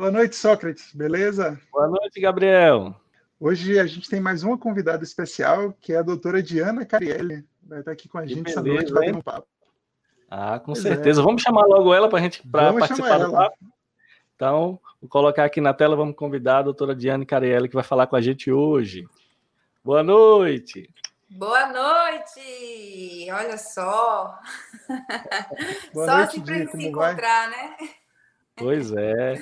Boa noite, Sócrates, beleza? Boa noite, Gabriel. Hoje a gente tem mais uma convidada especial, que é a doutora Diana Carielli. Vai estar aqui com a gente essa noite batendo um papo. Ah, com pois certeza. É. Vamos chamar logo ela para a gente pra participar do papo. Então, vou colocar aqui na tela, vamos convidar a doutora Diana Carielli, que vai falar com a gente hoje. Boa noite. Boa noite! Olha só. Boa só noite, assim para se encontrar, vai? né? Pois é.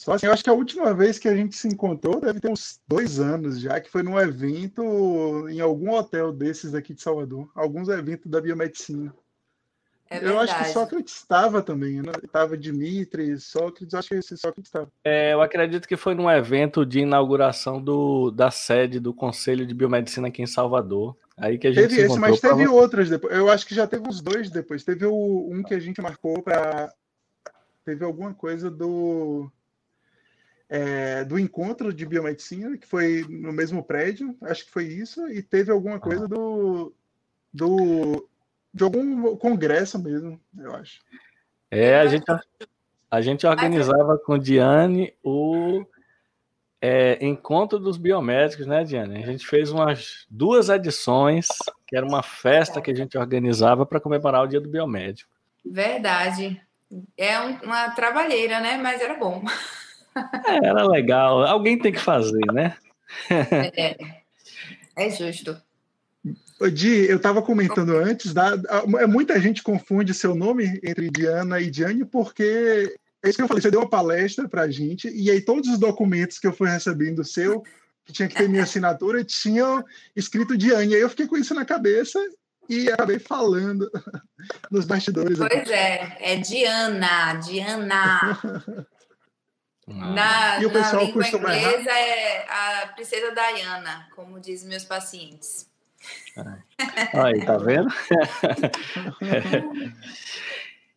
Só assim, eu acho que a última vez que a gente se encontrou deve ter uns dois anos já, que foi num evento em algum hotel desses aqui de Salvador. Alguns eventos da biomedicina. É eu acho que Sócrates estava também, né? Estava Dimitri, Sócrates, acho que esse Sócrates estava. É, eu acredito que foi num evento de inauguração do, da sede do Conselho de Biomedicina aqui em Salvador. Aí que a gente teve esse, mas teve pra... outros depois. Eu acho que já teve uns dois depois. Teve o, um que a gente marcou para. Teve alguma coisa do. É, do encontro de biomedicina, que foi no mesmo prédio, acho que foi isso, e teve alguma coisa ah. do, do de algum congresso mesmo, eu acho. É, a gente, a gente organizava com Diane o é, Encontro dos Biomédicos, né, Diane? A gente fez umas duas edições, que era uma festa que a gente organizava para comemorar o Dia do Biomédico. Verdade. É uma trabalheira, né? Mas era bom. É, era legal. Alguém tem que fazer, né? É, é justo. Di, eu estava comentando antes, da, é, muita gente confunde seu nome entre Diana e Diane, porque é isso que eu falei, você deu uma palestra para a gente, e aí todos os documentos que eu fui recebendo seu, que tinha que ter minha assinatura, tinham escrito Diane. E aí eu fiquei com isso na cabeça e acabei falando nos bastidores. Pois é, é Diana, Diana. Na, e o pessoal na língua inglesa é a princesa Diana, como dizem meus pacientes. Aí, tá vendo?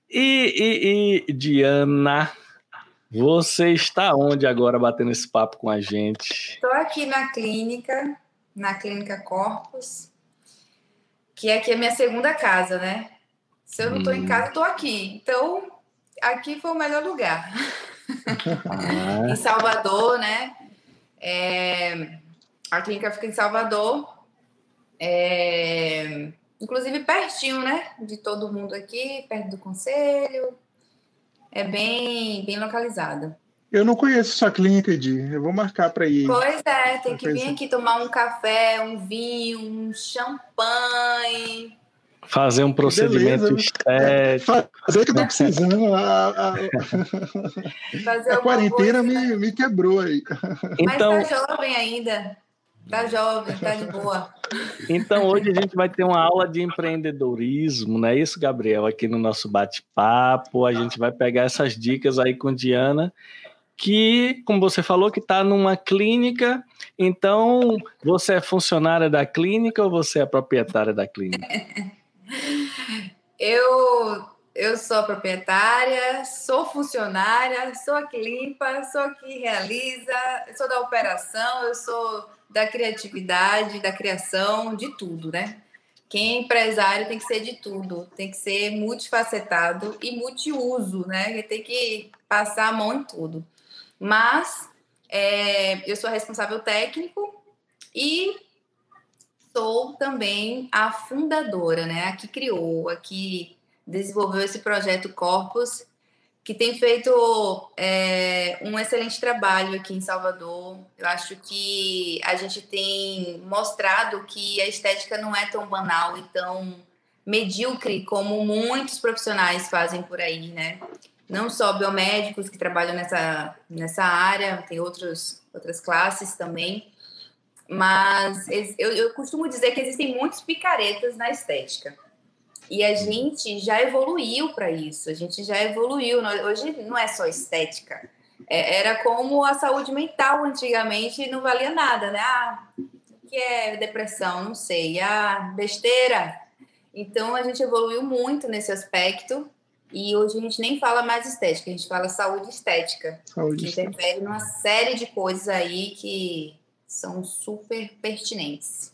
e, e, e, Diana, você está onde agora batendo esse papo com a gente? Estou aqui na clínica, na clínica Corpus, que aqui é minha segunda casa, né? Se eu não estou hum. em casa, estou aqui. Então, aqui foi o melhor lugar. Ah. em Salvador, né? É, a clínica fica em Salvador é, inclusive pertinho, né? De todo mundo aqui, perto do conselho. É bem, bem localizada. Eu não conheço sua clínica, Edi. Eu vou marcar para ir. Pois é, tem que vir aqui tomar um café, um vinho, um champanhe. Fazer um procedimento estético. Fazer o que eu tô precisando. A, a, a quarentena coisa, me, né? me quebrou aí. Então, Mas tá jovem ainda. Tá jovem, tá de boa. Então, hoje a gente vai ter uma aula de empreendedorismo, não é isso, Gabriel? Aqui no nosso bate-papo, a gente vai pegar essas dicas aí com Diana, que, como você falou, que está numa clínica. Então, você é funcionária da clínica ou você é proprietária da clínica? Eu eu sou proprietária, sou funcionária, sou a que limpa, sou a que realiza, sou da operação, eu sou da criatividade, da criação, de tudo, né? Quem é empresário tem que ser de tudo, tem que ser multifacetado e multiuso, né? Tem que passar a mão em tudo. Mas é, eu sou responsável técnico e sou também a fundadora, né? A que criou, a que desenvolveu esse projeto Corpus, que tem feito é, um excelente trabalho aqui em Salvador. Eu acho que a gente tem mostrado que a estética não é tão banal e tão medíocre como muitos profissionais fazem por aí, né? Não só biomédicos que trabalham nessa, nessa área, tem outros, outras classes também. Mas eu, eu costumo dizer que existem muitos picaretas na estética. E a gente já evoluiu para isso, a gente já evoluiu. Hoje não é só estética. É, era como a saúde mental antigamente não valia nada, né? Ah, o que é depressão? Não sei. Ah, besteira. Então a gente evoluiu muito nesse aspecto. E hoje a gente nem fala mais estética, a gente fala saúde estética. Saúde que interfere numa série de coisas aí que são super pertinentes.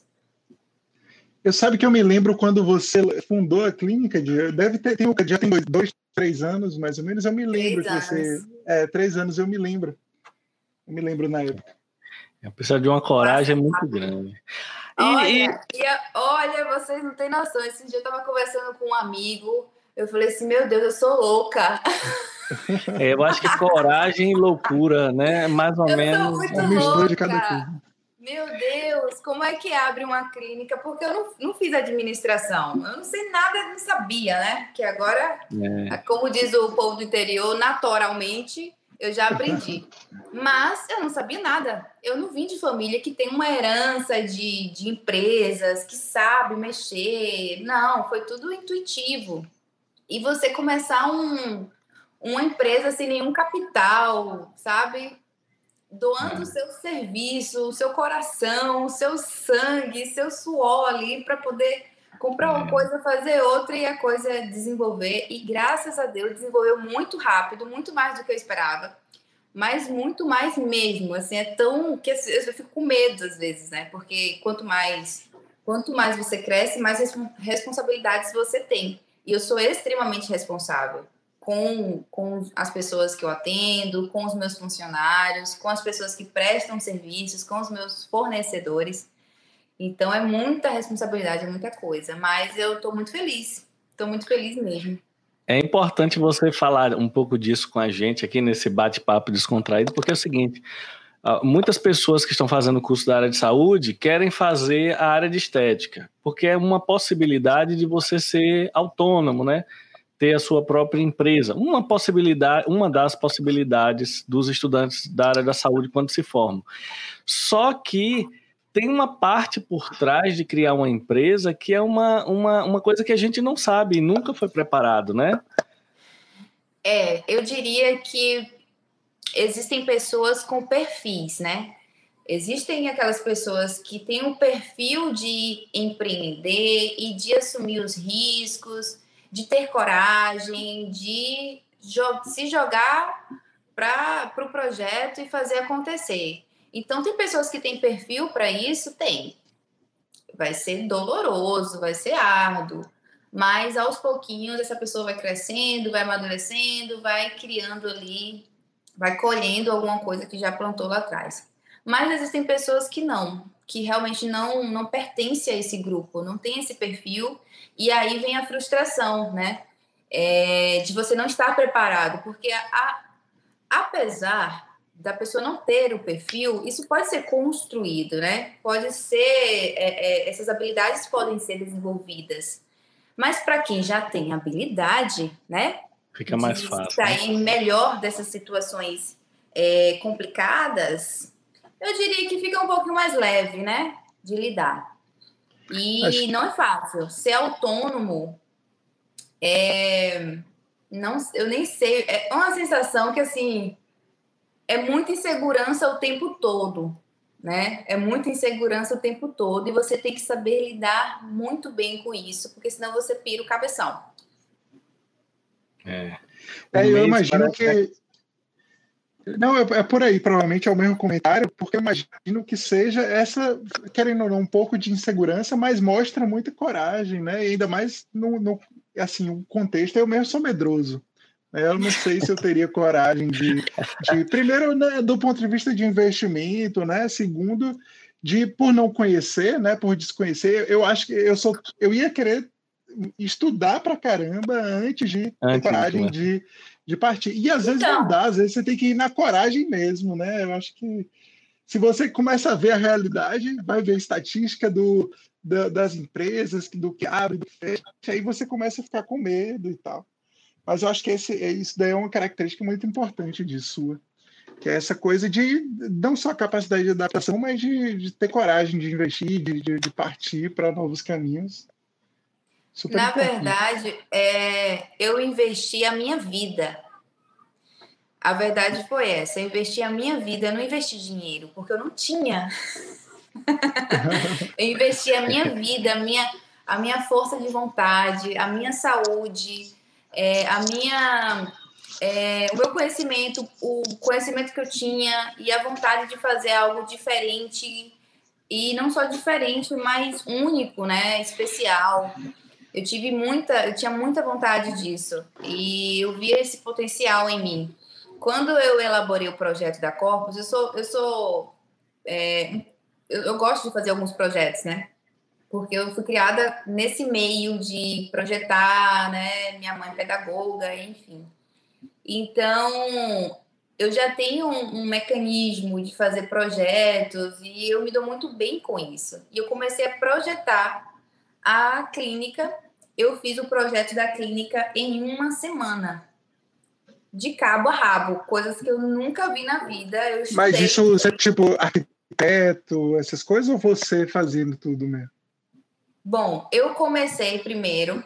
Eu sabe que eu me lembro quando você fundou a clínica, de, deve ter, tem, já tem dois, dois, três anos, mais ou menos, eu me lembro três que você. É, três anos eu me lembro. Eu me lembro na época. É, precisa de uma coragem muito grande. E, olha, e... olha, vocês não têm noção. Esse dia eu estava conversando com um amigo, eu falei assim, meu Deus, eu sou louca. É, eu acho que coragem e loucura, né? Mais ou eu menos. Sou muito louca. de cada coisa. Meu Deus, como é que abre uma clínica? Porque eu não, não fiz administração, eu não sei nada, não sabia, né? Que agora, é. como diz o povo do interior, naturalmente eu já aprendi. Mas eu não sabia nada. Eu não vim de família que tem uma herança de, de empresas, que sabe mexer. Não, foi tudo intuitivo. E você começar um, uma empresa sem nenhum capital, sabe? Doando o seu serviço, o seu coração, o seu sangue, seu suor ali para poder comprar uma é. coisa, fazer outra e a coisa desenvolver. E graças a Deus desenvolveu muito rápido, muito mais do que eu esperava. Mas muito mais mesmo, assim, é tão que eu fico com medo às vezes, né? Porque quanto mais quanto mais você cresce, mais responsabilidades você tem. E eu sou extremamente responsável com, com as pessoas que eu atendo, com os meus funcionários, com as pessoas que prestam serviços, com os meus fornecedores. Então é muita responsabilidade, é muita coisa, mas eu estou muito feliz, estou muito feliz mesmo. É importante você falar um pouco disso com a gente aqui nesse bate-papo descontraído, porque é o seguinte: ah, muitas pessoas que estão fazendo curso da área de saúde querem fazer a área de estética, porque é uma possibilidade de você ser autônomo, né? Ter a sua própria empresa. Uma possibilidade, uma das possibilidades dos estudantes da área da saúde quando se formam. Só que tem uma parte por trás de criar uma empresa que é uma, uma, uma coisa que a gente não sabe e nunca foi preparado, né? É, eu diria que existem pessoas com perfis, né? Existem aquelas pessoas que têm um perfil de empreender e de assumir os riscos de ter coragem, de jo se jogar para o pro projeto e fazer acontecer. Então, tem pessoas que têm perfil para isso? Tem. Vai ser doloroso, vai ser árduo, mas aos pouquinhos essa pessoa vai crescendo, vai amadurecendo, vai criando ali, vai colhendo alguma coisa que já plantou lá atrás. Mas existem pessoas que não, que realmente não, não pertence a esse grupo, não tem esse perfil, e aí vem a frustração, né? É, de você não estar preparado, porque a, apesar da pessoa não ter o perfil, isso pode ser construído, né? Pode ser, é, é, essas habilidades podem ser desenvolvidas. Mas para quem já tem habilidade, né? Fica mais fácil. Sair né? melhor dessas situações é, complicadas, eu diria que fica um pouquinho mais leve, né? De lidar. E Acho... não é fácil. Ser autônomo é. Não, eu nem sei. É uma sensação que, assim, é muita insegurança o tempo todo, né? É muita insegurança o tempo todo e você tem que saber lidar muito bem com isso, porque senão você pira o cabeção. É. é eu imagino que. Não, é, é, por aí, provavelmente é o mesmo comentário, porque eu imagino que seja essa, querendo ou não, um pouco de insegurança, mas mostra muita coragem, né? E ainda mais no, no assim, o contexto, eu mesmo sou medroso. Né? Eu não sei se eu teria coragem de, de primeiro, né, do ponto de vista de investimento, né? Segundo, de por não conhecer, né? Por desconhecer, eu acho que eu sou, eu ia querer estudar para caramba antes de ter coragem né? de de partir. E às vezes então, não dá, às vezes você tem que ir na coragem mesmo, né? Eu acho que se você começa a ver a realidade, vai ver a estatística do, da, das empresas, do que abre, do que fecha, aí você começa a ficar com medo e tal. Mas eu acho que esse, isso daí é uma característica muito importante de sua, que é essa coisa de não só a capacidade de adaptação, mas de, de ter coragem de investir, de, de, de partir para novos caminhos. Super Na verdade, é, eu investi a minha vida. A verdade foi essa, eu investi a minha vida, eu não investi dinheiro, porque eu não tinha. eu investi a minha vida, a minha, a minha força de vontade, a minha saúde, é, a minha, é, o meu conhecimento, o conhecimento que eu tinha e a vontade de fazer algo diferente e não só diferente, mas único, né? Especial. Eu tive muita, eu tinha muita vontade disso e eu via esse potencial em mim. Quando eu elaborei o projeto da Corpus, eu sou, eu sou, é, eu, eu gosto de fazer alguns projetos, né? Porque eu fui criada nesse meio de projetar, né? Minha mãe é pedagoga, enfim. Então, eu já tenho um, um, mecanismo de fazer projetos e eu me dou muito bem com isso. E eu comecei a projetar a clínica. Eu fiz o projeto da clínica em uma semana, de cabo a rabo, coisas que eu nunca vi na vida. Mas isso é tipo arquiteto, essas coisas, ou você fazendo tudo mesmo? Bom, eu comecei primeiro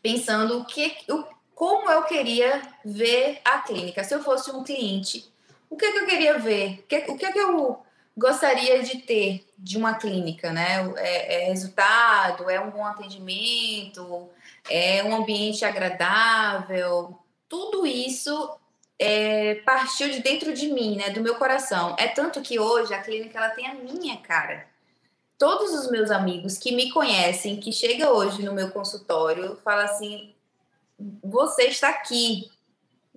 pensando o que, o, como eu queria ver a clínica. Se eu fosse um cliente, o que, que eu queria ver? O que, o que, que eu gostaria de ter de uma clínica, né? É, é, resultado, é um bom atendimento, é um ambiente agradável. Tudo isso é, partiu de dentro de mim, né? Do meu coração. É tanto que hoje a clínica ela tem a minha cara. Todos os meus amigos que me conhecem, que chega hoje no meu consultório, falam assim: você está aqui.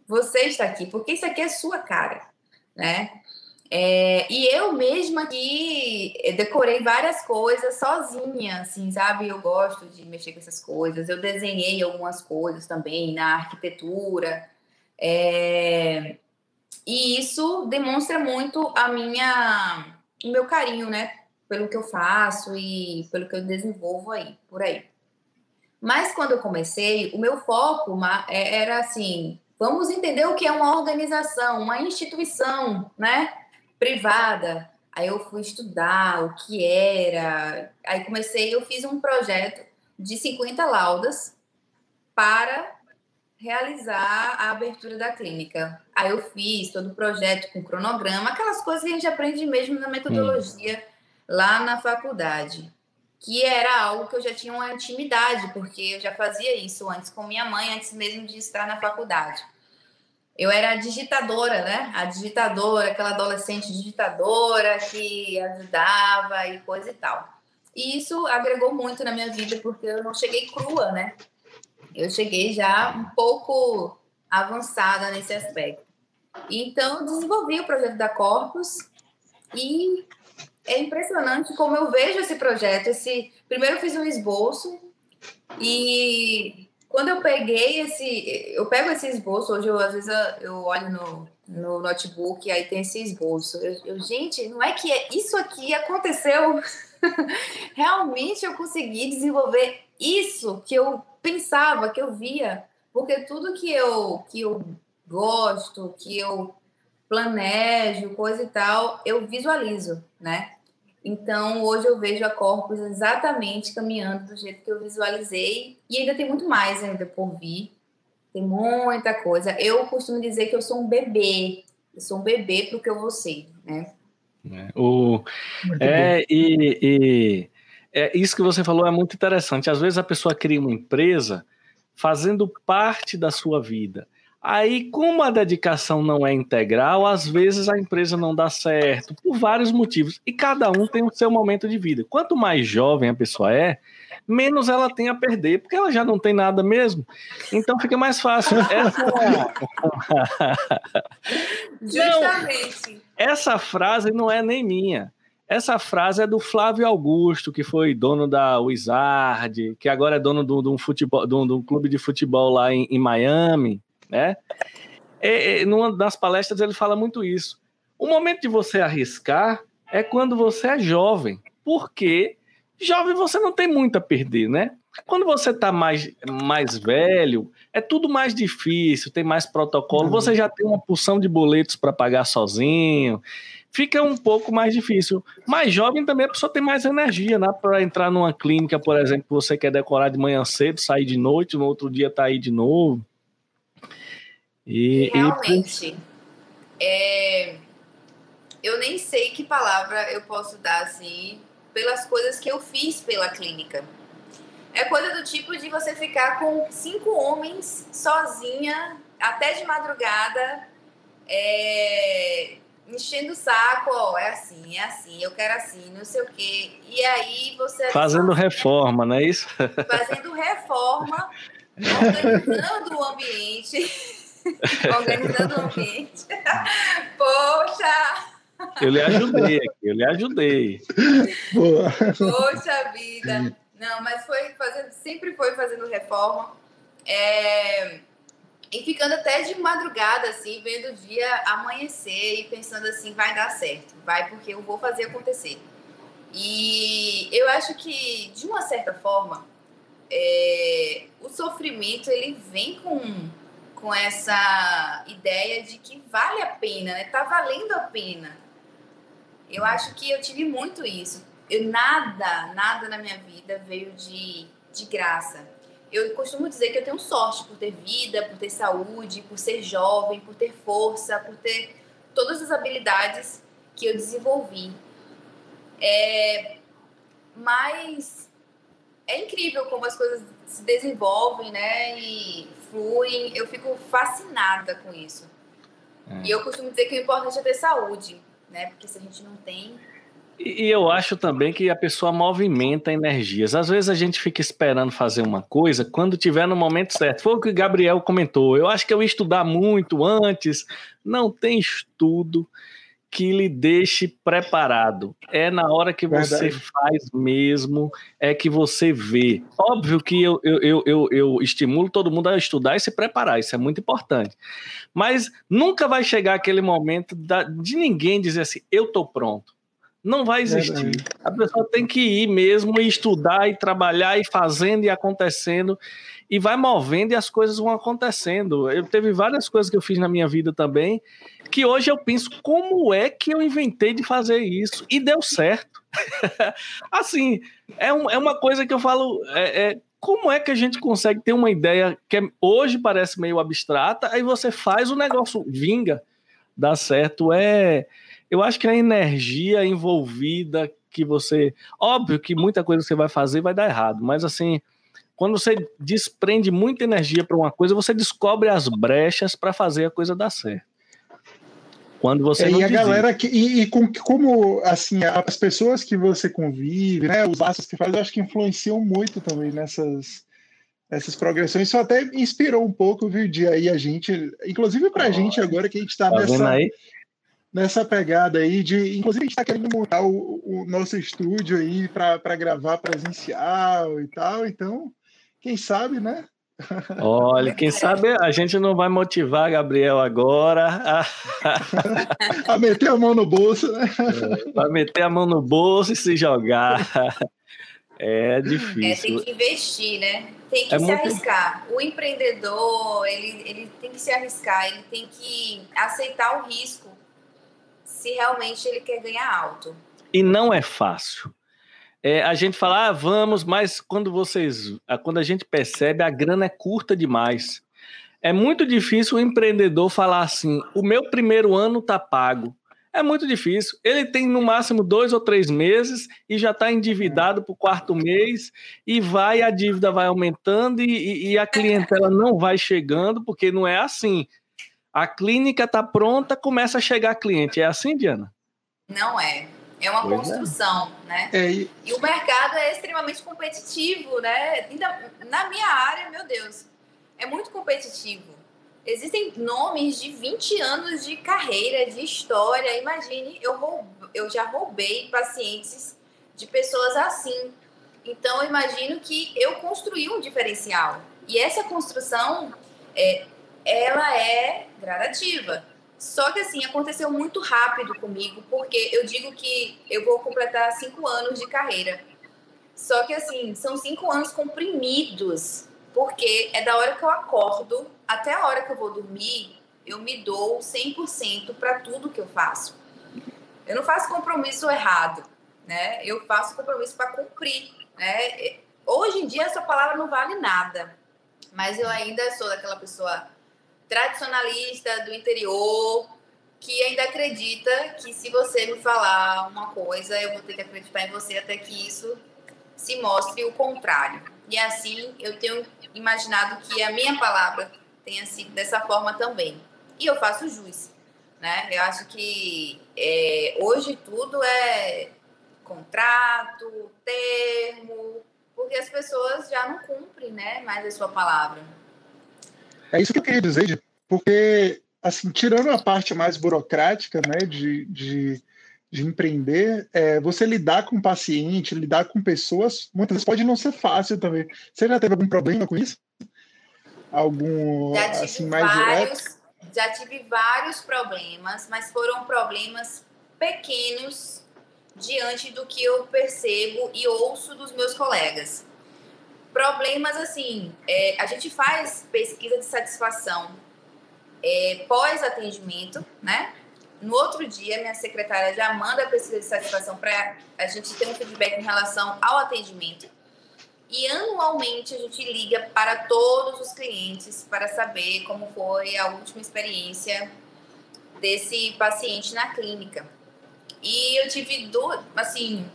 Você está aqui, porque isso aqui é sua cara, né? É, e eu mesma aqui decorei várias coisas sozinha, assim, sabe? Eu gosto de mexer com essas coisas. Eu desenhei algumas coisas também na arquitetura. É, e isso demonstra muito a minha, o meu carinho, né? Pelo que eu faço e pelo que eu desenvolvo aí, por aí. Mas quando eu comecei, o meu foco é, era assim: vamos entender o que é uma organização, uma instituição, né? Privada. Aí eu fui estudar o que era. Aí comecei, eu fiz um projeto de 50 laudas para realizar a abertura da clínica. Aí eu fiz todo o projeto com cronograma, aquelas coisas que a gente aprende mesmo na metodologia hum. lá na faculdade que era algo que eu já tinha uma intimidade, porque eu já fazia isso antes com minha mãe, antes mesmo de estar na faculdade. Eu era a digitadora, né? A digitadora, aquela adolescente digitadora que ajudava e coisa e tal. E isso agregou muito na minha vida, porque eu não cheguei crua, né? Eu cheguei já um pouco avançada nesse aspecto. Então, desenvolvi o projeto da Corpus e é impressionante como eu vejo esse projeto. Esse primeiro eu fiz um esboço e quando eu peguei esse, eu pego esse esboço hoje eu, às vezes eu olho no, no notebook e aí tem esse esboço. Eu, eu, gente, não é que isso aqui aconteceu. Realmente eu consegui desenvolver isso que eu pensava, que eu via, porque tudo que eu que eu gosto, que eu planejo, coisa e tal, eu visualizo, né? Então, hoje eu vejo a Corpus exatamente caminhando do jeito que eu visualizei e ainda tem muito mais ainda por vir. Tem muita coisa. Eu costumo dizer que eu sou um bebê. Eu sou um bebê para o que eu vou ser, né? É, o, é, e, e é, isso que você falou é muito interessante. Às vezes a pessoa cria uma empresa fazendo parte da sua vida. Aí, como a dedicação não é integral, às vezes a empresa não dá certo, por vários motivos. E cada um tem o seu momento de vida. Quanto mais jovem a pessoa é, menos ela tem a perder, porque ela já não tem nada mesmo. Então fica mais fácil. Essa... Justamente. Não, essa frase não é nem minha. Essa frase é do Flávio Augusto, que foi dono da Wizard, que agora é dono de um, futebol, de um, de um clube de futebol lá em, em Miami né? É, é, numa das palestras ele fala muito isso. O momento de você arriscar é quando você é jovem, porque jovem você não tem muito a perder, né? Quando você está mais, mais velho, é tudo mais difícil, tem mais protocolo, você já tem uma porção de boletos para pagar sozinho, fica um pouco mais difícil. Mais jovem também a pessoa tem mais energia, né? Para entrar numa clínica, por exemplo, que você quer decorar de manhã cedo, sair de noite, no outro dia tá aí de novo. E, Realmente. E... É... Eu nem sei que palavra eu posso dar assim, pelas coisas que eu fiz pela clínica. É coisa do tipo de você ficar com cinco homens sozinha, até de madrugada, é... enchendo o saco, ó, é assim, é assim, eu quero assim, não sei o quê. E aí você. Fazendo reforma, não é isso? Fazendo reforma, organizando o ambiente. organizando o ambiente. Poxa! Eu lhe ajudei aqui, eu lhe ajudei. Boa. Poxa vida. Não, mas foi fazendo, sempre foi fazendo reforma. É, e ficando até de madrugada, assim, vendo o dia amanhecer e pensando assim, vai dar certo, vai porque eu vou fazer acontecer. E eu acho que, de uma certa forma, é, o sofrimento ele vem com, com essa ideia de que vale a pena, né? Tá valendo a pena. Eu acho que eu tive muito isso. Eu, nada, nada na minha vida veio de, de graça eu costumo dizer que eu tenho sorte por ter vida, por ter saúde, por ser jovem, por ter força, por ter todas as habilidades que eu desenvolvi. É, mas é incrível como as coisas se desenvolvem, né? E fluem. Eu fico fascinada com isso. É. E eu costumo dizer que o importante é ter saúde, né? Porque se a gente não tem, e eu acho também que a pessoa movimenta energias. Às vezes a gente fica esperando fazer uma coisa quando tiver no momento certo. Foi o que o Gabriel comentou. Eu acho que eu ia estudar muito antes. Não tem estudo que lhe deixe preparado. É na hora que você Verdade. faz mesmo, é que você vê. Óbvio que eu, eu, eu, eu, estimulo todo mundo a estudar e se preparar, isso é muito importante. Mas nunca vai chegar aquele momento da, de ninguém dizer assim: eu estou pronto não vai existir. A pessoa tem que ir mesmo e estudar e trabalhar e fazendo e acontecendo e vai movendo e as coisas vão acontecendo. Eu teve várias coisas que eu fiz na minha vida também que hoje eu penso como é que eu inventei de fazer isso e deu certo. assim, é, um, é uma coisa que eu falo, é, é, como é que a gente consegue ter uma ideia que é, hoje parece meio abstrata, aí você faz o negócio vinga, dá certo, é eu acho que a energia envolvida que você. Óbvio que muita coisa que você vai fazer vai dar errado, mas assim, quando você desprende muita energia para uma coisa, você descobre as brechas para fazer a coisa dar certo. Quando você é, e a galera que e, e com, como assim as pessoas que você convive, né, os laços que faz, eu acho que influenciam muito também nessas essas progressões. Isso até inspirou um pouco, viu, de aí a gente, inclusive para a gente agora que a gente está tá nessa nessa pegada aí de. Inclusive, a gente está querendo montar o, o, nosso estúdio aí para gravar presencial e tal. Então, quem sabe, né? Olha, quem sabe a gente não vai motivar Gabriel agora a, a meter a mão no bolso, né? É, vai meter a mão no bolso e se jogar. É difícil. É, tem que investir, né? Tem que é se muito... arriscar. O empreendedor, ele, ele tem que se arriscar, ele tem que aceitar o risco se realmente ele quer ganhar alto. E não é fácil. É, a gente fala, ah, vamos, mas quando vocês, quando a gente percebe, a grana é curta demais. É muito difícil o empreendedor falar assim: o meu primeiro ano está pago. É muito difícil. Ele tem no máximo dois ou três meses e já está endividado para o quarto mês e vai, a dívida vai aumentando e, e, a clientela não vai chegando, porque não é assim. A clínica está pronta, começa a chegar cliente. É assim, Diana? Não é. É uma pois é. construção, é. né? É, e... e... o mercado é extremamente competitivo, né? Ainda, na minha área, meu Deus, é muito competitivo. Existem nomes de 20 anos de carreira, de história. Imagine, eu, roub, eu já roubei pacientes de pessoas assim. Então, eu imagino que eu construí um diferencial. E essa construção é, ela é gradativa. Só que assim, aconteceu muito rápido comigo, porque eu digo que eu vou completar cinco anos de carreira. Só que assim, são cinco anos comprimidos, porque é da hora que eu acordo até a hora que eu vou dormir, eu me dou 100% para tudo que eu faço. Eu não faço compromisso errado, né? Eu faço compromisso para cumprir, né? Hoje em dia essa palavra não vale nada, mas eu ainda sou daquela pessoa tradicionalista do interior que ainda acredita que se você me falar uma coisa, eu vou ter que acreditar em você até que isso se mostre o contrário. E assim eu tenho imaginado que a minha palavra tenha sido dessa forma também. E eu faço jus. né? Eu acho que é, hoje tudo é contrato, termo, porque as pessoas já não cumprem, né, mais a sua palavra. É isso que eu queria dizer, porque, assim, tirando a parte mais burocrática, né, de, de, de empreender, é, você lidar com paciente, lidar com pessoas, muitas vezes pode não ser fácil também. Você já teve algum problema com isso? Algum, já tive assim, mais vários, direto? Já tive vários problemas, mas foram problemas pequenos diante do que eu percebo e ouço dos meus colegas. Problemas assim, é, a gente faz pesquisa de satisfação é, pós-atendimento, né? No outro dia, minha secretária já manda a pesquisa de satisfação para a gente ter um feedback em relação ao atendimento. E anualmente a gente liga para todos os clientes para saber como foi a última experiência desse paciente na clínica. E eu tive, do, assim,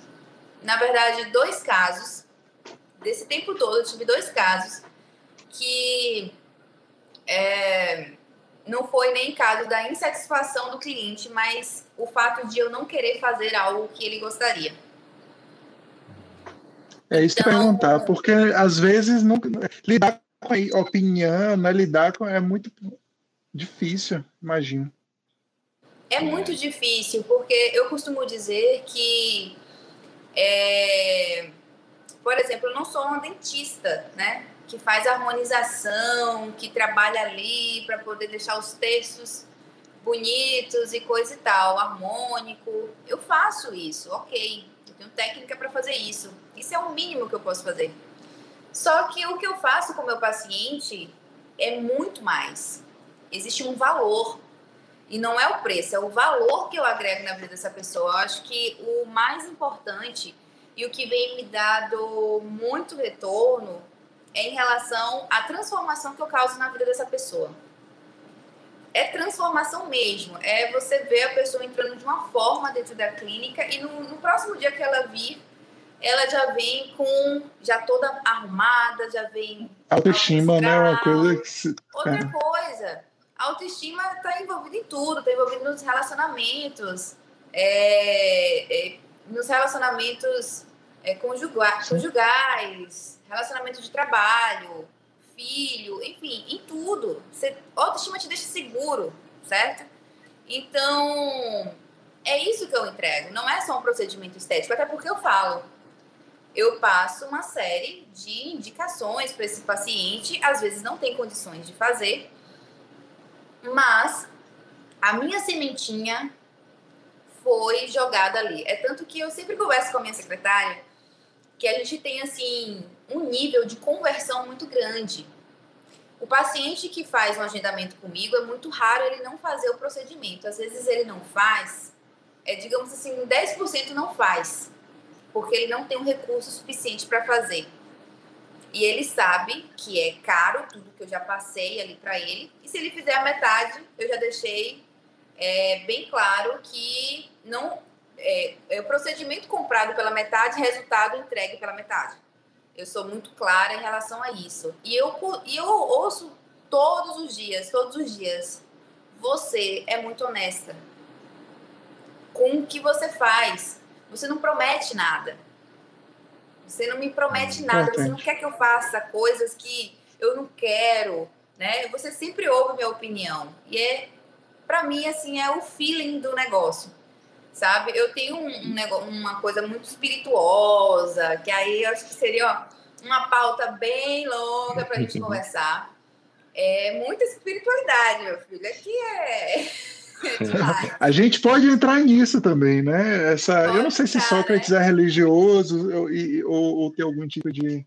na verdade, dois casos. Desse tempo todo, eu tive dois casos que é, não foi nem caso da insatisfação do cliente, mas o fato de eu não querer fazer algo que ele gostaria. É isso então, perguntar, porque às vezes não, lidar com a opinião, né, lidar com é muito difícil, imagino. É muito difícil, porque eu costumo dizer que, é, por exemplo, eu não sou uma dentista, né? Que faz harmonização, que trabalha ali para poder deixar os textos bonitos e coisa e tal, harmônico. Eu faço isso, ok. Eu tenho técnica para fazer isso. Isso é o mínimo que eu posso fazer. Só que o que eu faço com o meu paciente é muito mais. Existe um valor e não é o preço, é o valor que eu agrego na vida dessa pessoa. Eu acho que o mais importante e o que vem me dado muito retorno é em relação à transformação que eu causo na vida dessa pessoa. É transformação mesmo, é você ver a pessoa entrando de uma forma dentro da clínica e no, no próximo dia que ela vir, ela já vem com já toda arrumada, já vem autoestima, né, uma coisa que outra é. coisa a autoestima está envolvida em tudo, está envolvida nos relacionamentos, é, é, nos relacionamentos é, conjuga conjugais, relacionamento de trabalho, filho, enfim, em tudo. Você, autoestima te deixa seguro, certo? Então, é isso que eu entrego. Não é só um procedimento estético, até porque eu falo. Eu passo uma série de indicações para esse paciente, às vezes não tem condições de fazer, mas a minha sementinha foi jogada ali. É tanto que eu sempre converso com a minha secretária que a gente tem assim um nível de conversão muito grande. O paciente que faz um agendamento comigo é muito raro ele não fazer o procedimento. Às vezes ele não faz, é, digamos assim, 10% não faz, porque ele não tem um recurso suficiente para fazer. E ele sabe que é caro tudo que eu já passei ali para ele. E se ele fizer a metade, eu já deixei é, bem claro que não é, é o procedimento comprado pela metade, resultado entregue pela metade. Eu sou muito clara em relação a isso. E eu, e eu ouço todos os dias, todos os dias. Você é muito honesta com o que você faz. Você não promete nada. Você não me promete nada, você não quer que eu faça coisas que eu não quero, né? Você sempre ouve minha opinião. E é para mim assim é o feeling do negócio. Sabe? Eu tenho um, um negócio, uma coisa muito espirituosa, que aí eu acho que seria ó, uma pauta bem longa para a gente conversar. É muita espiritualidade, meu filho. Aqui é a gente pode entrar nisso também, né? Essa, eu não sei se Sócrates né? é religioso ou, ou, ou tem algum tipo de.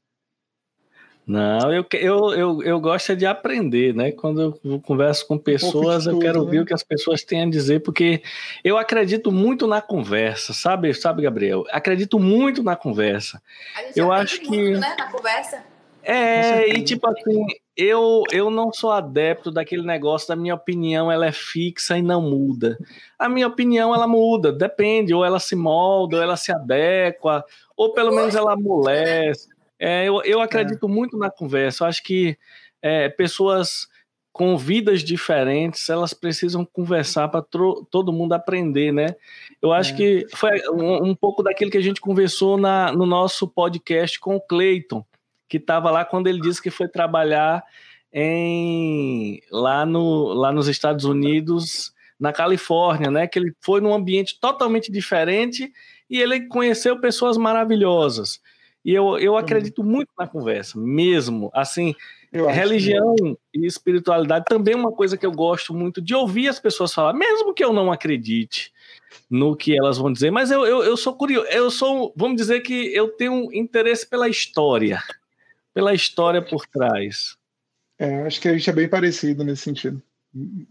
Não, eu, eu, eu, eu gosto de aprender, né? Quando eu converso com pessoas, um eu quero ouvir né? o que as pessoas têm a dizer, porque eu acredito muito na conversa, sabe, sabe, Gabriel? Acredito muito na conversa. eu acho que. Muito, né, na conversa. É, e tipo assim, eu, eu não sou adepto daquele negócio da minha opinião, ela é fixa e não muda. A minha opinião, ela muda, depende, ou ela se molda, ou ela se adequa, ou pelo menos ela amolece. É, eu, eu acredito é. muito na conversa, eu acho que é, pessoas com vidas diferentes, elas precisam conversar para todo mundo aprender, né? Eu acho é. que foi um, um, pouco daquilo que a gente conversou na, no nosso podcast com o Cleiton, que estava lá quando ele disse que foi trabalhar em, lá, no, lá nos Estados Unidos, na Califórnia, né? Que ele foi num ambiente totalmente diferente e ele conheceu pessoas maravilhosas. E eu, eu acredito muito na conversa, mesmo. Assim, religião e espiritualidade também é uma coisa que eu gosto muito de ouvir as pessoas falar, mesmo que eu não acredite no que elas vão dizer, mas eu, eu, eu sou curioso, eu sou, vamos dizer que eu tenho interesse pela história, pela história por trás. É, acho que a gente é bem parecido nesse sentido.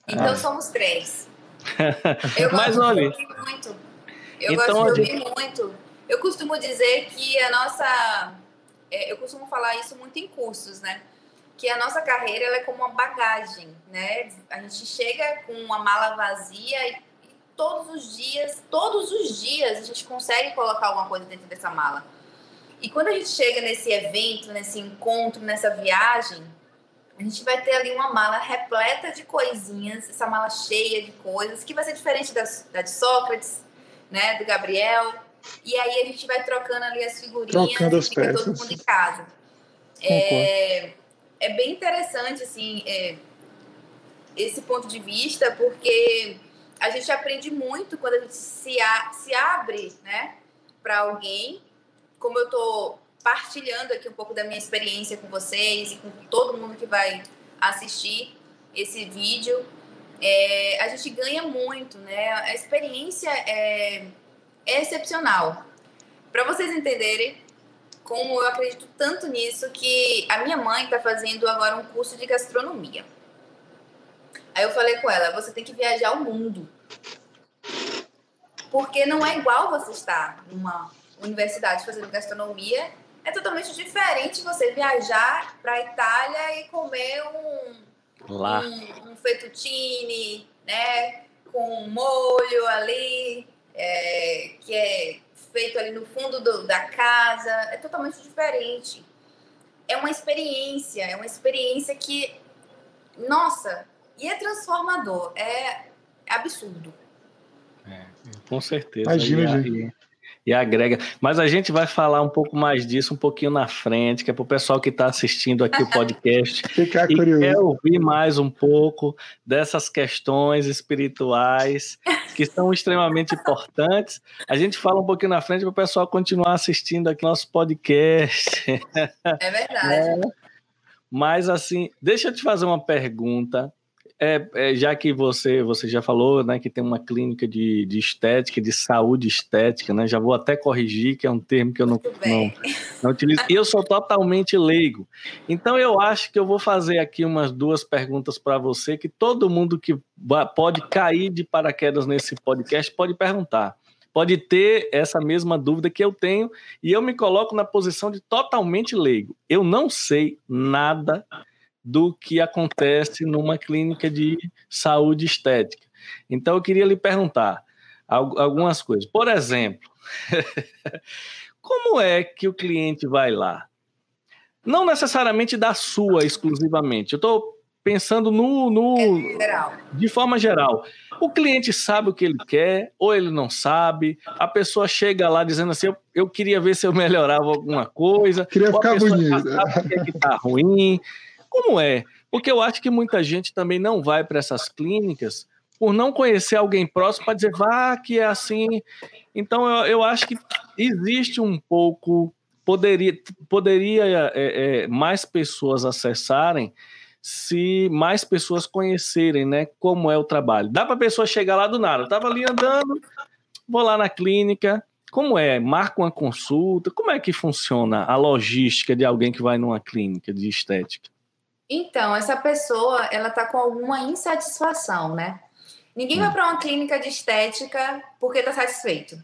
Então ah. somos três. Eu gosto mas, olha, de ouvir muito. Eu então, gosto de ouvir gente... muito. Eu costumo dizer que a nossa. É, eu costumo falar isso muito em cursos, né? Que a nossa carreira ela é como uma bagagem, né? A gente chega com uma mala vazia e, todos os dias, todos os dias, a gente consegue colocar alguma coisa dentro dessa mala. E quando a gente chega nesse evento, nesse encontro, nessa viagem, a gente vai ter ali uma mala repleta de coisinhas, essa mala cheia de coisas, que vai ser diferente da, da de Sócrates, né, do Gabriel. E aí a gente vai trocando ali as figurinhas Trocando as e fica peças. todo mundo em casa. É, é, bem interessante, assim, é, esse ponto de vista, porque a gente aprende muito quando a gente se, a, se abre, né, para alguém. Como eu tô partilhando aqui um pouco da minha experiência com vocês e com todo mundo que vai assistir esse vídeo. É, a gente ganha muito, né? A experiência é excepcional. Para vocês entenderem como eu acredito tanto nisso, que a minha mãe está fazendo agora um curso de gastronomia. Aí eu falei com ela: você tem que viajar o mundo. Porque não é igual você estar numa universidade fazendo gastronomia é totalmente diferente você viajar para a Itália e comer um, Lá. um, um fettuccine, né? Com um molho ali, é, que é feito ali no fundo do, da casa. É totalmente diferente. É uma experiência, é uma experiência que, nossa, e é transformador, é absurdo. É, com certeza. Imagina, gente e agrega. Mas a gente vai falar um pouco mais disso um pouquinho na frente, que é para o pessoal que está assistindo aqui o podcast Ficar e curioso. quer ouvir mais um pouco dessas questões espirituais que são extremamente importantes. A gente fala um pouquinho na frente para o pessoal continuar assistindo aqui nosso podcast. É verdade. É. Mas assim, deixa eu te fazer uma pergunta é, é, já que você, você já falou né, que tem uma clínica de, de estética, de saúde estética, né? Já vou até corrigir, que é um termo que eu não, não, não utilizo. E eu sou totalmente leigo. Então eu acho que eu vou fazer aqui umas duas perguntas para você, que todo mundo que pode cair de paraquedas nesse podcast pode perguntar. Pode ter essa mesma dúvida que eu tenho, e eu me coloco na posição de totalmente leigo. Eu não sei nada do que acontece numa clínica de saúde estética. Então, eu queria lhe perguntar algumas coisas. Por exemplo, como é que o cliente vai lá? Não necessariamente da sua exclusivamente. Eu estou pensando no, no é de forma geral. O cliente sabe o que ele quer ou ele não sabe. A pessoa chega lá dizendo assim: eu, eu queria ver se eu melhorava alguma coisa. Queria ou ficar bonito. Sabe o que, é que tá ruim. Como é? Porque eu acho que muita gente também não vai para essas clínicas por não conhecer alguém próximo para dizer, vá, que é assim. Então, eu, eu acho que existe um pouco. Poderia, poderia é, é, mais pessoas acessarem se mais pessoas conhecerem né, como é o trabalho. Dá para a pessoa chegar lá do nada. Estava ali andando, vou lá na clínica. Como é? Marca uma consulta? Como é que funciona a logística de alguém que vai numa clínica de estética? Então, essa pessoa, ela tá com alguma insatisfação, né? Ninguém vai hum. para uma clínica de estética porque tá satisfeito.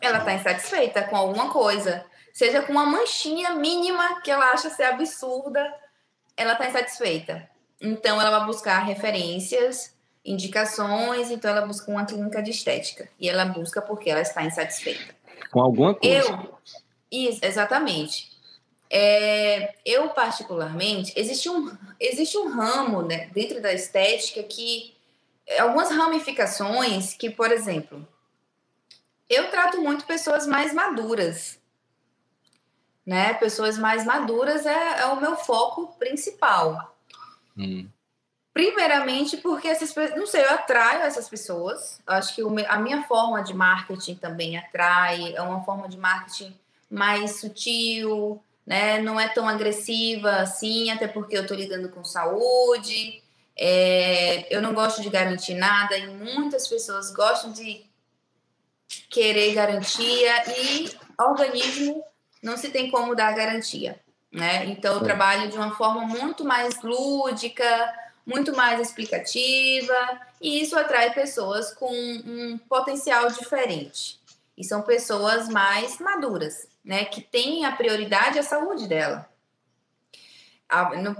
Ela tá insatisfeita com alguma coisa, seja com uma manchinha mínima que ela acha ser absurda, ela tá insatisfeita. Então, ela vai buscar referências, indicações, então ela busca uma clínica de estética. E ela busca porque ela está insatisfeita. Com alguma coisa. Eu, isso, exatamente. É, eu, particularmente, existe um, existe um ramo né, dentro da estética que. Algumas ramificações que, por exemplo, eu trato muito pessoas mais maduras. Né? Pessoas mais maduras é, é o meu foco principal. Hum. Primeiramente, porque essas pessoas, não sei, eu atraio essas pessoas. Eu acho que a minha forma de marketing também atrai, é uma forma de marketing mais sutil, né? Não é tão agressiva assim, até porque eu estou lidando com saúde. É, eu não gosto de garantir nada e muitas pessoas gostam de querer garantia e organismo não se tem como dar garantia, né? Então eu trabalho de uma forma muito mais lúdica, muito mais explicativa, e isso atrai pessoas com um potencial diferente. E são pessoas mais maduras, né? Que têm a prioridade à saúde dela,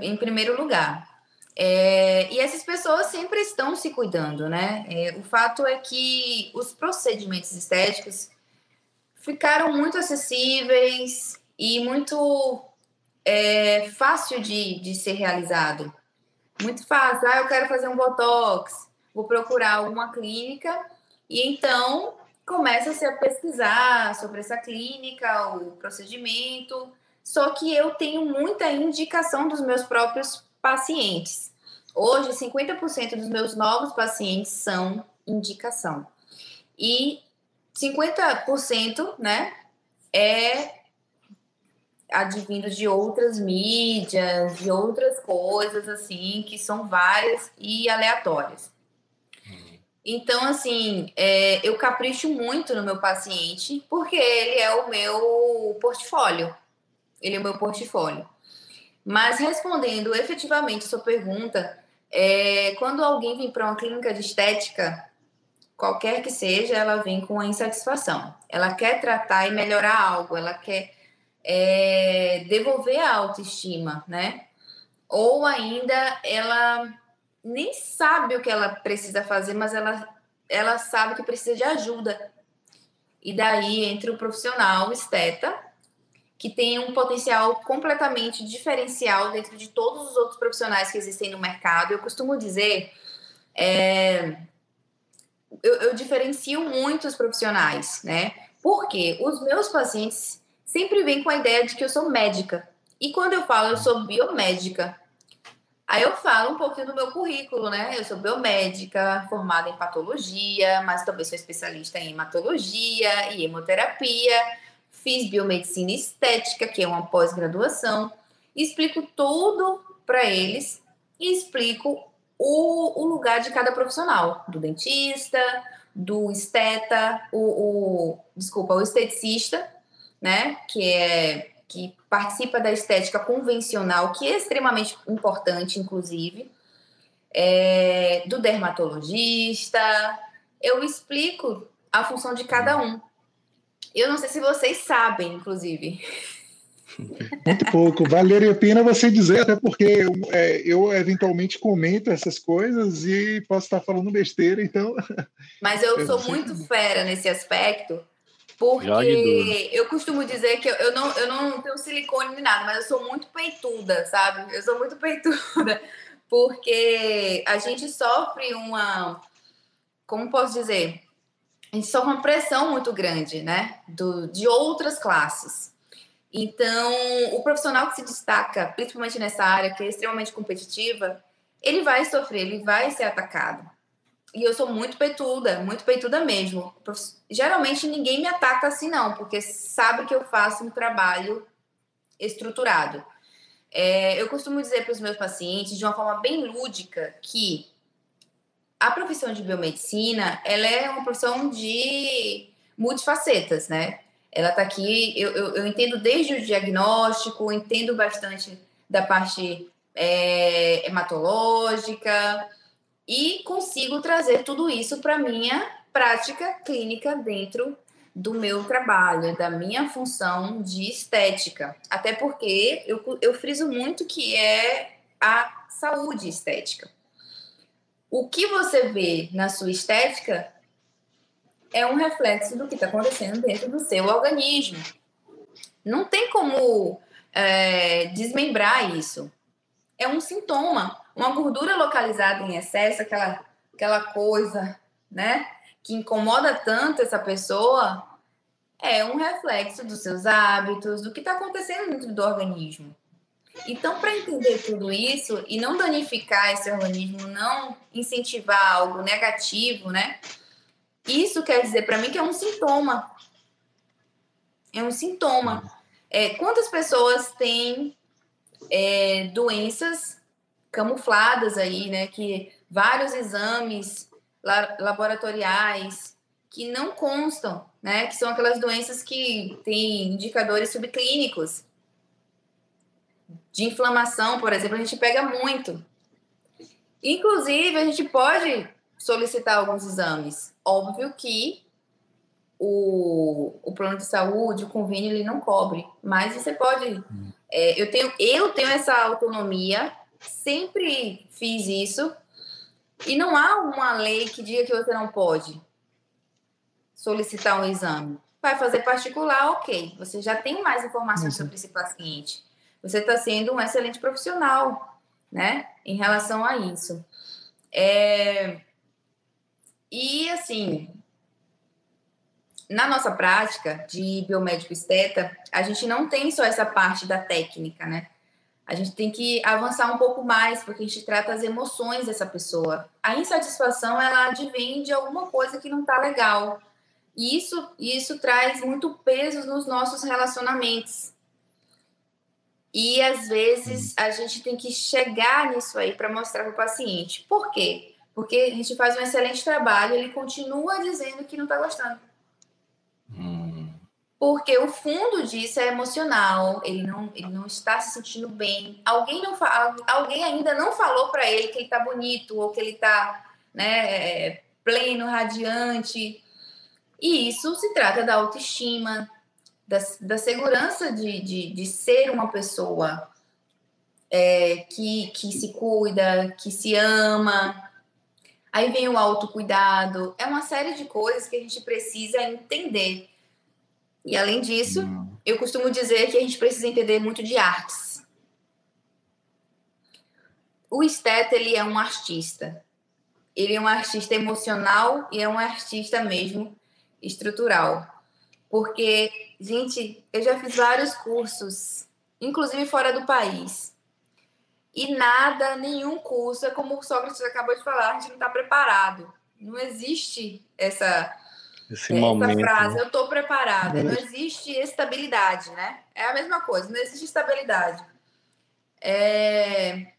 em primeiro lugar. É, e essas pessoas sempre estão se cuidando, né? É, o fato é que os procedimentos estéticos ficaram muito acessíveis e muito é, fácil de, de ser realizado. Muito fácil. Ah, eu quero fazer um botox. Vou procurar alguma clínica e então começa-se a pesquisar sobre essa clínica, o procedimento. Só que eu tenho muita indicação dos meus próprios pacientes. Hoje, 50% dos meus novos pacientes são indicação. E 50%, né, é advindo de outras mídias, de outras coisas, assim, que são várias e aleatórias. Então, assim, é, eu capricho muito no meu paciente, porque ele é o meu portfólio. Ele é o meu portfólio. Mas respondendo efetivamente a sua pergunta, é, quando alguém vem para uma clínica de estética, qualquer que seja, ela vem com a insatisfação. Ela quer tratar e melhorar algo, ela quer é, devolver a autoestima, né? Ou ainda ela nem sabe o que ela precisa fazer, mas ela, ela sabe que precisa de ajuda. E daí entra o profissional esteta, que tem um potencial completamente diferencial dentro de todos os outros profissionais que existem no mercado. Eu costumo dizer, é, eu, eu diferencio muito os profissionais, né? Porque os meus pacientes sempre vem com a ideia de que eu sou médica. E quando eu falo eu sou biomédica, aí eu falo um pouquinho do meu currículo, né? Eu sou biomédica, formada em patologia, mas também sou especialista em hematologia e hemoterapia. Fiz biomedicina estética, que é uma pós-graduação. Explico tudo para eles e explico o, o lugar de cada profissional, do dentista, do esteta, o, o desculpa, o esteticista, né, que é que participa da estética convencional, que é extremamente importante, inclusive, é, do dermatologista. Eu explico a função de cada um. Eu não sei se vocês sabem, inclusive. Muito pouco. Valeria a pena você dizer, até porque é, eu eventualmente comento essas coisas e posso estar falando besteira, então. Mas eu, eu sou muito fera nesse aspecto, porque eu costumo dizer que eu não, eu não tenho silicone nem nada, mas eu sou muito peituda, sabe? Eu sou muito peituda, porque a gente sofre uma. Como posso dizer? A gente sofre uma pressão muito grande, né? Do, de outras classes. Então, o profissional que se destaca, principalmente nessa área que é extremamente competitiva, ele vai sofrer, ele vai ser atacado. E eu sou muito peituda, muito peituda mesmo. Geralmente ninguém me ataca assim, não, porque sabe que eu faço um trabalho estruturado. É, eu costumo dizer para os meus pacientes, de uma forma bem lúdica, que a profissão de biomedicina ela é uma profissão de multifacetas, né? Ela está aqui, eu, eu, eu, entendo desde o diagnóstico, entendo bastante da parte é, hematológica, e consigo trazer tudo isso para minha prática clínica dentro do meu trabalho, da minha função de estética. Até porque eu, eu friso muito que é a saúde estética. O que você vê na sua estética é um reflexo do que está acontecendo dentro do seu organismo. Não tem como é, desmembrar isso. É um sintoma. Uma gordura localizada em excesso, aquela, aquela coisa, né? Que incomoda tanto essa pessoa, é um reflexo dos seus hábitos, do que está acontecendo dentro do organismo. Então, para entender tudo isso e não danificar esse organismo, não incentivar algo negativo, né? Isso quer dizer para mim que é um sintoma. É um sintoma. É, quantas pessoas têm é, doenças camufladas aí, né? Que vários exames laboratoriais que não constam, né? Que são aquelas doenças que têm indicadores subclínicos de inflamação, por exemplo, a gente pega muito. Inclusive, a gente pode solicitar alguns exames. Óbvio que o, o plano de saúde, o convênio, ele não cobre, mas você pode. É, eu, tenho, eu tenho essa autonomia, sempre fiz isso, e não há uma lei que diga que você não pode solicitar um exame. Vai fazer particular, ok. Você já tem mais informações uhum. sobre esse paciente você está sendo um excelente profissional, né? Em relação a isso. É... E, assim, na nossa prática de biomédico esteta, a gente não tem só essa parte da técnica, né? A gente tem que avançar um pouco mais, porque a gente trata as emoções dessa pessoa. A insatisfação, ela advém de alguma coisa que não está legal. E isso, isso traz muito peso nos nossos relacionamentos. E às vezes a gente tem que chegar nisso aí para mostrar para o paciente. Por quê? Porque a gente faz um excelente trabalho, ele continua dizendo que não está gostando. Hum. Porque o fundo disso é emocional, ele não, ele não está se sentindo bem. Alguém, não alguém ainda não falou para ele que ele está bonito ou que ele está né, pleno, radiante. E isso se trata da autoestima, da, da segurança de, de, de ser uma pessoa é, que, que se cuida, que se ama. Aí vem o autocuidado. É uma série de coisas que a gente precisa entender. E além disso, eu costumo dizer que a gente precisa entender muito de artes. O esteta, ele é um artista. Ele é um artista emocional e é um artista mesmo estrutural. Porque, gente, eu já fiz vários cursos, inclusive fora do país. E nada, nenhum curso, é como o Sócrates acabou de falar, a gente não está preparado. Não existe essa, Esse essa momento, frase, né? eu estou preparada. Não existe estabilidade, né? É a mesma coisa, não existe estabilidade. É...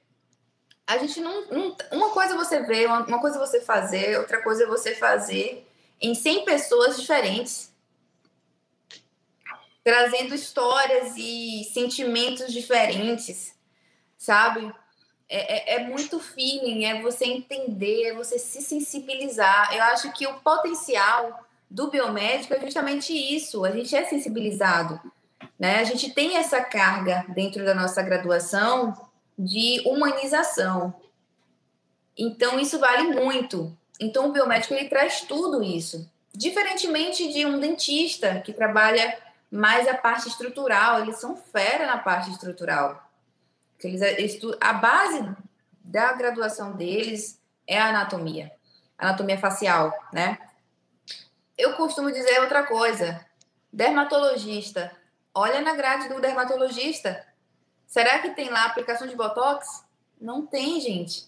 A gente não, não, Uma coisa é você ver, uma coisa é você fazer, outra coisa é você fazer em 100 pessoas diferentes trazendo histórias e sentimentos diferentes, sabe? É, é, é, muito feeling, é você entender, é você se sensibilizar. Eu acho que o potencial do biomédico é justamente isso, a gente é sensibilizado. Né? A gente tem essa carga dentro da nossa graduação de humanização. Então, isso vale muito. Então, o biomédico ele traz tudo isso. Diferentemente de um dentista que trabalha mas a parte estrutural, eles são fera na parte estrutural. Eles, a base da graduação deles é a anatomia, anatomia facial, né? Eu costumo dizer outra coisa. Dermatologista, olha na grade do dermatologista. Será que tem lá aplicação de botox? Não tem, gente.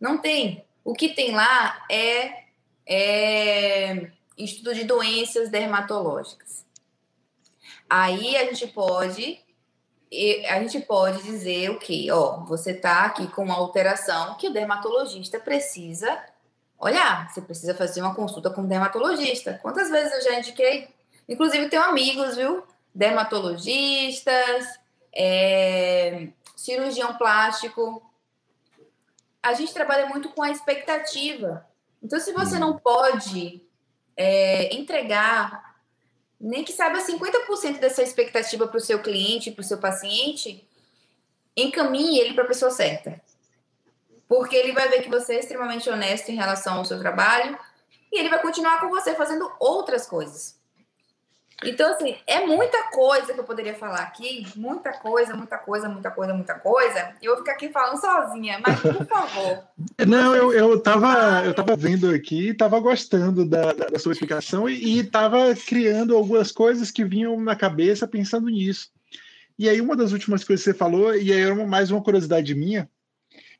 Não tem. O que tem lá é, é estudo de doenças dermatológicas. Aí a gente pode a gente pode dizer o que, ó, você tá aqui com uma alteração que o dermatologista precisa olhar. Você precisa fazer uma consulta com o dermatologista. Quantas vezes eu já indiquei? Inclusive tenho amigos, viu? Dermatologistas, é, cirurgião plástico. A gente trabalha muito com a expectativa. Então, se você não pode é, entregar nem que saiba 50% dessa expectativa para o seu cliente, para o seu paciente, encaminhe ele para a pessoa certa. Porque ele vai ver que você é extremamente honesto em relação ao seu trabalho e ele vai continuar com você fazendo outras coisas. Então, assim, é muita coisa que eu poderia falar aqui, muita coisa, muita coisa, muita coisa, muita coisa. E eu vou ficar aqui falando sozinha, mas por favor. Não, eu, eu, tava, eu tava vendo aqui, tava gostando da, da, sua explicação e, e tava criando algumas coisas que vinham na cabeça pensando nisso. E aí, uma das últimas coisas que você falou, e aí era mais uma curiosidade minha,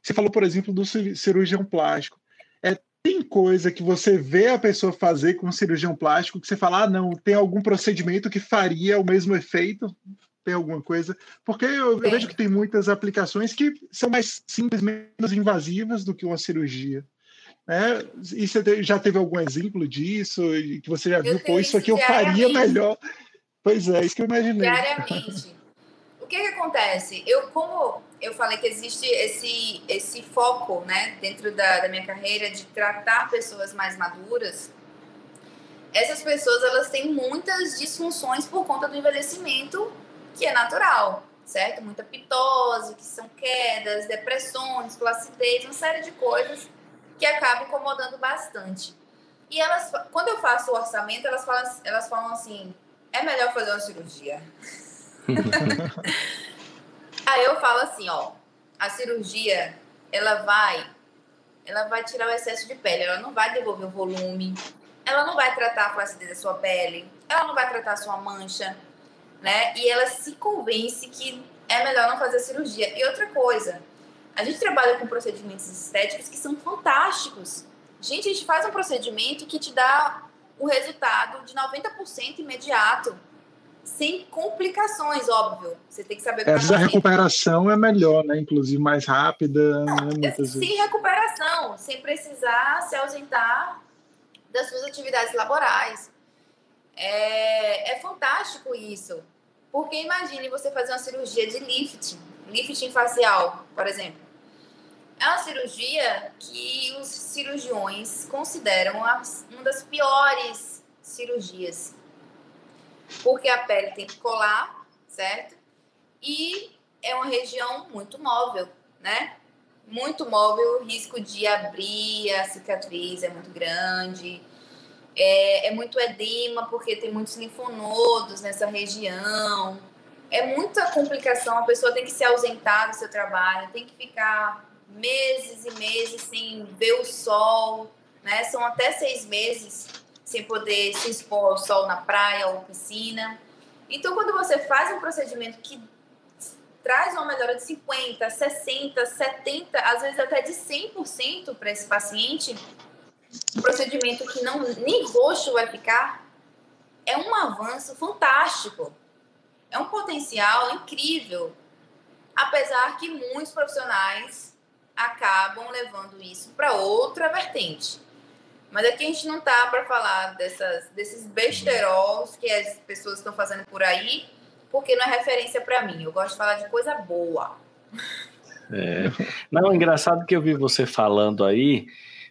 você falou, por exemplo, do cirurgião plástico. É, tem coisa que você vê a pessoa fazer com um cirurgião plástico que você fala, ah, não, tem algum procedimento que faria o mesmo efeito? Tem alguma coisa? Porque eu, eu vejo que tem muitas aplicações que são mais simples, menos invasivas do que uma cirurgia. Né? E você já teve algum exemplo disso? Que você já eu viu, pô, isso aqui eu faria melhor. Pois é, isso que eu imaginei. Diariamente que, que acontece? Eu, como eu falei que existe esse, esse foco, né, dentro da, da minha carreira de tratar pessoas mais maduras, essas pessoas elas têm muitas disfunções por conta do envelhecimento, que é natural, certo? Muita pitose, que são quedas, depressões, flacidez, uma série de coisas que acabam incomodando bastante. E elas, quando eu faço o orçamento, elas falam, elas falam assim: é melhor fazer uma cirurgia. Aí eu falo assim, ó, a cirurgia, ela vai, ela vai tirar o excesso de pele, ela não vai devolver o volume, ela não vai tratar a flacidez da sua pele, ela não vai tratar a sua mancha, né? E ela se convence que é melhor não fazer cirurgia. E outra coisa, a gente trabalha com procedimentos estéticos que são fantásticos. Gente, a gente faz um procedimento que te dá o resultado de 90% imediato sem complicações, óbvio. Você tem que saber. Às vezes a recuperação é melhor, né? Inclusive mais rápida. Não, né? sem vezes. recuperação, sem precisar se ausentar das suas atividades laborais. É, é fantástico isso. Porque imagine você fazer uma cirurgia de lifting, lifting facial, por exemplo. É uma cirurgia que os cirurgiões consideram uma das piores cirurgias porque a pele tem que colar, certo? E é uma região muito móvel, né? Muito móvel, o risco de abrir a cicatriz é muito grande. É, é muito edema, porque tem muitos linfonodos nessa região. É muita complicação, a pessoa tem que se ausentar do seu trabalho, tem que ficar meses e meses sem ver o sol, né? São até seis meses sem poder se expor ao sol na praia ou piscina. Então, quando você faz um procedimento que traz uma melhora de 50, 60, 70, às vezes até de 100% para esse paciente, um procedimento que não nem roxo vai ficar, é um avanço fantástico. É um potencial incrível. Apesar que muitos profissionais acabam levando isso para outra vertente. Mas aqui a gente não tá para falar dessas, desses besterols que as pessoas estão fazendo por aí, porque não é referência para mim. Eu gosto de falar de coisa boa. É. Não, engraçado que eu vi você falando aí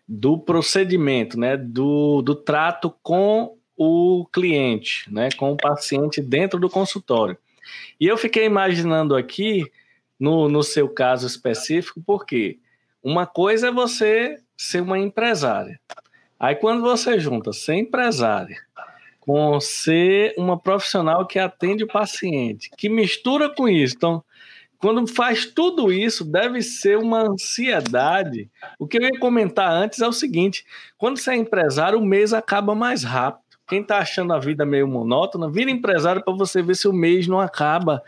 do procedimento, né, do, do trato com o cliente, né, com o paciente dentro do consultório. E eu fiquei imaginando aqui, no, no seu caso específico, porque uma coisa é você ser uma empresária, Aí quando você junta ser empresária com ser uma profissional que atende o paciente, que mistura com isso, então quando faz tudo isso, deve ser uma ansiedade. O que eu ia comentar antes é o seguinte: quando você é empresário, o mês acaba mais rápido. Quem está achando a vida meio monótona, vira empresário para você ver se o mês não acaba.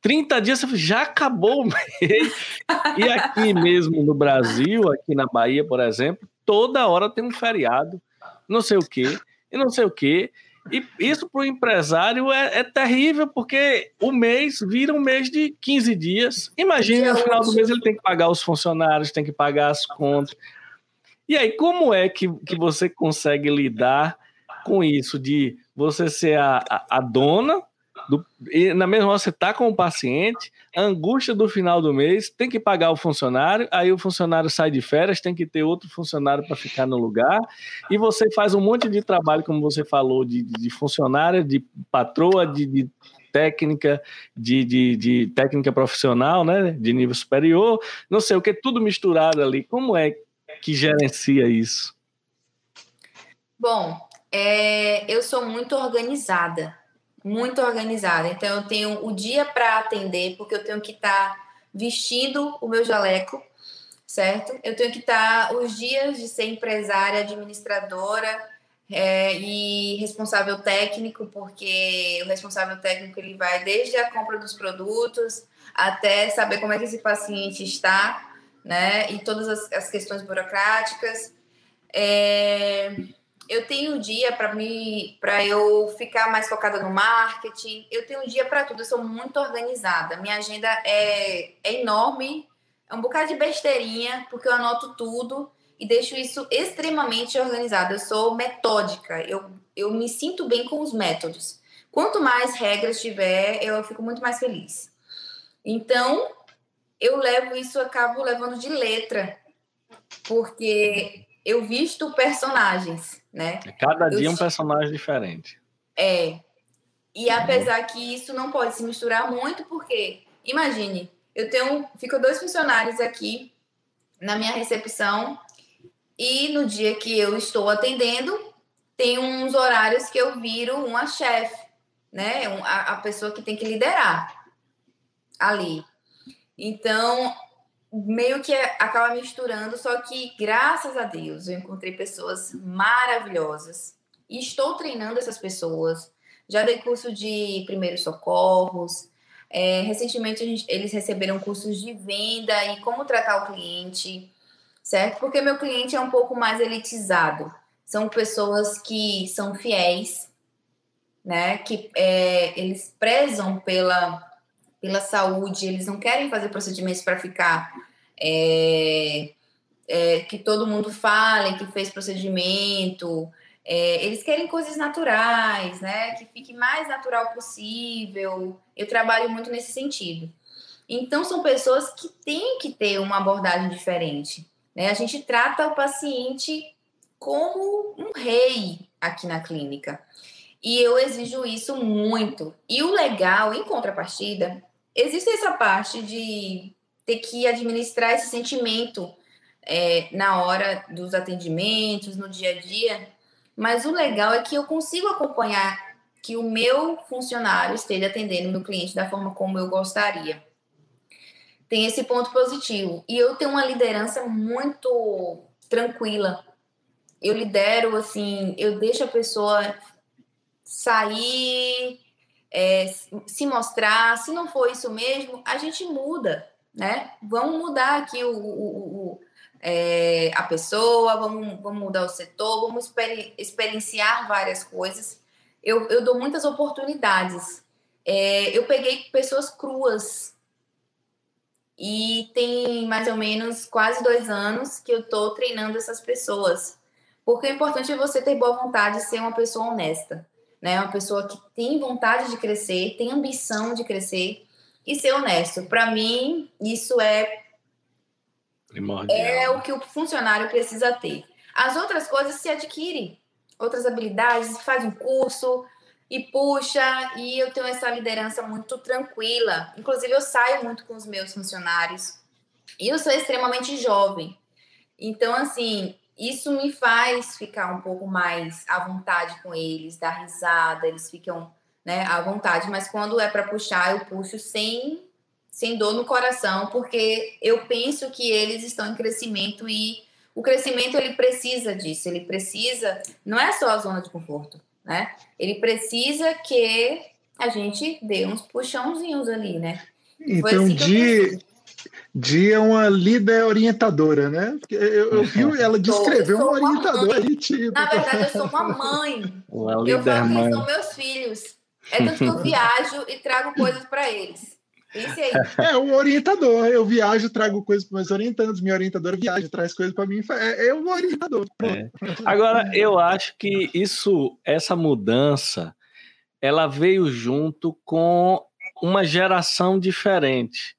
30 dias, já acabou o mês. E aqui mesmo no Brasil, aqui na Bahia, por exemplo, toda hora tem um feriado, não sei o quê, e não sei o quê. E isso para o empresário é, é, terrível, porque o mês vira um mês de 15 dias. Imagine no final do mês ele tem que pagar os funcionários, tem que pagar as contas. E aí, como é que, que você consegue lidar com isso de você ser a, a, a dona do, e na mesma hora você está com o paciente, a angústia do final do mês, tem que pagar o funcionário, aí o funcionário sai de férias, tem que ter outro funcionário para ficar no lugar, e você faz um monte de trabalho, como você falou, de, de de patroa, de, de técnica, de, de, de, técnica profissional, né, de nível superior, não sei o que, tudo misturado ali. Como é que gerencia isso? Bom, é, eu sou muito organizada muito organizada. Então, eu tenho o dia para atender, porque eu tenho que estar tá vestindo o meu jaleco, certo? Eu tenho que estar tá os dias de ser empresária, administradora é, e responsável técnico, porque o responsável técnico ele vai desde a compra dos produtos até saber como é que esse paciente está, né? E todas as, as questões burocráticas. É, eu tenho um dia para me para eu ficar mais focada no marketing. Eu tenho um dia para tudo. Eu sou muito organizada. Minha agenda é, é enorme. É um bocado de besteirinha, porque eu anoto tudo e deixo isso extremamente organizado. Eu sou metódica. Eu, eu me sinto bem com os métodos. Quanto mais regras tiver, eu fico muito mais feliz. Então, eu levo isso, acabo levando de letra, porque eu visto personagens, né? É cada dia eu, um personagem diferente. É. E apesar que isso não pode se misturar muito, porque imagine, eu tenho, fico dois funcionários aqui na minha recepção e no dia que eu estou atendendo, tem uns horários que eu viro uma chefe, né? A, a pessoa que tem que liderar ali. Então, meio que acaba misturando, só que graças a Deus eu encontrei pessoas maravilhosas e estou treinando essas pessoas. Já dei curso de primeiros socorros. É, recentemente gente, eles receberam cursos de venda e como tratar o cliente, certo? Porque meu cliente é um pouco mais elitizado. São pessoas que são fiéis, né? Que é, eles prezam pela pela saúde, eles não querem fazer procedimentos para ficar é, é, que todo mundo fale que fez procedimento. É, eles querem coisas naturais, né? Que fique mais natural possível. Eu trabalho muito nesse sentido. Então, são pessoas que têm que ter uma abordagem diferente. Né? A gente trata o paciente como um rei aqui na clínica. E eu exijo isso muito. E o legal, em contrapartida, existe essa parte de ter que administrar esse sentimento é, na hora dos atendimentos, no dia a dia. Mas o legal é que eu consigo acompanhar que o meu funcionário esteja atendendo o meu cliente da forma como eu gostaria. Tem esse ponto positivo. E eu tenho uma liderança muito tranquila. Eu lidero, assim, eu deixo a pessoa sair é, se mostrar, se não for isso mesmo, a gente muda, né? Vamos mudar aqui o, o, o é, a pessoa, vamos, vamos mudar o setor, vamos exper experienciar várias coisas. Eu, eu dou muitas oportunidades. É, eu peguei pessoas cruas e tem mais ou menos quase dois anos que eu estou treinando essas pessoas. Porque o importante é você ter boa vontade de ser uma pessoa honesta né? Uma pessoa que tem vontade de crescer, tem ambição de crescer e ser honesto. Para mim, isso é Primordial. é o que o funcionário precisa ter. As outras coisas se adquirem, outras habilidades, faz um curso e puxa, e eu tenho essa liderança muito tranquila. Inclusive, eu saio muito com os meus funcionários. E eu sou extremamente jovem. Então, assim, isso me faz ficar um pouco mais à vontade com eles, dar risada, eles ficam né, à vontade, mas quando é para puxar, eu puxo sem, sem dor no coração, porque eu penso que eles estão em crescimento e o crescimento ele precisa disso, ele precisa, não é só a zona de conforto, né? Ele precisa que a gente dê uns puxãozinhos ali, né? Então, assim de, Dia é uma líder orientadora, né? Eu, eu vi ela descrever uma orientadora aí, tipo. Na verdade, eu sou uma mãe. Uma eu falo mãe. que são meus filhos. É tanto que eu viajo e trago coisas para eles. Isso aí. É, o orientador. Eu viajo, trago coisas para meus orientandos. Minha orientadora viaja, traz coisas para mim. É, é um orientador. É. Agora, eu acho que isso, essa mudança, ela veio junto com uma geração diferente.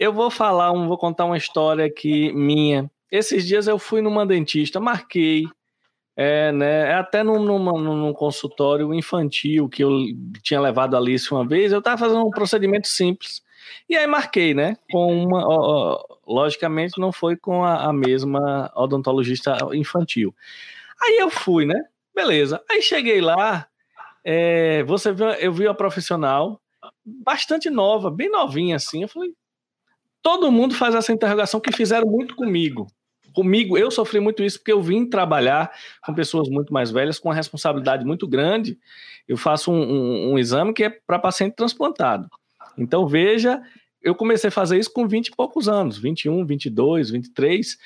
Eu vou falar, vou contar uma história aqui minha. Esses dias eu fui numa dentista, marquei, é, né, é até num, num consultório infantil que eu tinha levado a Alice uma vez, eu estava fazendo um procedimento simples. E aí marquei, né? Com uma. Ó, ó, logicamente, não foi com a, a, mesma odontologista infantil. Aí eu fui, né? Beleza. Aí cheguei lá é, você viu, eu vi a profissional bastante nova, bem novinha assim. Eu falei, todo mundo faz essa interrogação que fizeram muito comigo. Comigo, eu sofri muito isso porque eu vim trabalhar com pessoas muito mais velhas, com uma responsabilidade muito grande. Eu faço um, um, um exame que é para paciente transplantado. Então, veja eu comecei a fazer isso com 20 e poucos anos, 21, 22, 23,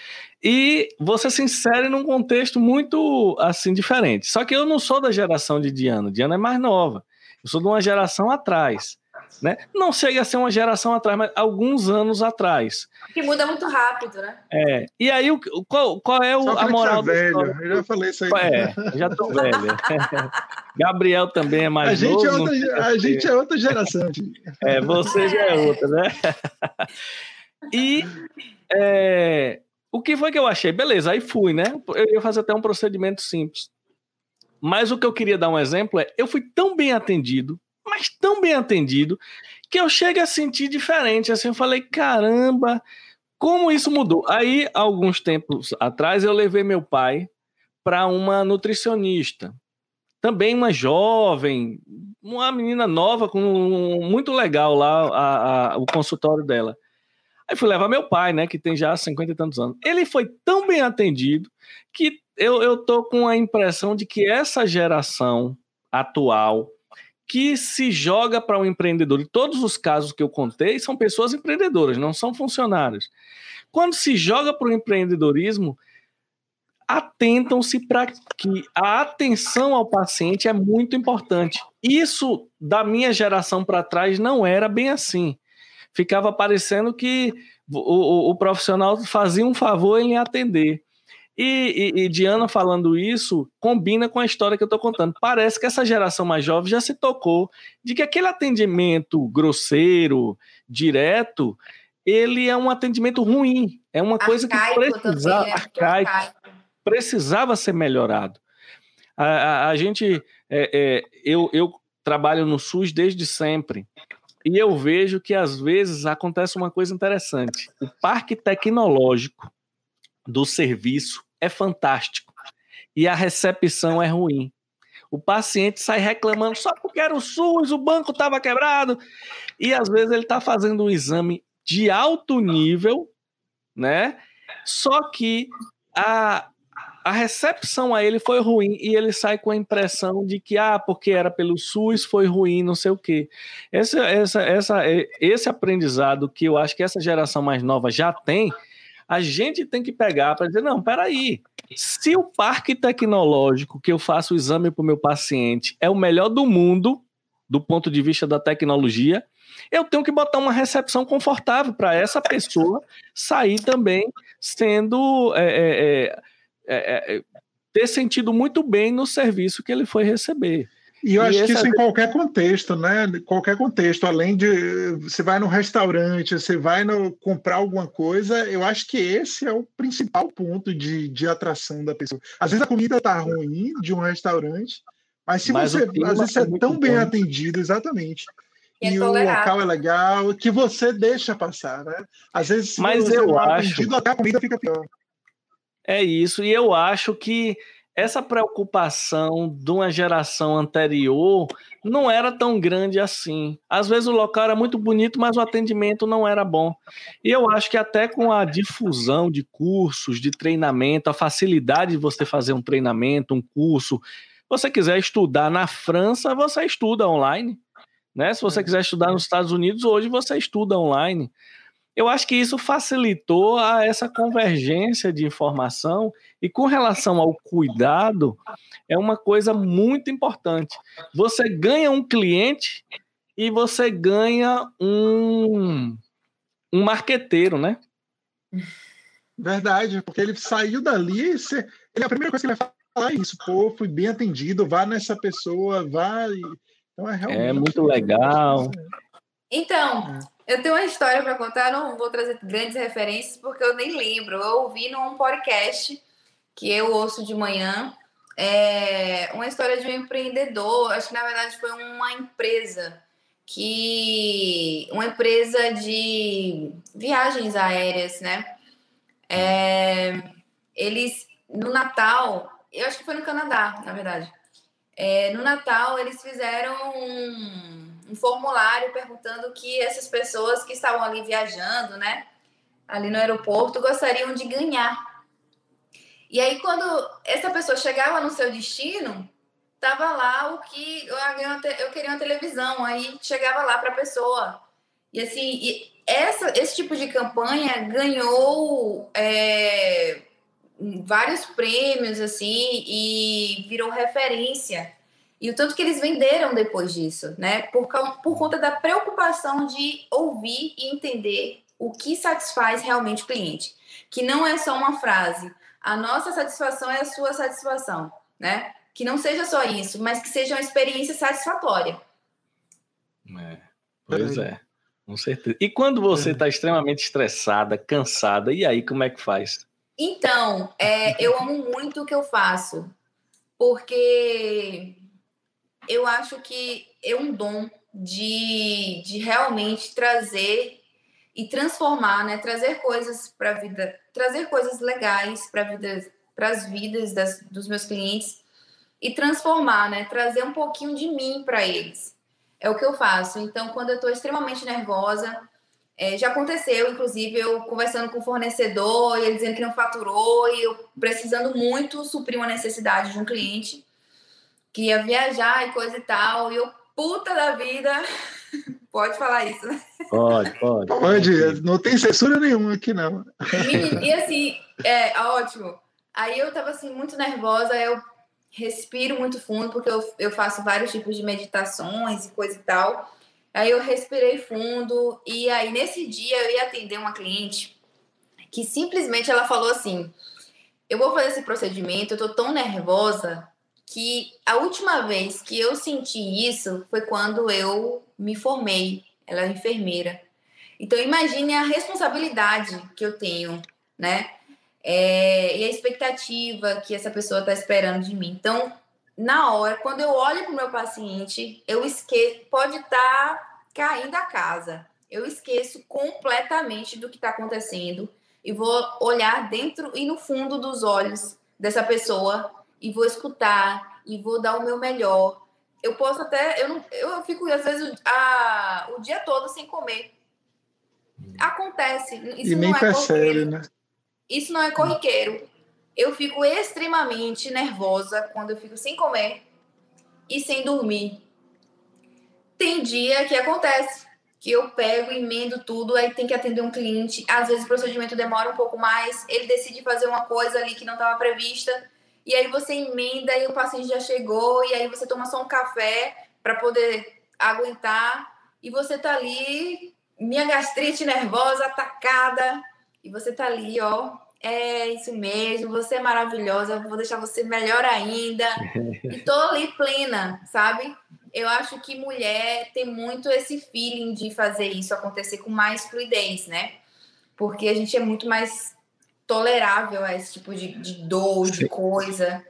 e você se insere num contexto muito assim diferente. Só que eu não sou da geração de Diana, Diana é mais nova. Eu sou de uma geração atrás. Né? Não chega a ser uma geração atrás, mas alguns anos atrás. Que muda muito rápido, né? É. E aí, o, qual, qual é o, a moral do velho. Eu já falei isso aí. É, já tô velho. Gabriel também é mais a gente novo. É outra, a gente é outra geração. É, você já é outra, né? E é, o que foi que eu achei? Beleza, aí fui, né? Eu ia fazer até um procedimento simples. Mas o que eu queria dar um exemplo é: eu fui tão bem atendido, mas tão bem atendido, que eu chego a sentir diferente. Assim, eu falei, caramba, como isso mudou? Aí, alguns tempos atrás, eu levei meu pai para uma nutricionista. Também uma jovem, uma menina nova, com muito legal lá a, a, o consultório dela. Aí fui levar meu pai, né, que tem já 50 e tantos anos. Ele foi tão bem atendido que eu, eu tô com a impressão de que essa geração atual que se joga para um empreendedor, e todos os casos que eu contei são pessoas empreendedoras, não são funcionários. Quando se joga para o empreendedorismo, atentam-se para que a atenção ao paciente é muito importante. Isso, da minha geração para trás, não era bem assim. Ficava parecendo que o, o, o profissional fazia um favor em atender. E, e, e, Diana falando isso combina com a história que eu estou contando. Parece que essa geração mais jovem já se tocou de que aquele atendimento grosseiro, direto, ele é um atendimento ruim. É uma arcaico coisa que precisava, também, né? arcaico, arcaico. precisava ser melhorado. A, a, a gente, é, é, eu, eu trabalho no SUS desde sempre. E eu vejo que às vezes acontece uma coisa interessante. O parque tecnológico do serviço é fantástico e a recepção é ruim. O paciente sai reclamando só porque era o SUS, o banco estava quebrado. E às vezes ele está fazendo um exame de alto nível, né? Só que a, a recepção a ele foi ruim e ele sai com a impressão de que, ah, porque era pelo SUS, foi ruim, não sei o quê. Esse, essa, essa, esse aprendizado que eu acho que essa geração mais nova já tem, a gente tem que pegar para dizer: não, peraí, se o parque tecnológico que eu faço o exame para o meu paciente é o melhor do mundo, do ponto de vista da tecnologia, eu tenho que botar uma recepção confortável para essa pessoa sair também sendo. É, é, é, é, é ter sentido muito bem no serviço que ele foi receber. E eu e acho que isso é... em qualquer contexto, né? Qualquer contexto, além de você vai no restaurante, você vai no, comprar alguma coisa, eu acho que esse é o principal ponto de, de atração da pessoa. Às vezes a comida tá ruim de um restaurante, mas se mas você às vezes é, é tão bem bom. atendido, exatamente. E, e o local é legal, que você deixa passar, né? Às vezes, se mas você eu não acho... atendido, até a comida fica pior. É isso, e eu acho que essa preocupação de uma geração anterior não era tão grande assim. Às vezes o local era muito bonito, mas o atendimento não era bom. E eu acho que até com a difusão de cursos, de treinamento, a facilidade de você fazer um treinamento, um curso, você quiser estudar na França, você estuda online. Né? Se você quiser estudar nos Estados Unidos, hoje você estuda online. Eu acho que isso facilitou a essa convergência de informação e com relação ao cuidado, é uma coisa muito importante. Você ganha um cliente e você ganha um, um marqueteiro, né? Verdade, porque ele saiu dali, você, ele, a primeira coisa que ele vai falar é isso, pô, fui bem atendido, vá nessa pessoa, vá. Então é, realmente, é muito legal. Então, eu tenho uma história para contar, não vou trazer grandes referências porque eu nem lembro. Eu ouvi num podcast que eu ouço de manhã é uma história de um empreendedor. Acho que na verdade foi uma empresa que uma empresa de viagens aéreas, né? É, eles no Natal, eu acho que foi no Canadá, na verdade. é, no Natal eles fizeram um, um formulário perguntando que essas pessoas que estavam ali viajando, né, ali no aeroporto, gostariam de ganhar. E aí, quando essa pessoa chegava no seu destino, tava lá o que eu, queria uma televisão, aí chegava lá para a pessoa. E assim, e essa, esse tipo de campanha ganhou é, vários prêmios assim e virou referência. E o tanto que eles venderam depois disso, né? Por, por conta da preocupação de ouvir e entender o que satisfaz realmente o cliente. Que não é só uma frase. A nossa satisfação é a sua satisfação, né? Que não seja só isso, mas que seja uma experiência satisfatória. É, pois é, com certeza. E quando você está extremamente estressada, cansada, e aí como é que faz? Então, é, eu amo muito o que eu faço, porque eu acho que é um dom de, de realmente trazer e transformar, né? Trazer coisas para a vida, trazer coisas legais para vida, para as vidas das, dos meus clientes e transformar, né? Trazer um pouquinho de mim para eles. É o que eu faço. Então, quando eu estou extremamente nervosa, é, já aconteceu, inclusive, eu conversando com o fornecedor e ele dizendo que não faturou e eu precisando muito suprir uma necessidade de um cliente que ia viajar e coisa e tal. E eu, puta da vida, pode falar isso, né? Pode, pode. Pode, não tem censura nenhuma aqui, não. E, e assim, é ótimo. Aí eu tava assim, muito nervosa, eu respiro muito fundo, porque eu, eu faço vários tipos de meditações e coisa e tal. Aí eu respirei fundo e aí nesse dia eu ia atender uma cliente que simplesmente ela falou assim: "Eu vou fazer esse procedimento, eu tô tão nervosa que a última vez que eu senti isso foi quando eu me formei. Ela é enfermeira. Então imagine a responsabilidade que eu tenho, né? É, e a expectativa que essa pessoa está esperando de mim. Então na hora, quando eu olho para o meu paciente, eu esqueço, pode estar tá caindo a casa. Eu esqueço completamente do que está acontecendo e vou olhar dentro e no fundo dos olhos dessa pessoa e vou escutar e vou dar o meu melhor. Eu posso até, eu, não, eu fico às vezes a, o dia todo sem comer. Acontece. Isso e nem não é percebe, né? Isso não é corriqueiro eu fico extremamente nervosa quando eu fico sem comer e sem dormir. Tem dia que acontece que eu pego, emendo tudo, aí tem que atender um cliente. Às vezes o procedimento demora um pouco mais, ele decide fazer uma coisa ali que não estava prevista, e aí você emenda e o paciente já chegou, e aí você toma só um café para poder aguentar, e você tá ali, minha gastrite nervosa, atacada, e você tá ali, ó, é isso mesmo, você é maravilhosa, vou deixar você melhor ainda. E tô ali plena, sabe? Eu acho que mulher tem muito esse feeling de fazer isso acontecer com mais fluidez, né? Porque a gente é muito mais tolerável a esse tipo de, de dor, de coisa.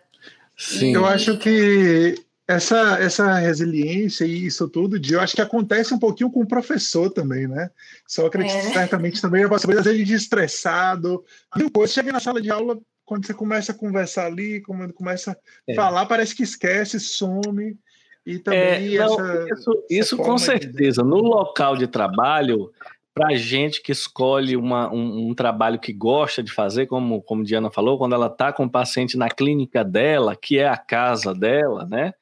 Sim. E... Eu acho que essa, essa resiliência e isso tudo, eu acho que acontece um pouquinho com o professor também, né? Sócrates é. certamente também é possibilidade às vezes de estressado. E depois chega na sala de aula, quando você começa a conversar ali, quando começa a é. falar, parece que esquece, some. E também é, não, essa, isso, isso com certeza. De... No local de trabalho, para gente que escolhe uma, um, um, trabalho que gosta de fazer, como, como Diana falou, quando ela está com o paciente na clínica dela, que é a casa dela, né?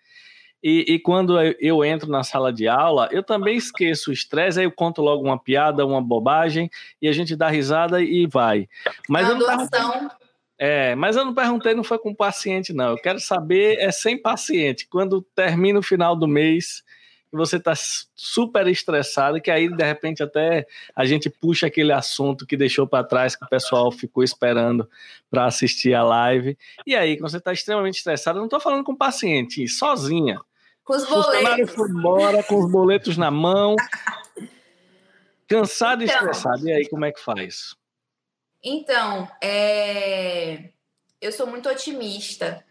E, e, quando eu entro na sala de aula, eu também esqueço o estresse, aí eu conto logo uma piada, uma bobagem, e a gente dá risada e vai. Mas eu não é, mas eu não perguntei, não foi com paciente, não. Eu quero saber, é sem paciente. Quando termina o final do mês, você está super estressado, que aí, de repente, até a gente puxa aquele assunto que deixou para trás, que o pessoal ficou esperando para assistir a live. E aí, quando você está extremamente estressado, não estou falando com paciente, sozinha. Com os boletos. Foi embora, com os boletos na mão. Cansado então, e estressado. E aí, como é que faz? Então, é... eu sou muito otimista.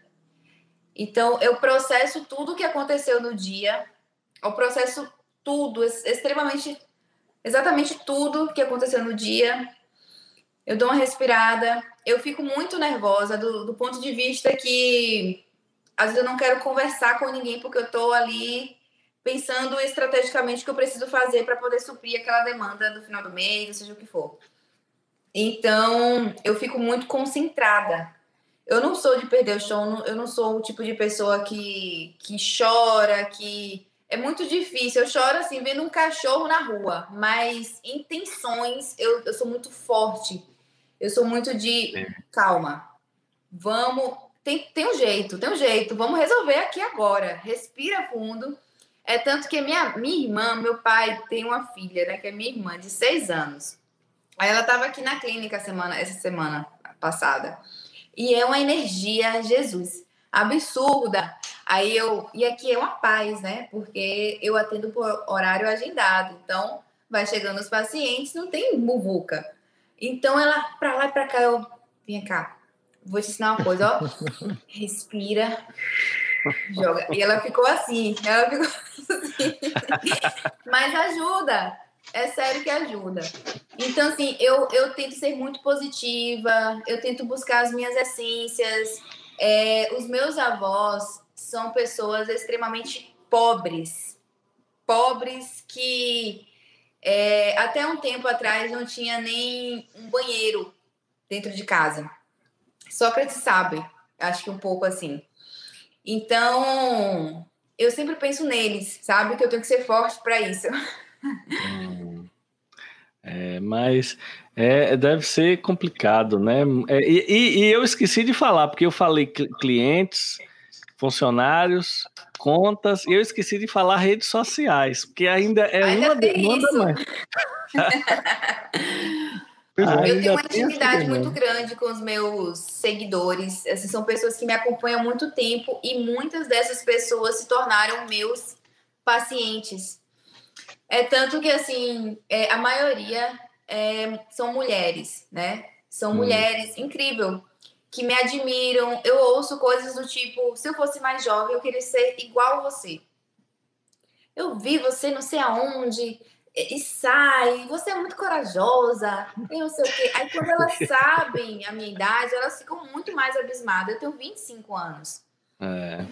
Então, eu processo tudo o que aconteceu no dia. Eu processo tudo, extremamente, exatamente tudo que aconteceu no dia. Eu dou uma respirada. Eu fico muito nervosa do, do ponto de vista que às vezes eu não quero conversar com ninguém porque eu estou ali pensando estrategicamente o que eu preciso fazer para poder suprir aquela demanda do final do mês, seja o que for. Então, eu fico muito concentrada. Eu não sou de perder o show, eu não sou o tipo de pessoa que, que chora, que. É muito difícil. Eu choro assim, vendo um cachorro na rua, mas intenções, eu, eu sou muito forte. Eu sou muito de é. calma. Vamos. Tem, tem um jeito, tem um jeito. Vamos resolver aqui agora. Respira fundo. É tanto que minha, minha irmã, meu pai tem uma filha, né? Que é minha irmã, de seis anos. Aí ela estava aqui na clínica semana, essa semana passada. E é uma energia, Jesus, absurda. Aí eu. E aqui é uma paz, né? Porque eu atendo por horário agendado. Então, vai chegando os pacientes, não tem muvuca. Então, ela, para lá e para cá, eu. Vem cá, vou te ensinar uma coisa, ó. Respira. Joga. E ela ficou assim. Ela ficou assim. Mas ajuda. É sério que ajuda. Então, assim, eu, eu tento ser muito positiva, eu tento buscar as minhas essências. É, os meus avós são pessoas extremamente pobres. Pobres que é, até um tempo atrás não tinha nem um banheiro dentro de casa. Sócrates sabe, acho que um pouco assim. Então, eu sempre penso neles, sabe? Que eu tenho que ser forte para isso. Hum. É, mas é, deve ser complicado, né? É, e, e, eu esqueci de falar, porque eu falei clientes, funcionários, contas, e eu esqueci de falar redes sociais, porque ainda é ainda uma demanda mais. eu tenho uma intimidade muito grande com os meus seguidores. Assim, são pessoas que me acompanham há muito tempo e muitas dessas pessoas se tornaram meus pacientes. É tanto que, assim, é, a maioria é, são mulheres, né? São hum. mulheres, incrível, que me admiram. Eu ouço coisas do tipo: se eu fosse mais jovem, eu queria ser igual a você. Eu vi você não sei aonde, e, sai, você é muito corajosa, e não sei o quê. Aí, quando elas sabem a minha idade, elas ficam muito mais abismadas. Eu tenho 25 anos. É.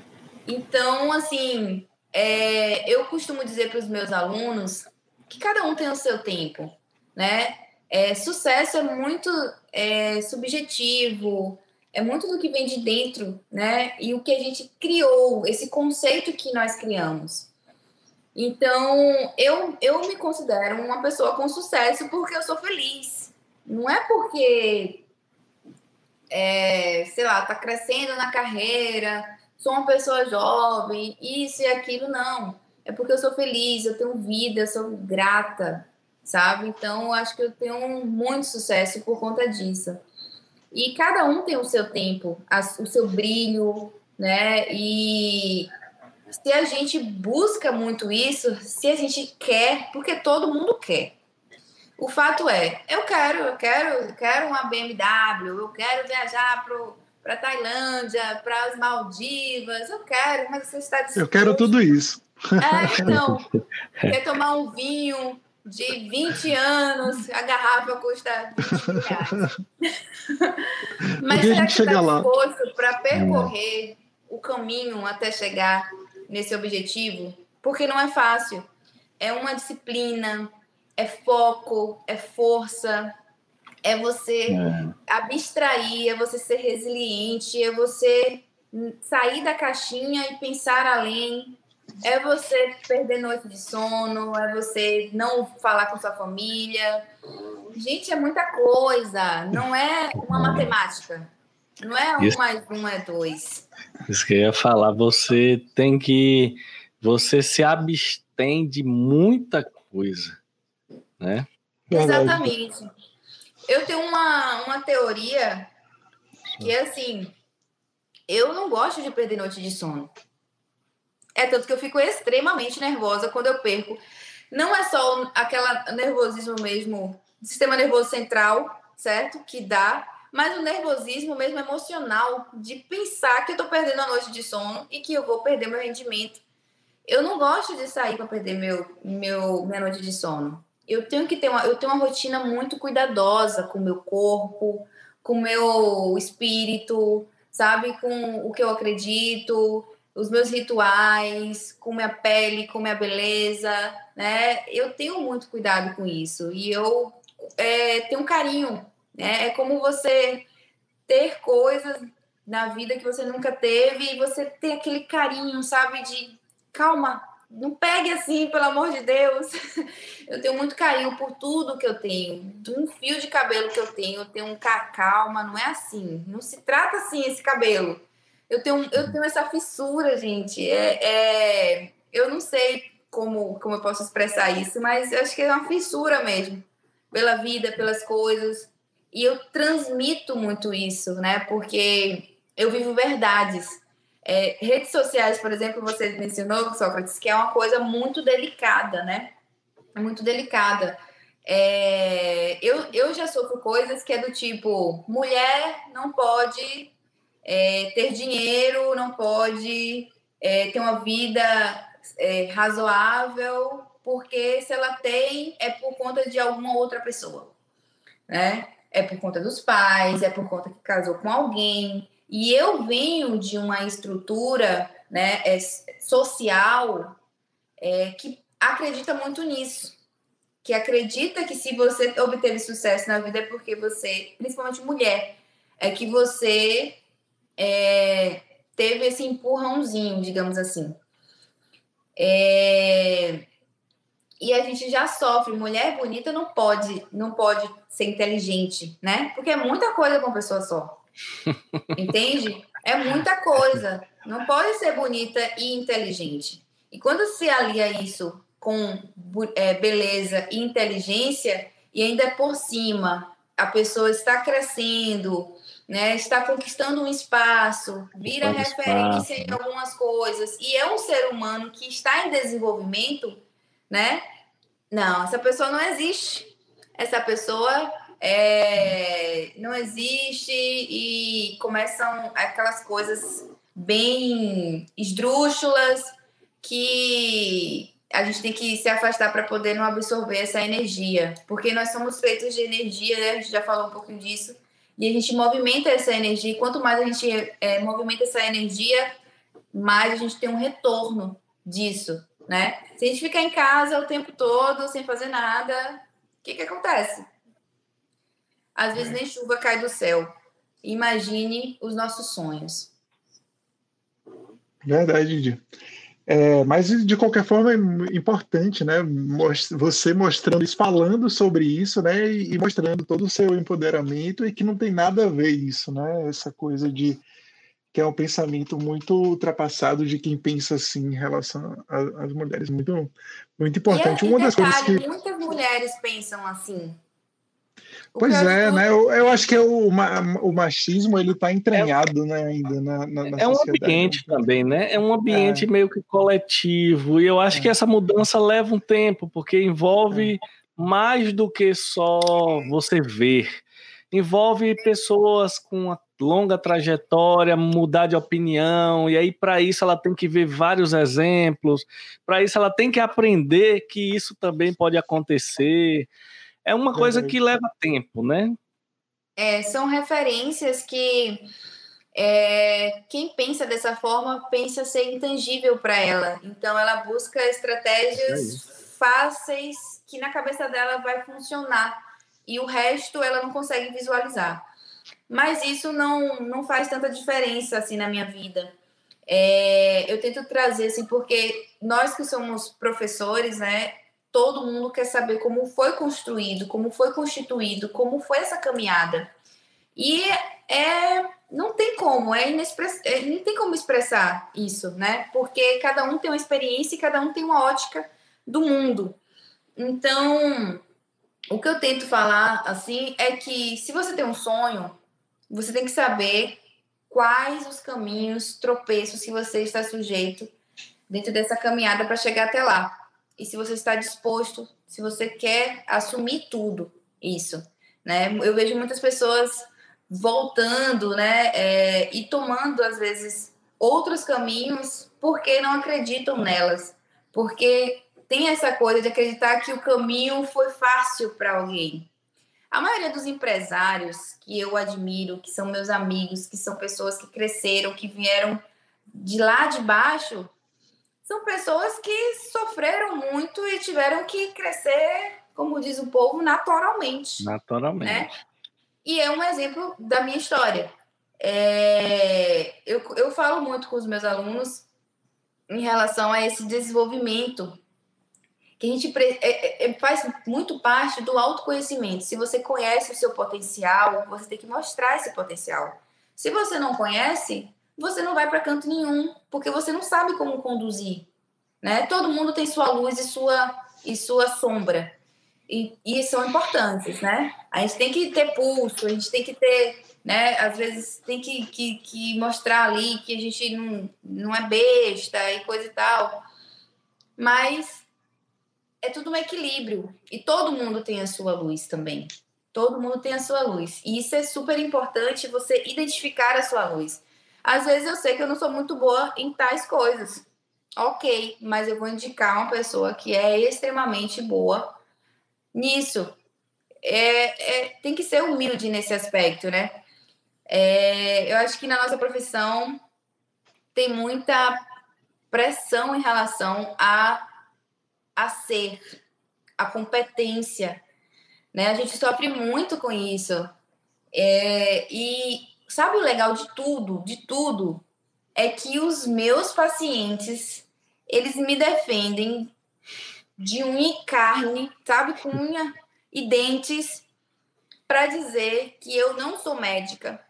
Então, assim, é, eu costumo dizer para os meus alunos que cada um tem o seu tempo, né? É, sucesso é muito é, subjetivo, é muito do que vem de dentro, né? E o que a gente criou, esse conceito que nós criamos. Então, eu, eu me considero uma pessoa com sucesso porque eu sou feliz. Não é porque, é, sei lá, tá crescendo na carreira, sou uma pessoa jovem, isso e aquilo, não. É porque eu sou feliz, eu tenho vida, eu sou grata, sabe? Então, eu acho que eu tenho muito sucesso por conta disso. E cada um tem o seu tempo, o seu brilho, né? E se a gente busca muito isso, se a gente quer, porque todo mundo quer. O fato é, eu quero, eu quero, eu quero uma BMW, eu quero viajar para Tailândia, para as Maldivas. Eu quero, mas você está disposto. Eu quero tudo isso. É, então, quer tomar um vinho de 20 anos, a garrafa custa 20 reais. mas será que está disposto para percorrer o caminho até chegar nesse objetivo? Porque não é fácil. É uma disciplina, é foco, é força, é você é. abstrair, é você ser resiliente, é você sair da caixinha e pensar além. É você perder noite de sono, é você não falar com sua família. Gente, é muita coisa. Não é uma matemática. Não é um Isso. mais um é dois. Isso que eu ia falar. Você tem que. Você se abstém de muita coisa, né? Exatamente. Eu tenho uma, uma teoria que é assim: eu não gosto de perder noite de sono. É tanto que eu fico extremamente nervosa quando eu perco. Não é só aquela nervosismo mesmo, sistema nervoso central, certo? Que dá, mas o nervosismo mesmo emocional de pensar que eu tô perdendo a noite de sono e que eu vou perder meu rendimento. Eu não gosto de sair para perder meu, meu, minha noite de sono eu tenho que ter uma, eu tenho uma rotina muito cuidadosa com o meu corpo, com o meu espírito, sabe, com o que eu acredito, os meus rituais, com minha pele, com minha beleza, né? Eu tenho muito cuidado com isso e eu é, tenho um carinho, né? É como você ter coisas na vida que você nunca teve e você ter aquele carinho, sabe, de calma, não pegue assim, pelo amor de Deus. Eu tenho muito carinho por tudo que eu tenho. Um fio de cabelo que eu tenho, eu tenho um calma, não é assim. Não se trata assim esse cabelo. Eu tenho, eu tenho essa fissura, gente. É, é, eu não sei como, como eu posso expressar isso, mas eu acho que é uma fissura mesmo. Pela vida, pelas coisas. E eu transmito muito isso, né? Porque eu vivo verdades. É, redes sociais, por exemplo, você mencionou, Sócrates, que é uma coisa muito delicada, né? É muito delicada. É, eu, eu já sofro coisas que é do tipo: mulher não pode é, ter dinheiro, não pode é, ter uma vida é, razoável, porque se ela tem, é por conta de alguma outra pessoa, né? É por conta dos pais, é por conta que casou com alguém, e eu venho de uma estrutura né, é, social é, que acredita muito nisso. Que acredita que se você obteve sucesso na vida é porque você, principalmente mulher, é que você é, teve esse empurrãozinho, digamos assim. É, e a gente já sofre. Mulher bonita não pode, não pode ser inteligente, né? Porque é muita coisa para uma pessoa só. Entende? É muita coisa. Não pode ser bonita e inteligente. E quando se alia isso com é, beleza e inteligência, e ainda por cima a pessoa está crescendo, né, está conquistando um espaço, vira um referência espaço, em algumas coisas, e é um ser humano que está em desenvolvimento, né? Não, essa pessoa não existe. Essa pessoa é, não existe e começam aquelas coisas bem esdrúxulas que a gente tem que se afastar para poder não absorver essa energia, porque nós somos feitos de energia, né? a gente já falou um pouquinho disso, e a gente movimenta essa energia, e quanto mais a gente é, movimenta essa energia, mais a gente tem um retorno disso, né? Se a gente ficar em casa o tempo todo, sem fazer nada, o que que acontece? Às vezes nem chuva cai do céu. Imagine os nossos sonhos. Verdade, Didi. É, mas de qualquer forma é importante, né? Você mostrando isso, falando sobre isso, né? E mostrando todo o seu empoderamento e que não tem nada a ver isso, né? Essa coisa de que é um pensamento muito ultrapassado de quem pensa assim em relação às mulheres, muito muito importante. E, Uma das detalhe, coisas que muitas mulheres pensam assim. Pois é, né? Eu, eu, acho que é o, o machismo ele está entranhado, é, né, ainda na, na, na É um ambiente também, né? É um ambiente é. meio que coletivo. E eu acho é. que essa mudança leva um tempo, porque envolve é. mais do que só você ver. Envolve pessoas com uma longa trajetória, mudar de opinião, e aí para isso ela tem que ver vários exemplos, para isso ela tem que aprender que isso também pode acontecer é uma coisa que leva tempo, né? É, são referências que é, quem pensa dessa forma pensa ser intangível para ela. Então ela busca estratégias é fáceis que na cabeça dela vai funcionar e o resto ela não consegue visualizar. Mas isso não, não faz tanta diferença assim na minha vida. É, eu tento trazer assim porque nós que somos professores, né, todo mundo quer saber como foi construído, como foi constituído, como foi essa caminhada. E é, não tem como, é, inexpress, é não tem como expressar isso, né? Porque cada um tem uma experiência e cada um tem uma ótica do mundo. Então, o que eu tento falar assim é que se você tem um sonho, você tem que saber quais os caminhos, tropeços que você está sujeito dentro dessa caminhada para chegar até lá e se você está disposto, se você quer assumir tudo isso, né? Eu vejo muitas pessoas voltando, né, é, e tomando às vezes outros caminhos porque não acreditam nelas, porque tem essa coisa de acreditar que o caminho foi fácil para alguém. A maioria dos empresários que eu admiro, que são meus amigos, que são pessoas que cresceram, que vieram de lá de baixo, são pessoas que sofreram muito e tiveram que crescer, como diz o povo, naturalmente. Naturalmente. Né? E é um exemplo da minha história. É, eu, eu falo muito com os meus alunos em relação a esse desenvolvimento que a gente é, é, é, faz muito parte do autoconhecimento. Se você conhece o seu potencial, você tem que mostrar esse potencial. Se você não conhece, você não vai para canto nenhum, porque você não sabe como conduzir, né? Todo mundo tem sua luz e sua e sua sombra. E, e são importantes, né? A gente tem que ter pulso, a gente tem que ter, né? Às vezes tem que, que, que mostrar ali que a gente não, não é besta e coisa e tal. Mas é tudo um equilíbrio. E todo mundo tem a sua luz também. Todo mundo tem a sua luz. E isso é super importante você identificar a sua luz. Às vezes eu sei que eu não sou muito boa em tais coisas. Ok, mas eu vou indicar uma pessoa que é extremamente boa nisso. É, é tem que ser humilde nesse aspecto, né? É, eu acho que na nossa profissão tem muita pressão em relação a a ser, a competência. Né? A gente sofre muito com isso. É, e sabe o legal de tudo, de tudo, é que os meus pacientes, eles me defendem de unha e carne, sabe, com unha e dentes, para dizer que eu não sou médica,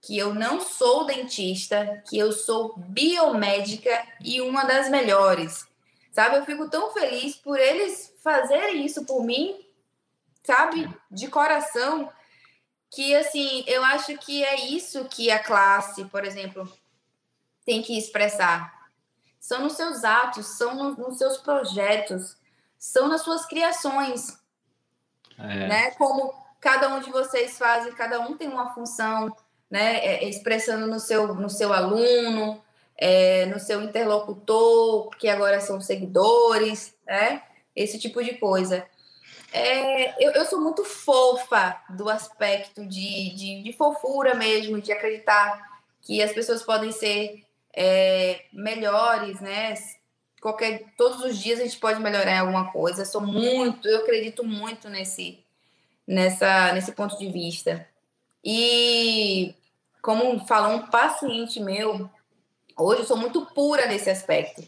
que eu não sou dentista, que eu sou biomédica e uma das melhores. Sabe, eu fico tão feliz por eles fazerem isso por mim, sabe, de coração, que assim, eu acho que é isso que a classe, por exemplo, tem que expressar. São nos seus atos, são no, nos seus projetos, são nas suas criações. É. Né? Como cada um de vocês fazem, cada um tem uma função, né? É, expressando no seu, no seu aluno, é, no seu interlocutor, que agora são seguidores, né? Esse tipo de coisa. É, eu, eu, sou muito fofa do aspecto de, de, de, fofura mesmo, de acreditar que as pessoas podem ser é, melhores, né? Qualquer, todos os dias a gente pode melhorar em alguma coisa. Eu sou muito, eu acredito muito nesse, nessa, nesse ponto de vista. E como falou um paciente meu, Hoje eu sou muito pura nesse aspecto.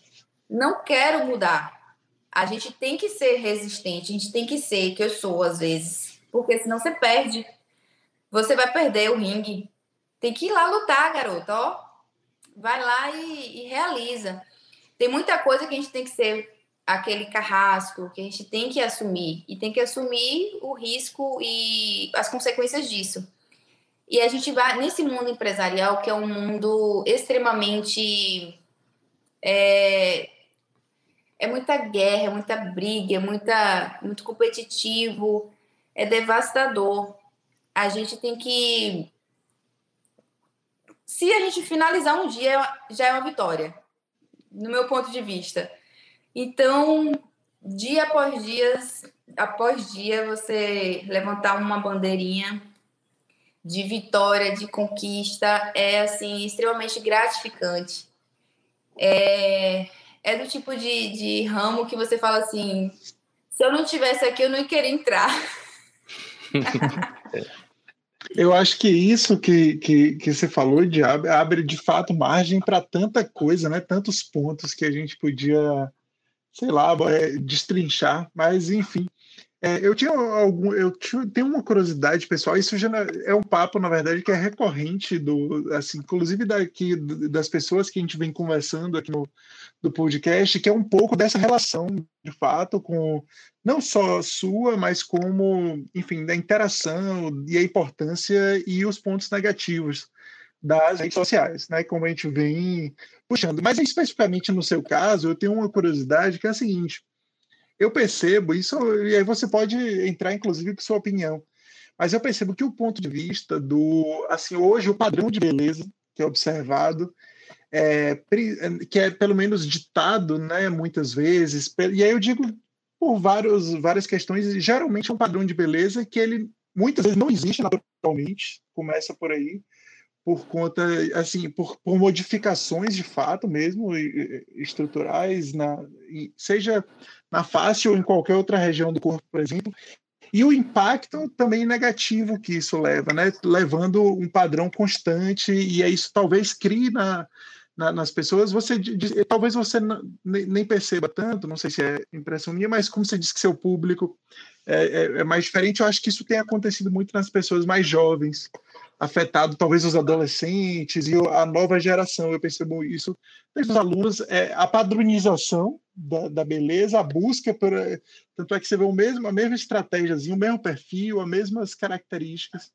Não quero mudar. A gente tem que ser resistente, a gente tem que ser, que eu sou às vezes, porque senão você perde. Você vai perder o ringue. Tem que ir lá lutar, garota, ó. Vai lá e, e realiza. Tem muita coisa que a gente tem que ser aquele carrasco, que a gente tem que assumir. E tem que assumir o risco e as consequências disso. E a gente vai nesse mundo empresarial, que é um mundo extremamente. É, é muita guerra, é muita briga, é muita, muito competitivo, é devastador. A gente tem que. Se a gente finalizar um dia, já é uma vitória, no meu ponto de vista. Então, dia após dia, após dia, você levantar uma bandeirinha de vitória, de conquista, é assim extremamente gratificante. É, é do tipo de, de ramo que você fala assim: se eu não tivesse aqui, eu não ia querer entrar. Eu acho que isso que, que, que você falou de abre, abre de fato margem para tanta coisa, né? Tantos pontos que a gente podia, sei lá, é, destrinchar, mas enfim. É, eu tinha algum, eu tinha, tenho uma curiosidade pessoal. Isso já é um papo, na verdade, que é recorrente do, assim, inclusive daqui das pessoas que a gente vem conversando aqui no do podcast, que é um pouco dessa relação, de fato, com não só sua, mas como, enfim, da interação e a importância e os pontos negativos das redes sociais, né? Como a gente vem puxando. Mas especificamente no seu caso, eu tenho uma curiosidade que é a seguinte eu percebo isso, e aí você pode entrar, inclusive, com sua opinião. Mas eu percebo que o ponto de vista do, assim, hoje o padrão de beleza que é observado, é, que é pelo menos ditado, né, muitas vezes, e aí eu digo por vários, várias questões, geralmente é um padrão de beleza que ele muitas vezes não existe naturalmente, começa por aí, por conta, assim, por, por modificações de fato mesmo, estruturais, na, seja na face ou em qualquer outra região do corpo, por exemplo, e o impacto também negativo que isso leva, né? levando um padrão constante, e é isso talvez crie na, na, nas pessoas, você talvez você não, nem perceba tanto, não sei se é impressão minha, mas como você disse que seu público é, é, é, mais diferente, eu acho que isso tem acontecido muito nas pessoas mais jovens, afetado talvez os adolescentes e a nova geração, eu percebo isso desde os alunos, é, a padronização da, da, beleza, a busca por, tanto é que você vê o mesmo, a mesma estratégia, o mesmo perfil, as mesmas características,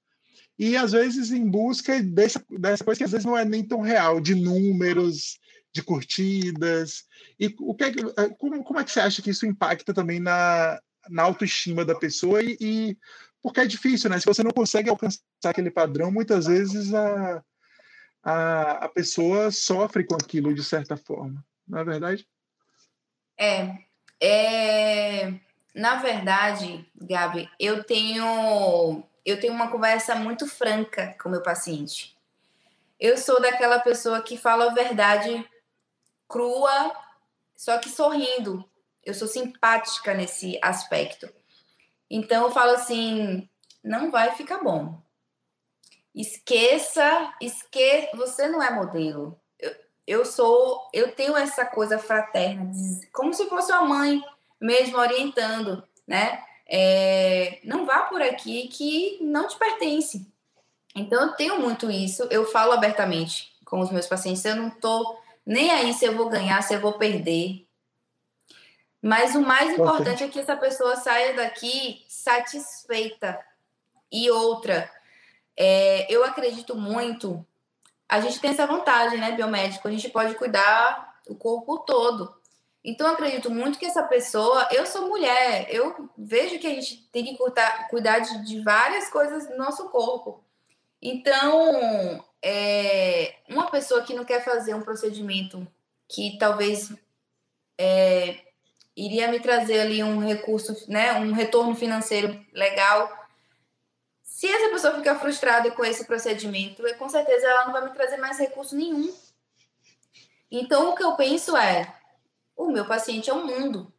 e às vezes em busca dessa, dessa coisa que às vezes não é nem tão real, de números, de curtidas. E o que é, eh, como, como é que você acha que isso impacta também na, na autoestima da pessoa? E, e, porque é difícil, né? Se você não consegue alcançar aquele padrão, muitas vezes a, a, a pessoa sofre com aquilo de certa forma, não é verdade? É, é, na verdade, Gabi, eu tenho eu tenho uma conversa muito franca com meu paciente. Eu sou daquela pessoa que fala a verdade crua, só que sorrindo. Eu sou simpática nesse aspecto. Então eu falo assim, não vai ficar bom. Esqueça, esque, você não é modelo. Eu, eu sou, eu tenho essa coisa fraterna, como se fosse uma mãe mesmo orientando, né? é, não vá por aqui que não te pertence. Então, eu tenho muito isso, eu falo abertamente com os meus pacientes, eu não tô nem aí se eu vou ganhar, se eu vou perder. Mas o mais importante é que essa pessoa saia daqui satisfeita. E outra, é, eu acredito muito, a gente tem essa vontade, né, biomédico, a gente pode cuidar o corpo todo. Então, eu acredito muito que essa pessoa. Eu sou mulher, eu vejo que a gente tem que cuidar, cuidar de, de várias coisas do nosso corpo. Então, é, uma pessoa que não quer fazer um procedimento que talvez é, iria me trazer ali um recurso, né, um retorno financeiro legal. Se essa pessoa ficar frustrada com esse procedimento, com certeza ela não vai me trazer mais recurso nenhum. Então, o que eu penso é: o meu paciente é o mundo.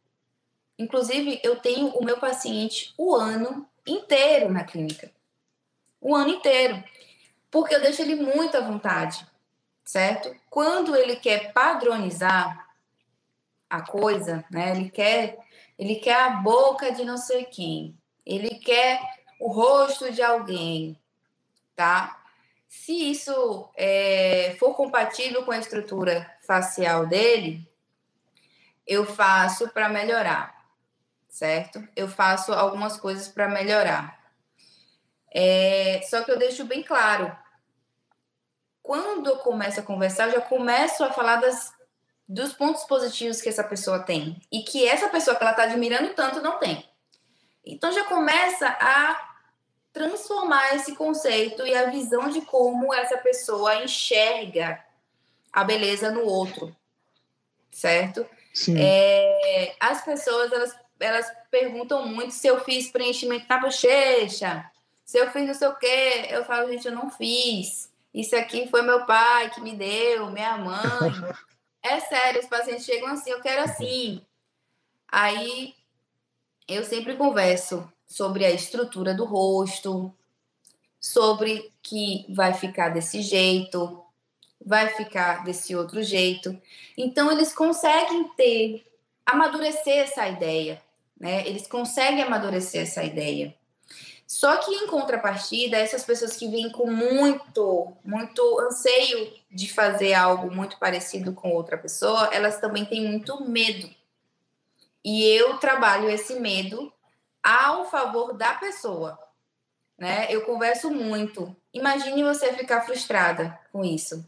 Inclusive, eu tenho o meu paciente o ano inteiro na clínica. O ano inteiro. Porque eu deixo ele muito à vontade, certo? Quando ele quer padronizar a coisa, né? Ele quer, ele quer a boca de não sei quem. Ele quer o rosto de alguém, tá? Se isso é, for compatível com a estrutura facial dele, eu faço para melhorar, certo? Eu faço algumas coisas para melhorar. É, só que eu deixo bem claro. Quando eu começo a conversar, eu já começo a falar das, dos pontos positivos que essa pessoa tem e que essa pessoa que ela está admirando tanto não tem. Então já começa a transformar esse conceito e a visão de como essa pessoa enxerga a beleza no outro, certo? É, as pessoas elas, elas perguntam muito se eu fiz preenchimento na bochecha, se eu fiz não sei o quê. Eu falo, gente, eu não fiz. Isso aqui foi meu pai que me deu, minha mãe. é sério, os pacientes chegam assim, eu quero assim. Aí eu sempre converso sobre a estrutura do rosto, sobre que vai ficar desse jeito, vai ficar desse outro jeito. Então, eles conseguem ter, amadurecer essa ideia, né? Eles conseguem amadurecer essa ideia. Só que, em contrapartida, essas pessoas que vêm com muito, muito anseio de fazer algo muito parecido com outra pessoa, elas também têm muito medo. E eu trabalho esse medo ao favor da pessoa, né? Eu converso muito. Imagine você ficar frustrada com isso.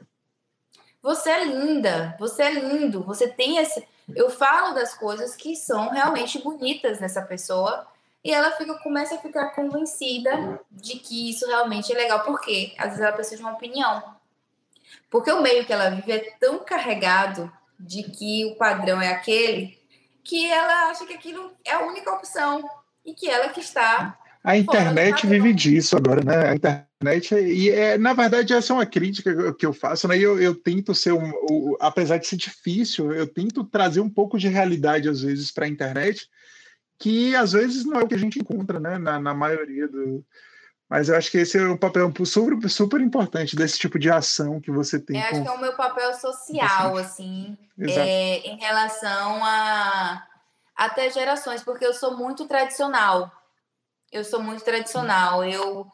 Você é linda, você é lindo, você tem esse. Eu falo das coisas que são realmente bonitas nessa pessoa e ela fica, começa a ficar convencida de que isso realmente é legal. Por quê? Às vezes ela precisa de uma opinião. Porque o meio que ela vive é tão carregado de que o padrão é aquele que ela acha que aquilo é a única opção e que ela que está A internet vive disso agora, né? A internet, e é, na verdade, essa é uma crítica que eu faço, né? Eu, eu tento ser um, o, apesar de ser difícil, eu tento trazer um pouco de realidade, às vezes, para a internet, que às vezes não é o que a gente encontra, né? Na, na maioria do. Mas eu acho que esse é um papel super, super importante desse tipo de ação que você tem. Eu acho que é o meu papel social, assim, é, em relação a até gerações, porque eu sou muito tradicional eu sou muito tradicional. Eu,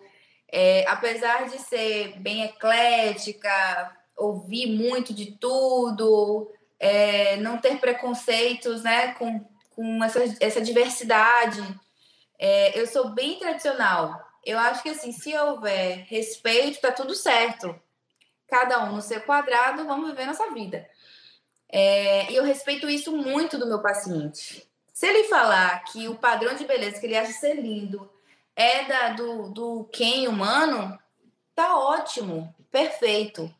é, apesar de ser bem eclética, ouvir muito de tudo, é, não ter preconceitos né, com, com essa, essa diversidade, é, eu sou bem tradicional. Eu acho que assim, se houver respeito, tá tudo certo. Cada um no seu quadrado, vamos viver nossa vida. É, e eu respeito isso muito do meu paciente. Se ele falar que o padrão de beleza que ele acha ser lindo é da, do, do quem humano, tá ótimo, perfeito,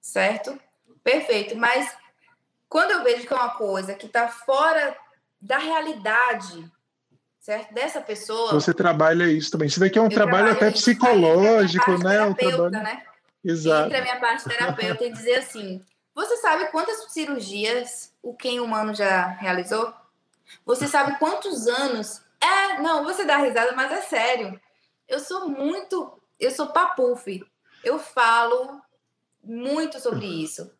certo? Perfeito. Mas quando eu vejo que é uma coisa que tá fora da realidade, certo? Dessa pessoa. Você trabalha isso também. Isso daqui é um trabalho até psicológico, né? Um trabalho... né? Exato. Entra a minha parte terapeuta e dizer assim: você sabe quantas cirurgias o quem humano já realizou? Você sabe quantos anos? É, não, você dá risada, mas é sério. Eu sou muito, eu sou papuf. Eu falo muito sobre isso.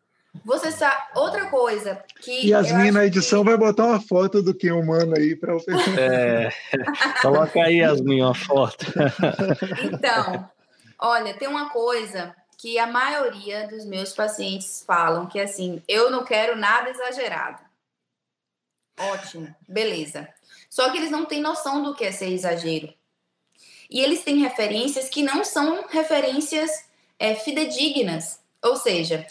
Você sabe outra coisa que Yasmin na edição que... vai botar uma foto do que humano aí para o É, coloca aí Yasmin uma foto. Então, olha, tem uma coisa que a maioria dos meus pacientes falam que é assim, eu não quero nada exagerado. Ótimo, beleza. Só que eles não têm noção do que é ser exagero. E eles têm referências que não são referências é, fidedignas. Ou seja,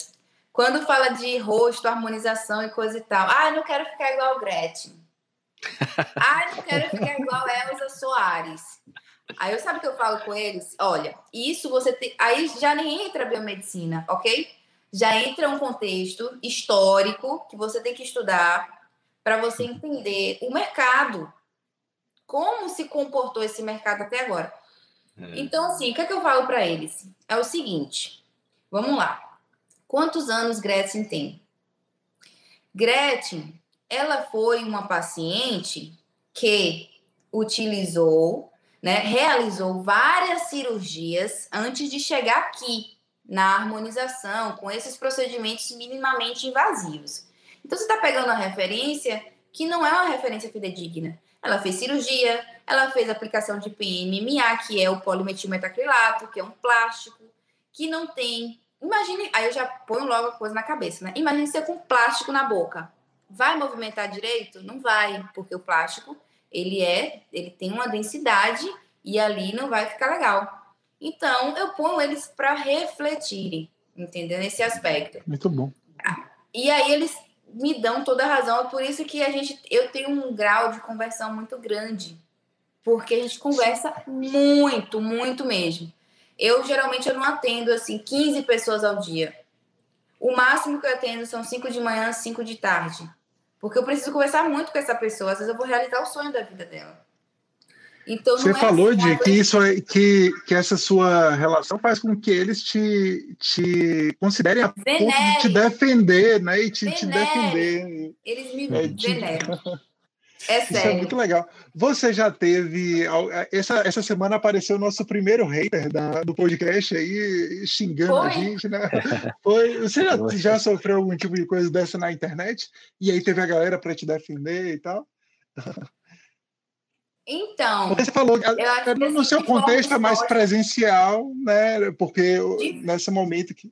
quando fala de rosto, harmonização e coisa e tal, ah, eu não quero ficar igual Gretchen. ah, não quero ficar igual Elza Soares. Aí eu sabe o que eu falo com eles? Olha, isso você tem. Aí já nem entra a biomedicina, ok? Já entra um contexto histórico que você tem que estudar para você entender o mercado, como se comportou esse mercado até agora. É. Então, assim, o que, é que eu falo para eles? É o seguinte: vamos lá. Quantos anos Gretchen tem? Gretchen, ela foi uma paciente que utilizou, né, realizou várias cirurgias antes de chegar aqui na harmonização com esses procedimentos minimamente invasivos. Então você está pegando uma referência que não é uma referência fidedigna. Ela fez cirurgia, ela fez aplicação de PMMA, que é o polimetilmetacrilato, que é um plástico, que não tem. Imagine, aí eu já ponho logo a coisa na cabeça, né? Imagine você com plástico na boca. Vai movimentar direito? Não vai, porque o plástico, ele é, ele tem uma densidade e ali não vai ficar legal. Então, eu ponho eles para refletirem, entendeu? Nesse aspecto. Muito bom. E aí eles me dão toda a razão. É por isso que a gente, eu tenho um grau de conversão muito grande. Porque a gente conversa muito, muito mesmo. Eu geralmente eu não atendo assim 15 pessoas ao dia. O máximo que eu atendo são 5 de manhã, 5 de tarde. Porque eu preciso conversar muito com essa pessoa. Às vezes eu vou realizar o sonho da vida dela. Então, Você é falou assim, de que isso é, que, que essa sua relação faz com que eles te, te considerem a ponto de te defender, né? E te, te defender. Eles me é, veneram. É sério. Isso é muito legal. Você já teve. Essa, essa semana apareceu o nosso primeiro hater da, do podcast aí, xingando Foi? a gente, né? Foi. Você já, já sofreu algum tipo de coisa dessa na internet? E aí teve a galera para te defender e tal? Então. Você falou, no assim, seu contexto é mais presencial, né? Porque de... nesse momento que.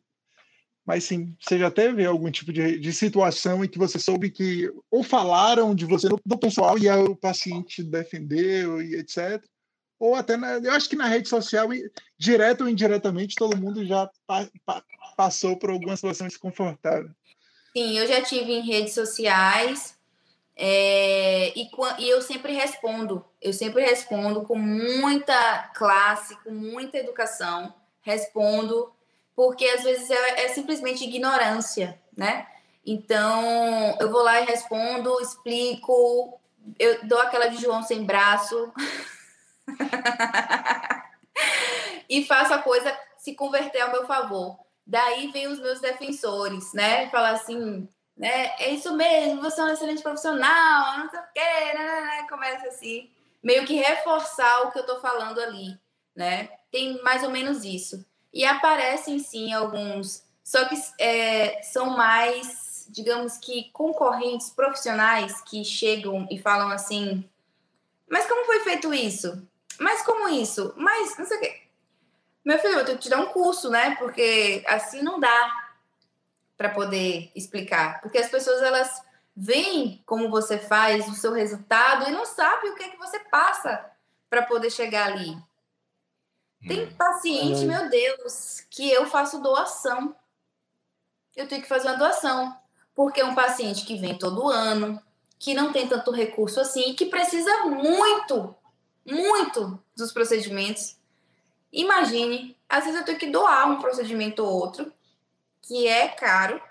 Mas sim, você já teve algum tipo de, de situação em que você soube que ou falaram de você no pessoal e o paciente defendeu e etc. Ou até, na, eu acho que na rede social, direto ou indiretamente, todo mundo já pa, pa, passou por alguma situação desconfortável. Sim, eu já tive em redes sociais é, e, e, eu sempre respondo, eu sempre respondo com muita classe, com muita educação, respondo, porque às vezes é, é simplesmente ignorância, né? Então, eu vou lá e respondo, explico, eu dou aquela de João sem braço, e faço a coisa se converter ao meu favor. Daí vem os meus defensores, né? Falar assim, né? É isso mesmo, você é um excelente profissional, não sei o quê, né, né, né? Começa assim, meio que reforçar o que eu tô falando ali, né? Tem mais ou menos isso. E aparecem sim alguns, só que é, são mais, digamos que, concorrentes profissionais que chegam e falam assim: Mas como foi feito isso? Mas como isso? Mas não sei o quê. Meu filho, eu tenho que te dar um curso, né? Porque assim não dá para poder explicar. Porque as pessoas, elas veem como você faz o seu resultado e não sabem o que é que você passa para poder chegar ali. Tem hum. paciente, meu Deus, que eu faço doação. Eu tenho que fazer uma doação. Porque é um paciente que vem todo ano, que não tem tanto recurso assim, que precisa muito, muito dos procedimentos. Imagine, às vezes eu tenho que doar um procedimento ou outro, que é caro,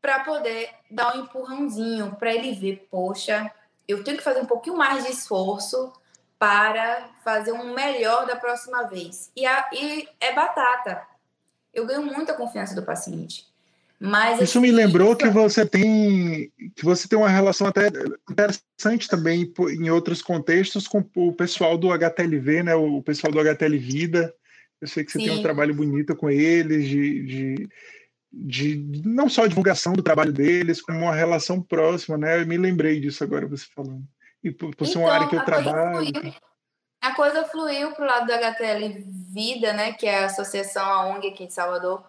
para poder dar um empurrãozinho, para ele ver, poxa, eu tenho que fazer um pouquinho mais de esforço para fazer um melhor da próxima vez. E, a, e é batata. Eu ganho muita confiança do paciente. Mas isso me lembrou que você tem que você tem uma relação até interessante também em outros contextos com o pessoal do HTLV, né? O pessoal do HTL Vida. Eu sei que você Sim. tem um trabalho bonito com eles, de, de, de, não só a divulgação do trabalho deles, como uma relação próxima, né? Eu me lembrei disso agora você falando. E por, por ser uma área que eu então, trabalho. Fluiu, a coisa fluiu para o lado do HTL Vida, né? Que é a associação, a ONG aqui de Salvador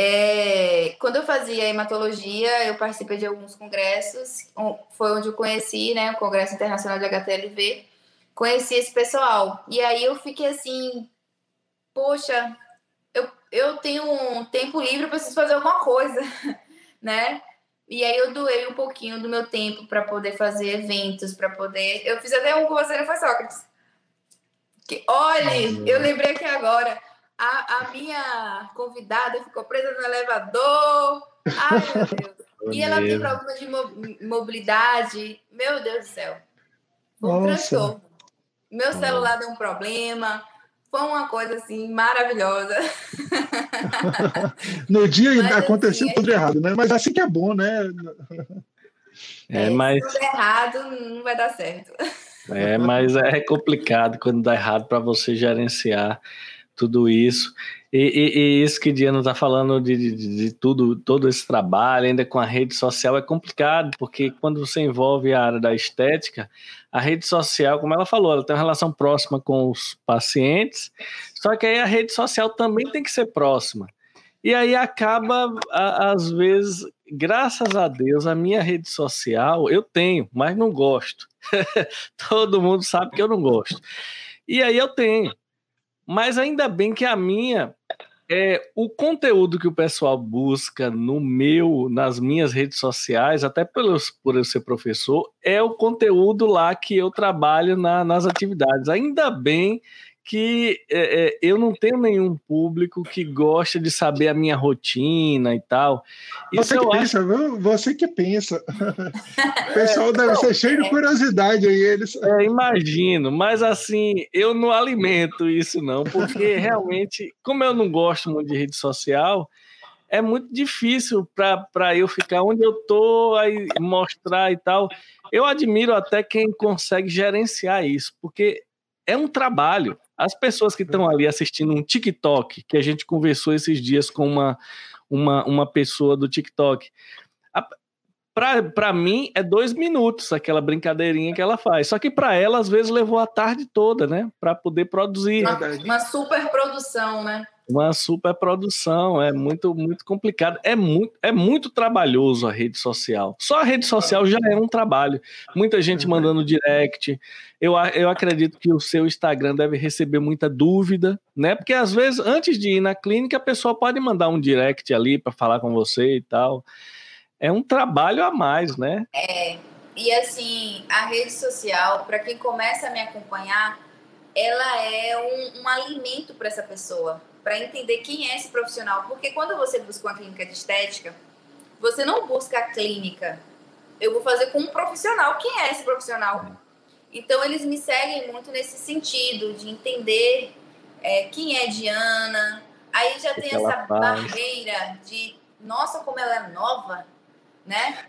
é, quando eu fazia hematologia, eu participei de alguns congressos, foi onde eu conheci, né, o Congresso Internacional de HTLV, conheci esse pessoal. E aí eu fiquei assim, poxa, eu, eu tenho um tempo livre, eu preciso fazer alguma coisa, né? E aí eu doei um pouquinho do meu tempo para poder fazer eventos, para poder. Eu fiz até um com você, não foi Sócrates? Que, olhe, eu lembrei aqui agora a, a minha convidada ficou presa no elevador. Ai, meu Deus. e ela tem problemas de mobilidade. Meu Deus do céu. Um transtorno. Meu celular deu um problema. Foi uma coisa assim maravilhosa. no dia mas, aconteceu assim, tudo é... errado, né? Mas assim que é bom, né? É, é mas se tudo errado não vai dar certo. É, mas é complicado quando dá errado para você gerenciar tudo isso. E, e, e, isso que Diana está falando de, de, de, tudo, todo esse trabalho, ainda com a rede social, é complicado, porque quando você envolve a área da estética, a rede social, como ela falou, ela tem uma relação próxima com os pacientes, só que aí a rede social também tem que ser próxima. E aí acaba, às vezes, graças a Deus, a minha rede social eu tenho, mas não gosto. Todo mundo sabe que eu não gosto. E aí eu tenho. Mas ainda bem que a minha é o conteúdo que o pessoal busca no meu, nas minhas redes sociais, até pelos, por eu ser professor, é o conteúdo lá que eu trabalho na, nas atividades. Ainda bem que é, é, eu não tenho nenhum público que gosta de saber a minha rotina e tal. Isso você que pensa, acho... você que pensa. o pessoal deve ser cheio de é. curiosidade aí. Eles... É, imagino, mas assim, eu não alimento isso não, porque realmente, como eu não gosto muito de rede social, é muito difícil para eu ficar onde eu tô, aí mostrar e tal. Eu admiro até quem consegue gerenciar isso, porque é um trabalho. As pessoas que estão ali assistindo um TikTok, que a gente conversou esses dias com uma, uma, uma pessoa do TikTok. Para mim, é dois minutos aquela brincadeirinha que ela faz. Só que para ela, às vezes, levou a tarde toda, né? Para poder produzir. Uma, uma super produção, né? uma superprodução, é muito muito complicado, é muito é muito trabalhoso a rede social. Só a rede social já é um trabalho. Muita gente uhum. mandando direct. Eu, eu acredito que o seu Instagram deve receber muita dúvida, né? Porque às vezes antes de ir na clínica a pessoa pode mandar um direct ali para falar com você e tal. É um trabalho a mais, né? É. E assim, a rede social, para quem começa a me acompanhar, ela é um, um alimento para essa pessoa para entender quem é esse profissional. Porque quando você busca uma clínica de estética, você não busca a clínica. Eu vou fazer com um profissional. Quem é esse profissional? Então, eles me seguem muito nesse sentido, de entender é, quem é Diana. Aí já tem essa barreira de, nossa, como ela é nova, né?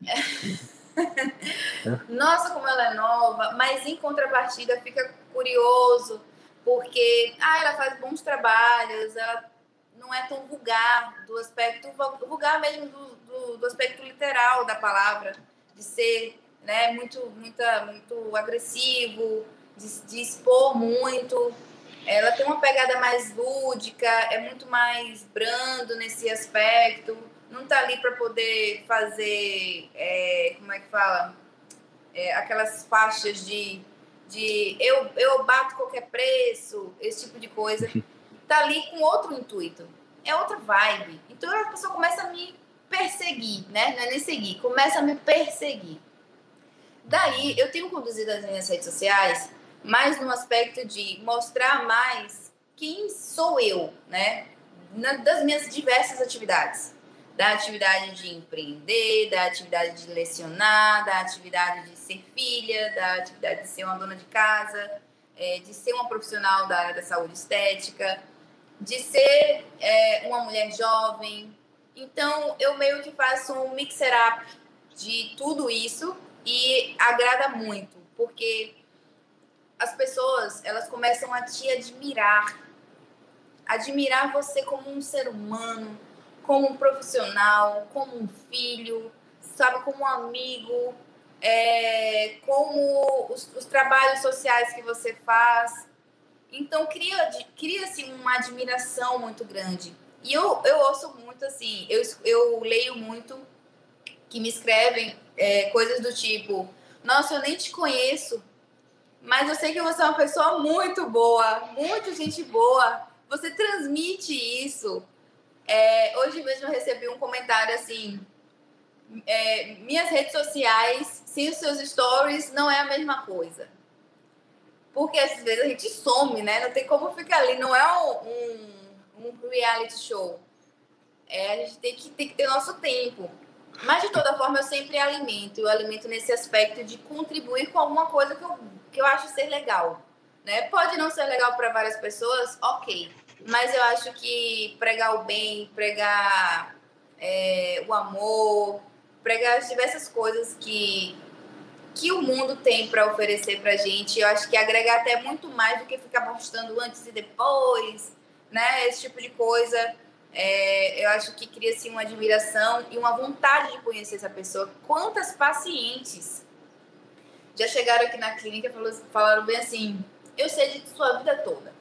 nossa, como ela é nova, mas em contrapartida fica curioso, porque ah, ela faz bons trabalhos, ela não é tão vulgar, do aspecto vulgar mesmo do, do, do aspecto literal da palavra, de ser né, muito, muita, muito agressivo, de, de expor muito. Ela tem uma pegada mais lúdica, é muito mais brando nesse aspecto. Não tá ali para poder fazer, é, como é que fala? É, aquelas faixas de, de eu, eu bato qualquer preço, esse tipo de coisa. Tá ali com outro intuito. É outra vibe. Então a pessoa começa a me perseguir, né? Não é nem seguir, começa a me perseguir. Daí, eu tenho conduzido as minhas redes sociais mais no aspecto de mostrar mais quem sou eu, né? Na, das minhas diversas atividades. Da atividade de empreender, da atividade de lecionar, da atividade de ser filha, da atividade de ser uma dona de casa, é, de ser uma profissional da área da saúde estética, de ser é, uma mulher jovem. Então, eu meio que faço um mixer-up de tudo isso e agrada muito, porque as pessoas elas começam a te admirar, admirar você como um ser humano, como um profissional, como um filho, sabe, como um amigo, é, como os, os, trabalhos sociais que você faz. Então cria cria-se uma admiração muito grande. E eu, eu ouço muito assim, eu, eu leio muito que me escrevem é, coisas do tipo: Nossa, eu nem te conheço, mas eu sei que você é uma pessoa muito boa, muito gente boa. Você transmite isso. É, hoje mesmo eu recebi um comentário assim: é, Minhas redes sociais, sem os seus stories, não é a mesma coisa. Porque às vezes a gente some, né? Não tem como ficar ali. Não é um, um, um reality show. É, a gente tem que, tem que ter nosso tempo. Mas, de toda forma, eu sempre alimento. Eu alimento nesse aspecto de contribuir com alguma coisa que eu, que eu acho ser legal. Né? Pode não ser legal para várias pessoas, ok. Mas eu acho que pregar o bem, pregar é, o amor, pregar as diversas coisas que, que o mundo tem para oferecer para gente, eu acho que agrega até muito mais do que ficar postando antes e depois, né? Esse tipo de coisa é, eu acho que cria-se assim, uma admiração e uma vontade de conhecer essa pessoa. Quantas pacientes já chegaram aqui na clínica e falaram bem assim: eu sei de sua vida toda.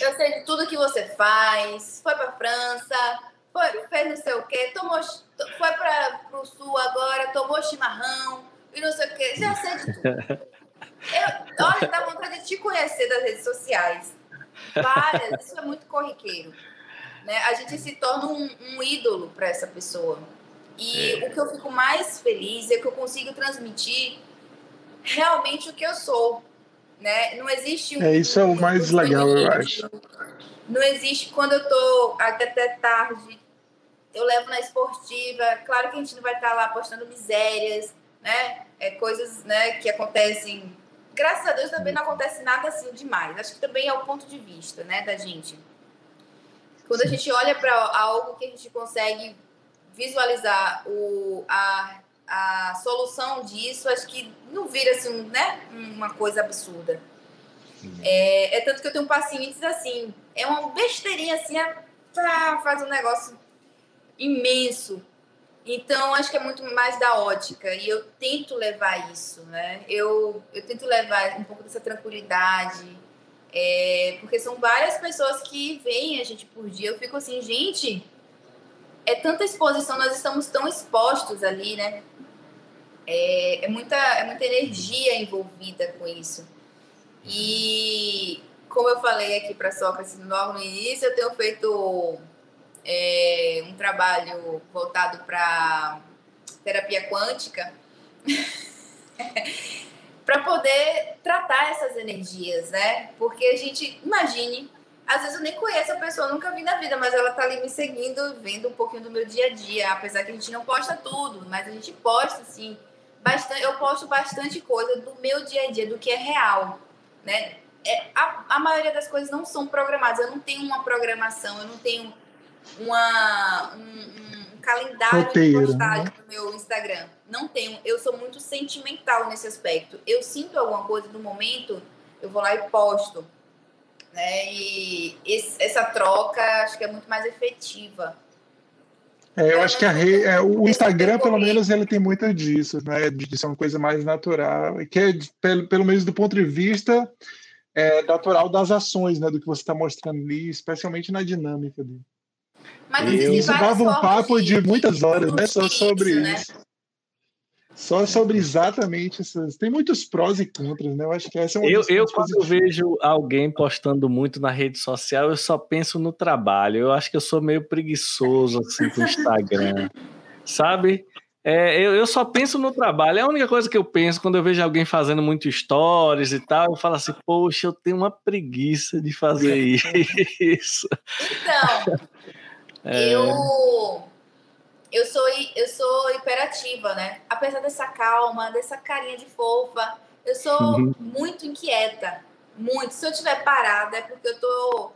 Eu sei de tudo que você faz. Foi para França, foi, fez não sei o quê, tomou, foi para o sul agora, tomou chimarrão e não sei o quê. Já sei de tudo. Eu, olha, dá vontade de te conhecer das redes sociais. Várias, isso é muito corriqueiro né? A gente se torna um, um ídolo para essa pessoa. E é. o que eu fico mais feliz é que eu consigo transmitir realmente o que eu sou, né? Não existe um, É, isso é o mais legal, eu acho. Não existe quando eu tô até tarde, eu levo na esportiva, claro que a gente não vai estar lá postando misérias, né? É coisas, né, que acontecem graças a Deus também não acontece nada assim demais. Acho que também é o ponto de vista, né, da gente. Quando a gente olha para algo que a gente consegue visualizar o, a, a solução disso, acho que não vira assim, né, uma coisa absurda. É, é, tanto que eu tenho pacientes assim, é uma besteirinha assim, é, faz um negócio imenso. Então, acho que é muito mais da ótica e eu tento levar isso, né? Eu, eu tento levar um pouco dessa tranquilidade, é, porque são várias pessoas que veem a gente por dia. Eu fico assim, gente, é tanta exposição, nós estamos tão expostos ali, né? É, é muita, é muita energia envolvida com isso. E como eu falei aqui para Sócrates logo no início, eu tenho feito é, um trabalho voltado para terapia quântica. para poder tratar essas energias, né? Porque a gente, imagine, às vezes eu nem conheço a pessoa, nunca vi na vida, mas ela tá ali me seguindo, vendo um pouquinho do meu dia a dia, apesar que a gente não posta tudo, mas a gente posta, assim, bastante, eu posto bastante coisa do meu dia a dia, do que é real, né? É, a, a maioria das coisas não são programadas. Eu não tenho uma programação, eu não tenho uma, um, um calendário Roteiro, de postagem né? no meu Instagram. Não tenho. Eu sou muito sentimental nesse aspecto. Eu sinto alguma coisa do momento, eu vou lá e posto. Né? E esse, essa troca acho que é muito mais efetiva. É, eu acho que re... é, o Instagram, pelo menos, ele tem muito disso, né? De ser uma coisa mais natural, que é, pelo, pelo menos do ponto de vista é, natural das ações, né? Do que você está mostrando ali, especialmente na dinâmica dele. Mas isso dava um papo de, de muitas horas, né? Só sobre né? isso. Só sobre exatamente essas. Tem muitos prós e contras, né? Eu acho que essa é uma Eu, eu quando eu vejo alguém postando muito na rede social, eu só penso no trabalho. Eu acho que eu sou meio preguiçoso assim com o Instagram. sabe? É, eu, eu só penso no trabalho. É a única coisa que eu penso quando eu vejo alguém fazendo muito stories e tal. Eu falo assim, poxa, eu tenho uma preguiça de fazer isso. Então, é... eu eu sou, eu sou hiperativa, né? Apesar dessa calma, dessa carinha de fofa, eu sou uhum. muito inquieta. Muito. Se eu estiver parada, é porque eu tô,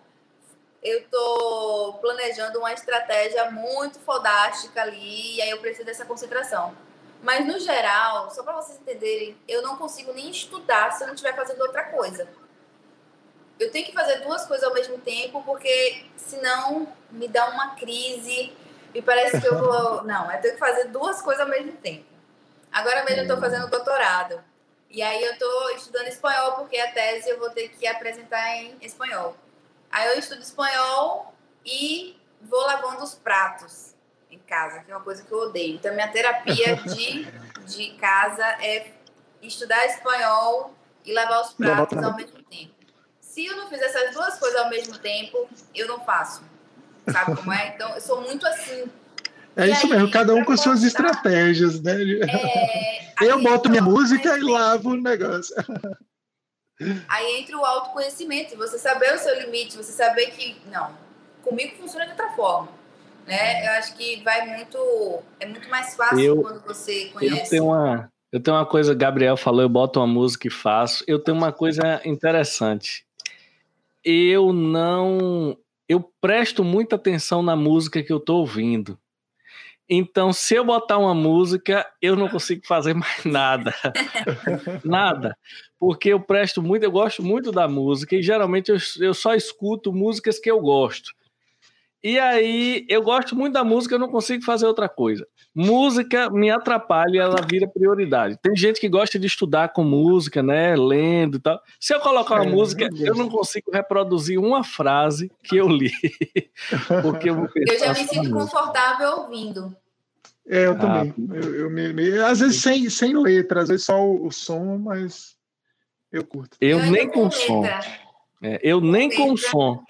eu tô planejando uma estratégia muito fodástica ali, e aí eu preciso dessa concentração. Mas, no geral, só para vocês entenderem, eu não consigo nem estudar se eu não estiver fazendo outra coisa. Eu tenho que fazer duas coisas ao mesmo tempo, porque senão me dá uma crise e parece que eu vou. Não, eu tenho que fazer duas coisas ao mesmo tempo. Agora mesmo eu estou fazendo doutorado. E aí eu estou estudando espanhol, porque a tese eu vou ter que apresentar em espanhol. Aí eu estudo espanhol e vou lavando os pratos em casa, que é uma coisa que eu odeio. Então, minha terapia de, de casa é estudar espanhol e lavar os pratos ao mesmo tempo. Se eu não fizer essas duas coisas ao mesmo tempo, eu não faço. Sabe como é? Então, eu sou muito assim. É e isso aí, mesmo, cada um com suas estratégias, né? É, eu boto minha música e lavo o negócio. Aí entra o autoconhecimento, você saber o seu limite, você saber que, não, comigo funciona de outra forma. Né? Eu acho que vai muito. É muito mais fácil eu, quando você conhece. Eu tenho, uma, eu tenho uma coisa, Gabriel falou, eu boto uma música e faço. Eu tenho uma coisa interessante. Eu não eu presto muita atenção na música que eu estou ouvindo. Então, se eu botar uma música, eu não consigo fazer mais nada. nada. Porque eu presto muito, eu gosto muito da música e geralmente eu, eu só escuto músicas que eu gosto. E aí, eu gosto muito da música, eu não consigo fazer outra coisa. Música me atrapalha, ela vira prioridade. Tem gente que gosta de estudar com música, né? Lendo e tal. Se eu colocar uma é, música, eu não consigo reproduzir uma frase que eu li. porque eu, eu já me sinto confortável ouvindo. É, eu também. Ah, eu, eu me, me, às vezes sem, sem letra, às vezes só o, o som, mas eu curto. Eu, eu nem com som. É, eu nem com som.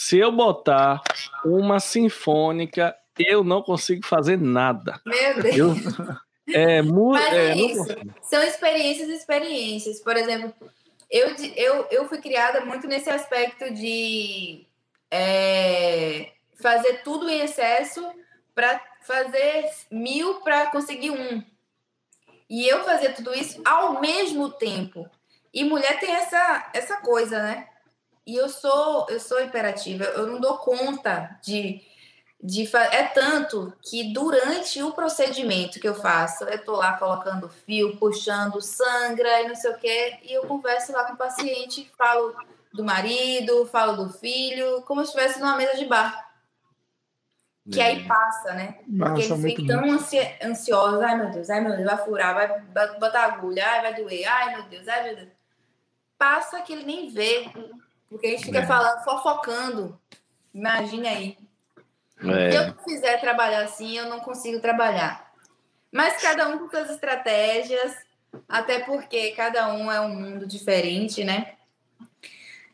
Se eu botar uma sinfônica, eu não consigo fazer nada. Meu Deus. Eu, é, Mas é, é isso. São experiências e experiências. Por exemplo, eu, eu, eu fui criada muito nesse aspecto de é, fazer tudo em excesso para fazer mil para conseguir um. E eu fazer tudo isso ao mesmo tempo. E mulher tem essa, essa coisa, né? E eu sou, eu sou imperativa, eu não dou conta de, de é tanto que durante o procedimento que eu faço, eu tô lá colocando fio, puxando, sangra e não sei o quê, e eu converso lá com o paciente, falo do marido, falo do filho, como se estivesse numa mesa de bar. Que aí é. passa, né? Porque eles ficam tão ansi ansiosos, ai meu Deus, ai meu Deus, vai furar, vai botar agulha, ai vai doer, ai meu Deus, ai meu Deus. Passa que ele nem vê porque a gente fica é. falando, fofocando. Imagine aí. É. Se eu quiser trabalhar assim, eu não consigo trabalhar. Mas cada um com suas estratégias, até porque cada um é um mundo diferente, né?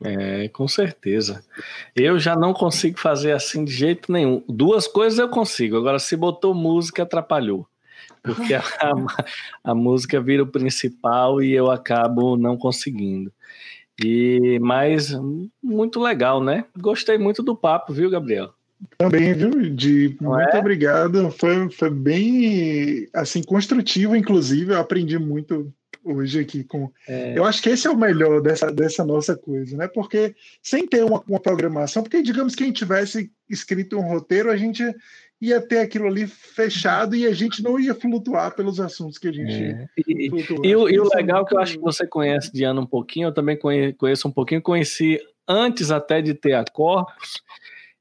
É, com certeza. Eu já não consigo fazer assim de jeito nenhum. Duas coisas eu consigo, agora se botou música, atrapalhou. Porque a, a, a música vira o principal e eu acabo não conseguindo. E mas muito legal, né? Gostei muito do papo, viu, Gabriel? Também, viu, de Não muito é? obrigado. Foi, foi bem assim construtivo, inclusive. Eu aprendi muito hoje aqui com. É. Eu acho que esse é o melhor dessa, dessa nossa coisa, né? Porque sem ter uma, uma programação, porque digamos que a gente tivesse escrito um roteiro, a gente ia ter aquilo ali fechado e a gente não ia flutuar pelos assuntos que a gente. É. E, e, o, e o legal é que eu acho que você conhece Diana um pouquinho, eu também conheço um pouquinho, conheci antes até de ter a Corpus.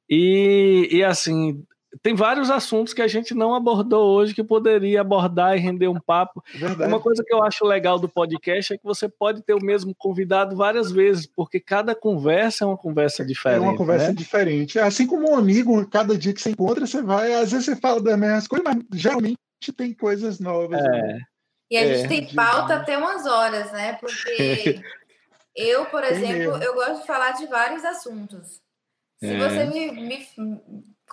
E, e assim, tem vários assuntos que a gente não abordou hoje que poderia abordar e render um papo. Verdade. Uma coisa que eu acho legal do podcast é que você pode ter o mesmo convidado várias vezes, porque cada conversa é uma conversa diferente. É uma conversa né? diferente. Assim como um amigo, cada dia que você encontra, você vai, às vezes você fala das mesmas coisas, mas geralmente tem coisas novas. É. Né? E a gente é, tem pauta até umas horas, né? Porque eu, por exemplo, eu gosto de falar de vários assuntos. Se é. você me, me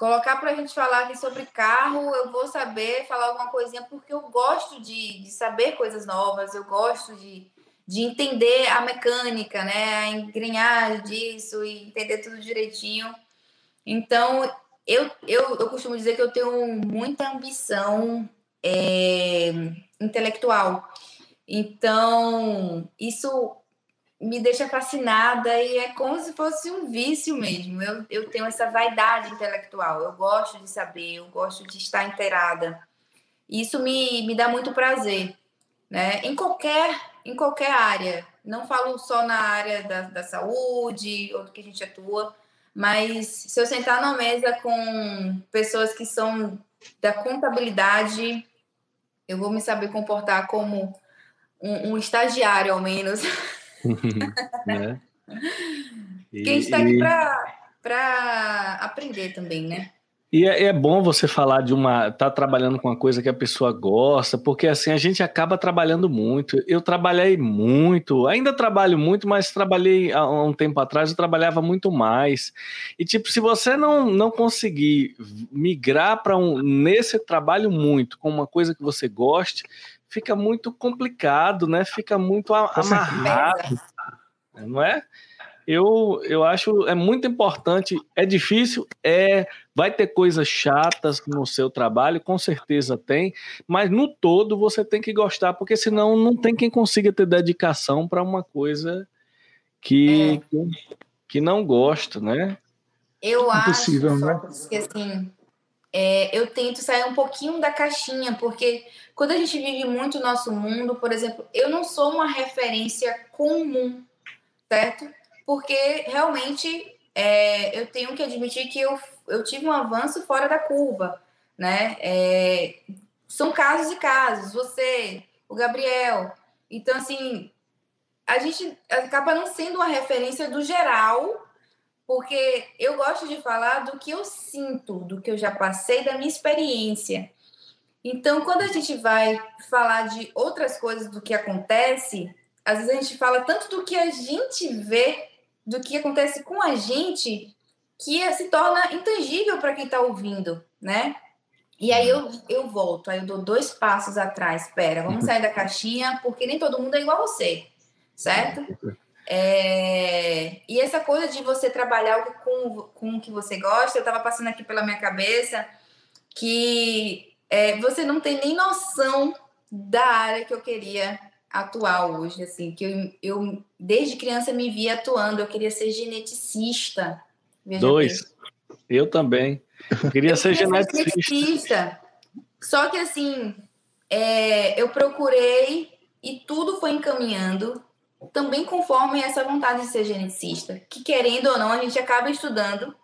colocar para a gente falar aqui sobre carro, eu vou saber falar alguma coisinha, porque eu gosto de, de saber coisas novas, eu gosto de, de entender a mecânica, né? A engrenagem disso e entender tudo direitinho. Então, eu, eu, eu costumo dizer que eu tenho muita ambição é, intelectual. Então, isso me deixa fascinada e é como se fosse um vício mesmo. Eu, eu tenho essa vaidade intelectual, eu gosto de saber, eu gosto de estar inteirada. Isso me, me dá muito prazer, né? Em qualquer, em qualquer área. Não falo só na área da, da saúde ou do que a gente atua, mas se eu sentar na mesa com pessoas que são da contabilidade, eu vou me saber comportar como um, um estagiário, ao menos. né? E, Quem está aqui para aprender também, né? E é, é, bom você falar de uma. tá trabalhando com uma coisa que a pessoa gosta, porque assim a gente acaba trabalhando muito. Eu trabalhei muito, ainda trabalho muito, mas trabalhei há um tempo atrás, eu trabalhava muito mais. E tipo, se você não, não conseguir migrar para um. nesse trabalho muito, com uma coisa que você goste, fica muito complicado, né? Fica muito amarrado, não é? Eu, eu acho é muito importante, é difícil, é vai ter coisas chatas no seu trabalho, com certeza tem, mas no todo você tem que gostar, porque senão não tem quem consiga ter dedicação para uma coisa que, é. que, que não gosta, né? Eu Impossível, acho né? que assim, é, eu tento sair um pouquinho da caixinha, porque quando a gente vive muito o nosso mundo, por exemplo, eu não sou uma referência comum, certo? Porque realmente é, eu tenho que admitir que eu, eu tive um avanço fora da curva, né? É, são casos e casos, você, o Gabriel. Então, assim, a gente acaba não sendo uma referência do geral porque eu gosto de falar do que eu sinto, do que eu já passei, da minha experiência. Então, quando a gente vai falar de outras coisas do que acontece, às vezes a gente fala tanto do que a gente vê, do que acontece com a gente, que se torna intangível para quem está ouvindo, né? E aí eu, eu volto, aí eu dou dois passos atrás. Espera, vamos sair da caixinha, porque nem todo mundo é igual a você, certo? É, e essa coisa de você trabalhar com, com o que você gosta, eu estava passando aqui pela minha cabeça que é, você não tem nem noção da área que eu queria atuar hoje, assim, que eu, eu desde criança me via atuando, eu queria ser geneticista. Dois. Bem. Eu também. Eu queria, eu ser, geneticista. geneticista. Só que assim, é, eu procurei e tudo foi encaminhando também conforme essa vontade de ser geneticista, que querendo ou não, a gente acaba estudando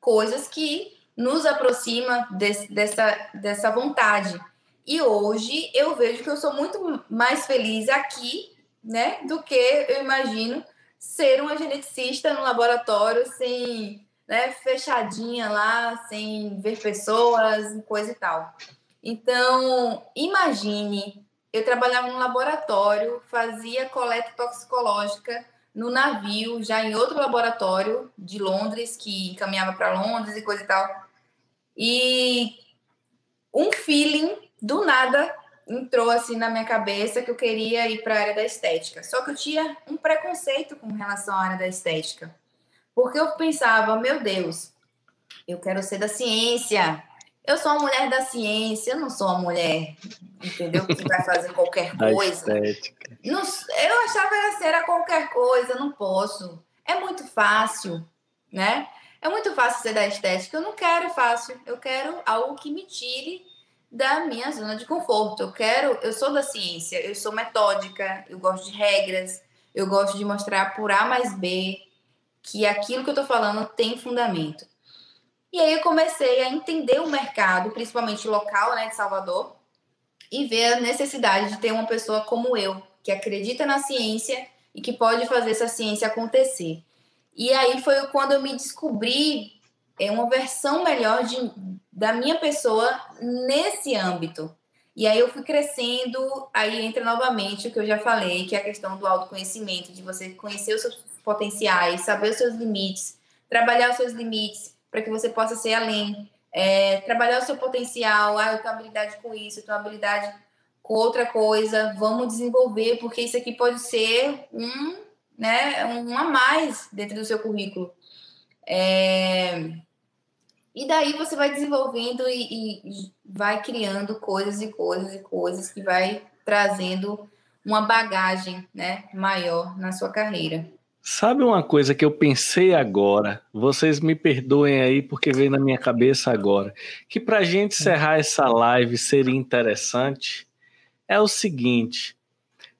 coisas que nos aproxima dessa, dessa vontade. E hoje eu vejo que eu sou muito mais feliz aqui, né, do que eu imagino ser uma geneticista no laboratório sem, né, fechadinha lá, sem ver pessoas, coisa e tal. Então, imagine eu trabalhava no laboratório, fazia coleta toxicológica no navio, já em outro laboratório de Londres, que encaminhava para Londres e coisa e tal. E um feeling do nada entrou assim na minha cabeça que eu queria ir para a área da estética. Só que eu tinha um preconceito com relação à área da estética. Porque eu pensava, meu Deus, Eu quero ser da ciência. Eu sou uma mulher da ciência, eu não sou uma mulher, entendeu? Que vai fazer qualquer coisa. Não, eu achava que era qualquer coisa, não posso. É muito fácil, né? É muito fácil ser da estética. Eu não quero fácil. Eu quero algo que me tire da minha zona de conforto. Eu quero, eu sou da ciência, eu sou metódica, eu gosto de regras, eu gosto de mostrar por A mais B que aquilo que eu estou falando tem fundamento. E aí eu comecei a entender o mercado, principalmente local, né, de Salvador, e ver a necessidade de ter uma pessoa como eu, que acredita na ciência e que pode fazer essa ciência acontecer. E aí foi quando eu me descobri é uma versão melhor de, da minha pessoa nesse âmbito. E aí eu fui crescendo, aí entra novamente o que eu já falei, que é a questão do autoconhecimento, de você conhecer os seus potenciais, saber os seus limites, trabalhar os seus limites, para que você possa ser além. É, trabalhar o seu potencial, ah, eu tenho habilidade com isso, eu tenho habilidade com outra coisa, vamos desenvolver, porque isso aqui pode ser um, né, um a mais dentro do seu currículo. É... E daí você vai desenvolvendo e, e, vai criando coisas e coisas e coisas que vai trazendo uma bagagem né, maior na sua carreira. Sabe uma coisa que eu pensei agora? Vocês me perdoem aí porque veio na minha cabeça agora. Que para a gente encerrar essa live seria interessante. É o seguinte: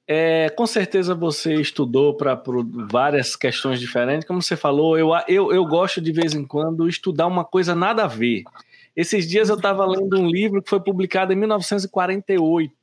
é, com certeza você estudou para várias questões diferentes. Como você falou, eu, eu, eu gosto de vez em quando estudar uma coisa nada a ver. Esses dias eu estava lendo um livro que foi publicado em 1948.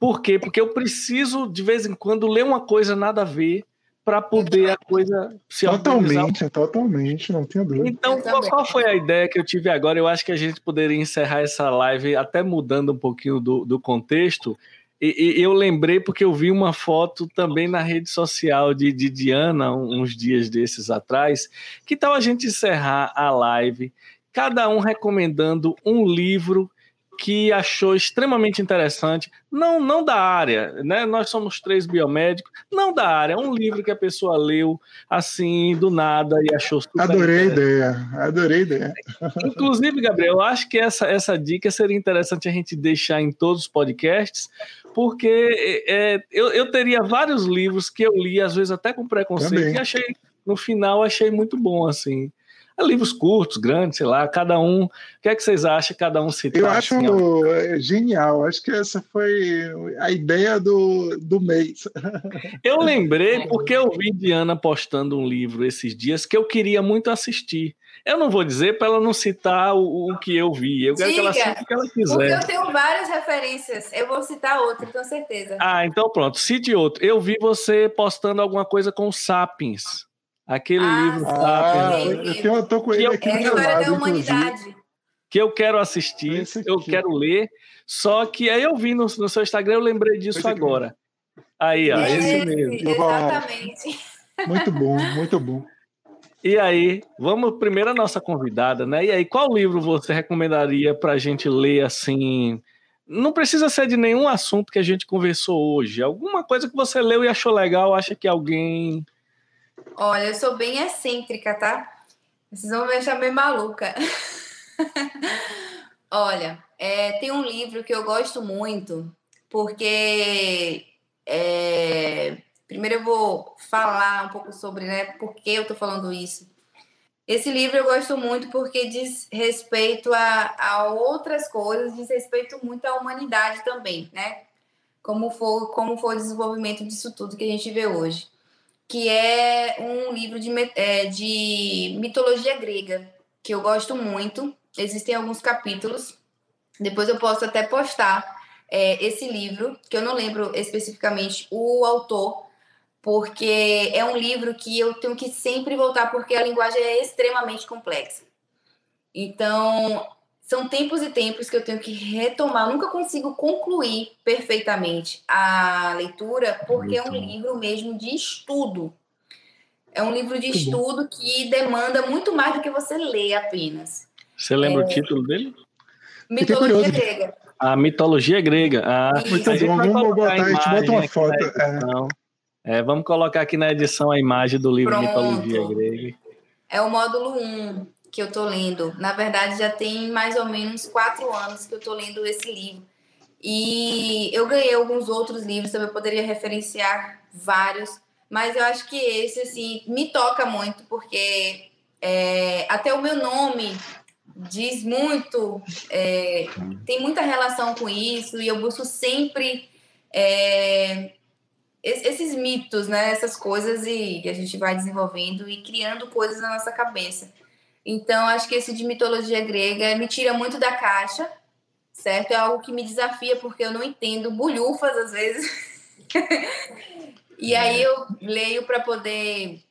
Por quê? Porque eu preciso, de vez em quando, ler uma coisa nada a ver para poder a coisa se Totalmente, organizar. totalmente, não tenho dúvida. Então, qual, qual, foi a ideia que eu tive agora? Eu acho que a gente poderia encerrar essa live até mudando um pouquinho do, do contexto. E, e, eu lembrei porque eu vi uma foto também na rede social de, de Diana, uns dias desses atrás. Que tal a gente encerrar a live, cada um recomendando um livro que achou extremamente interessante, não, não da área, né? Nós somos três biomédicos, não da área, é um livro que a pessoa leu assim, do nada, e achou super Adorei a ideia, adorei a ideia. Inclusive, Gabriel, eu acho que essa, essa dica seria interessante a gente deixar em todos os podcasts, porque é, eu, eu teria vários livros que eu li, às vezes até com preconceito, Também. e achei, no final, achei muito bom, assim. É livros curtos, grandes, sei lá, cada um. O que é que vocês acham? Cada um citar? Eu acho assim, genial. Acho que essa foi a ideia do, do mês. Eu lembrei porque eu vi Diana postando um livro esses dias que eu queria muito assistir. Eu não vou dizer para ela não citar o, o, que eu vi. Eu quero Diga, que ela cite o que ela quiser. Porque eu tenho várias referências. Eu vou citar outro, com certeza. Ah, então pronto. Cite outro. Eu vi você postando alguma coisa com Sapiens. Aquele ah, livro ah, eu, eu tô com ele aqui é a história da humanidade. Que eu quero assistir, eu quero ler. Só que aí eu vi no, no seu Instagram, eu lembrei disso agora. Aí, ó, esse, esse mesmo. Exatamente. Muito bom, muito bom. E aí, vamos primeiro a nossa convidada, né? E aí, qual livro você recomendaria para a gente ler assim? Não precisa ser de nenhum assunto que a gente conversou hoje. Alguma coisa que você leu e achou legal, acha que alguém Olha, eu sou bem excêntrica, tá? Vocês vão me achar meio maluca. Olha, é, tem um livro que eu gosto muito, porque. É, primeiro eu vou falar um pouco sobre, né, por que eu tô falando isso. Esse livro eu gosto muito porque diz respeito a, a outras coisas, diz respeito muito à humanidade também, né? Como foi, como foi o desenvolvimento disso tudo que a gente vê hoje que é um livro de, é, de mitologia grega, que eu gosto muito. Existem alguns capítulos. Depois eu posso até postar é, esse livro, que eu não lembro especificamente o autor, porque é um livro que eu tenho que sempre voltar, porque a linguagem é extremamente complexa. Então, são tempos e tempos que eu tenho que retomar. Eu nunca consigo concluir perfeitamente a leitura, porque muito é um bom. livro mesmo de estudo. É um livro de muito estudo bom. que demanda muito mais do que você ler apenas. Você lembra é... o título dele? Mitologia grega. A mitologia grega. Ah, muito bom. Vamos botar, a gente bota uma foto. É. é. vamos colocar aqui na edição a imagem do livro Pronto. Mitologia Grega. É o módulo 1. Que eu tô lendo. Na verdade, já tem mais ou menos quatro anos que eu tô lendo esse livro. E eu ganhei alguns outros livros, também poderia referenciar vários, mas eu acho que esse, assim, me toca muito, porque é, até o meu nome diz muito, é, tem muita relação com isso, e eu busco sempre é, esses mitos, né, essas coisas, e a gente vai desenvolvendo e criando coisas na nossa cabeça. Então, acho que esse de mitologia grega me tira muito da caixa, certo? É algo que me desafia, porque eu não entendo bulhufas às vezes. e aí eu leio para poder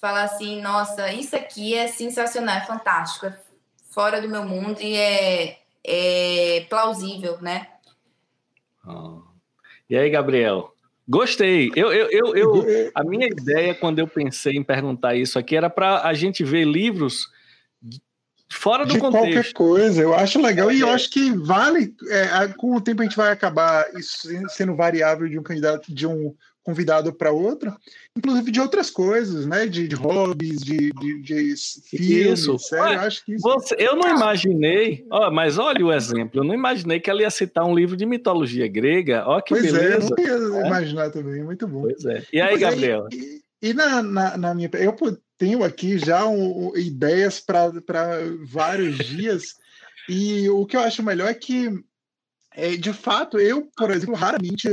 falar assim: nossa, isso aqui é sensacional, é fantástico, é fora do meu mundo e é, é plausível, né? Oh. E aí, Gabriel? Gostei. Eu, eu, eu, eu, a minha ideia, quando eu pensei em perguntar isso aqui, era para a gente ver livros fora do de contexto. qualquer coisa. Eu acho legal e eu acho que vale. É, com o tempo a gente vai acabar isso sendo variável de um candidato, de um convidado para outro, inclusive de outras coisas, né? De, de hobbies, de, de, de filmes, isso. sério, eu acho que isso... Você, eu não imaginei, ó, mas olha o exemplo, eu não imaginei que ela ia citar um livro de mitologia grega, ó que pois beleza. É, eu não ia é. imaginar também, muito bom. Pois é. E aí, Gabriel? E, e na, na, na, minha... Eu tenho aqui já um, ideias para vários dias, e o que eu acho melhor é que é, de fato, eu, por exemplo, raramente,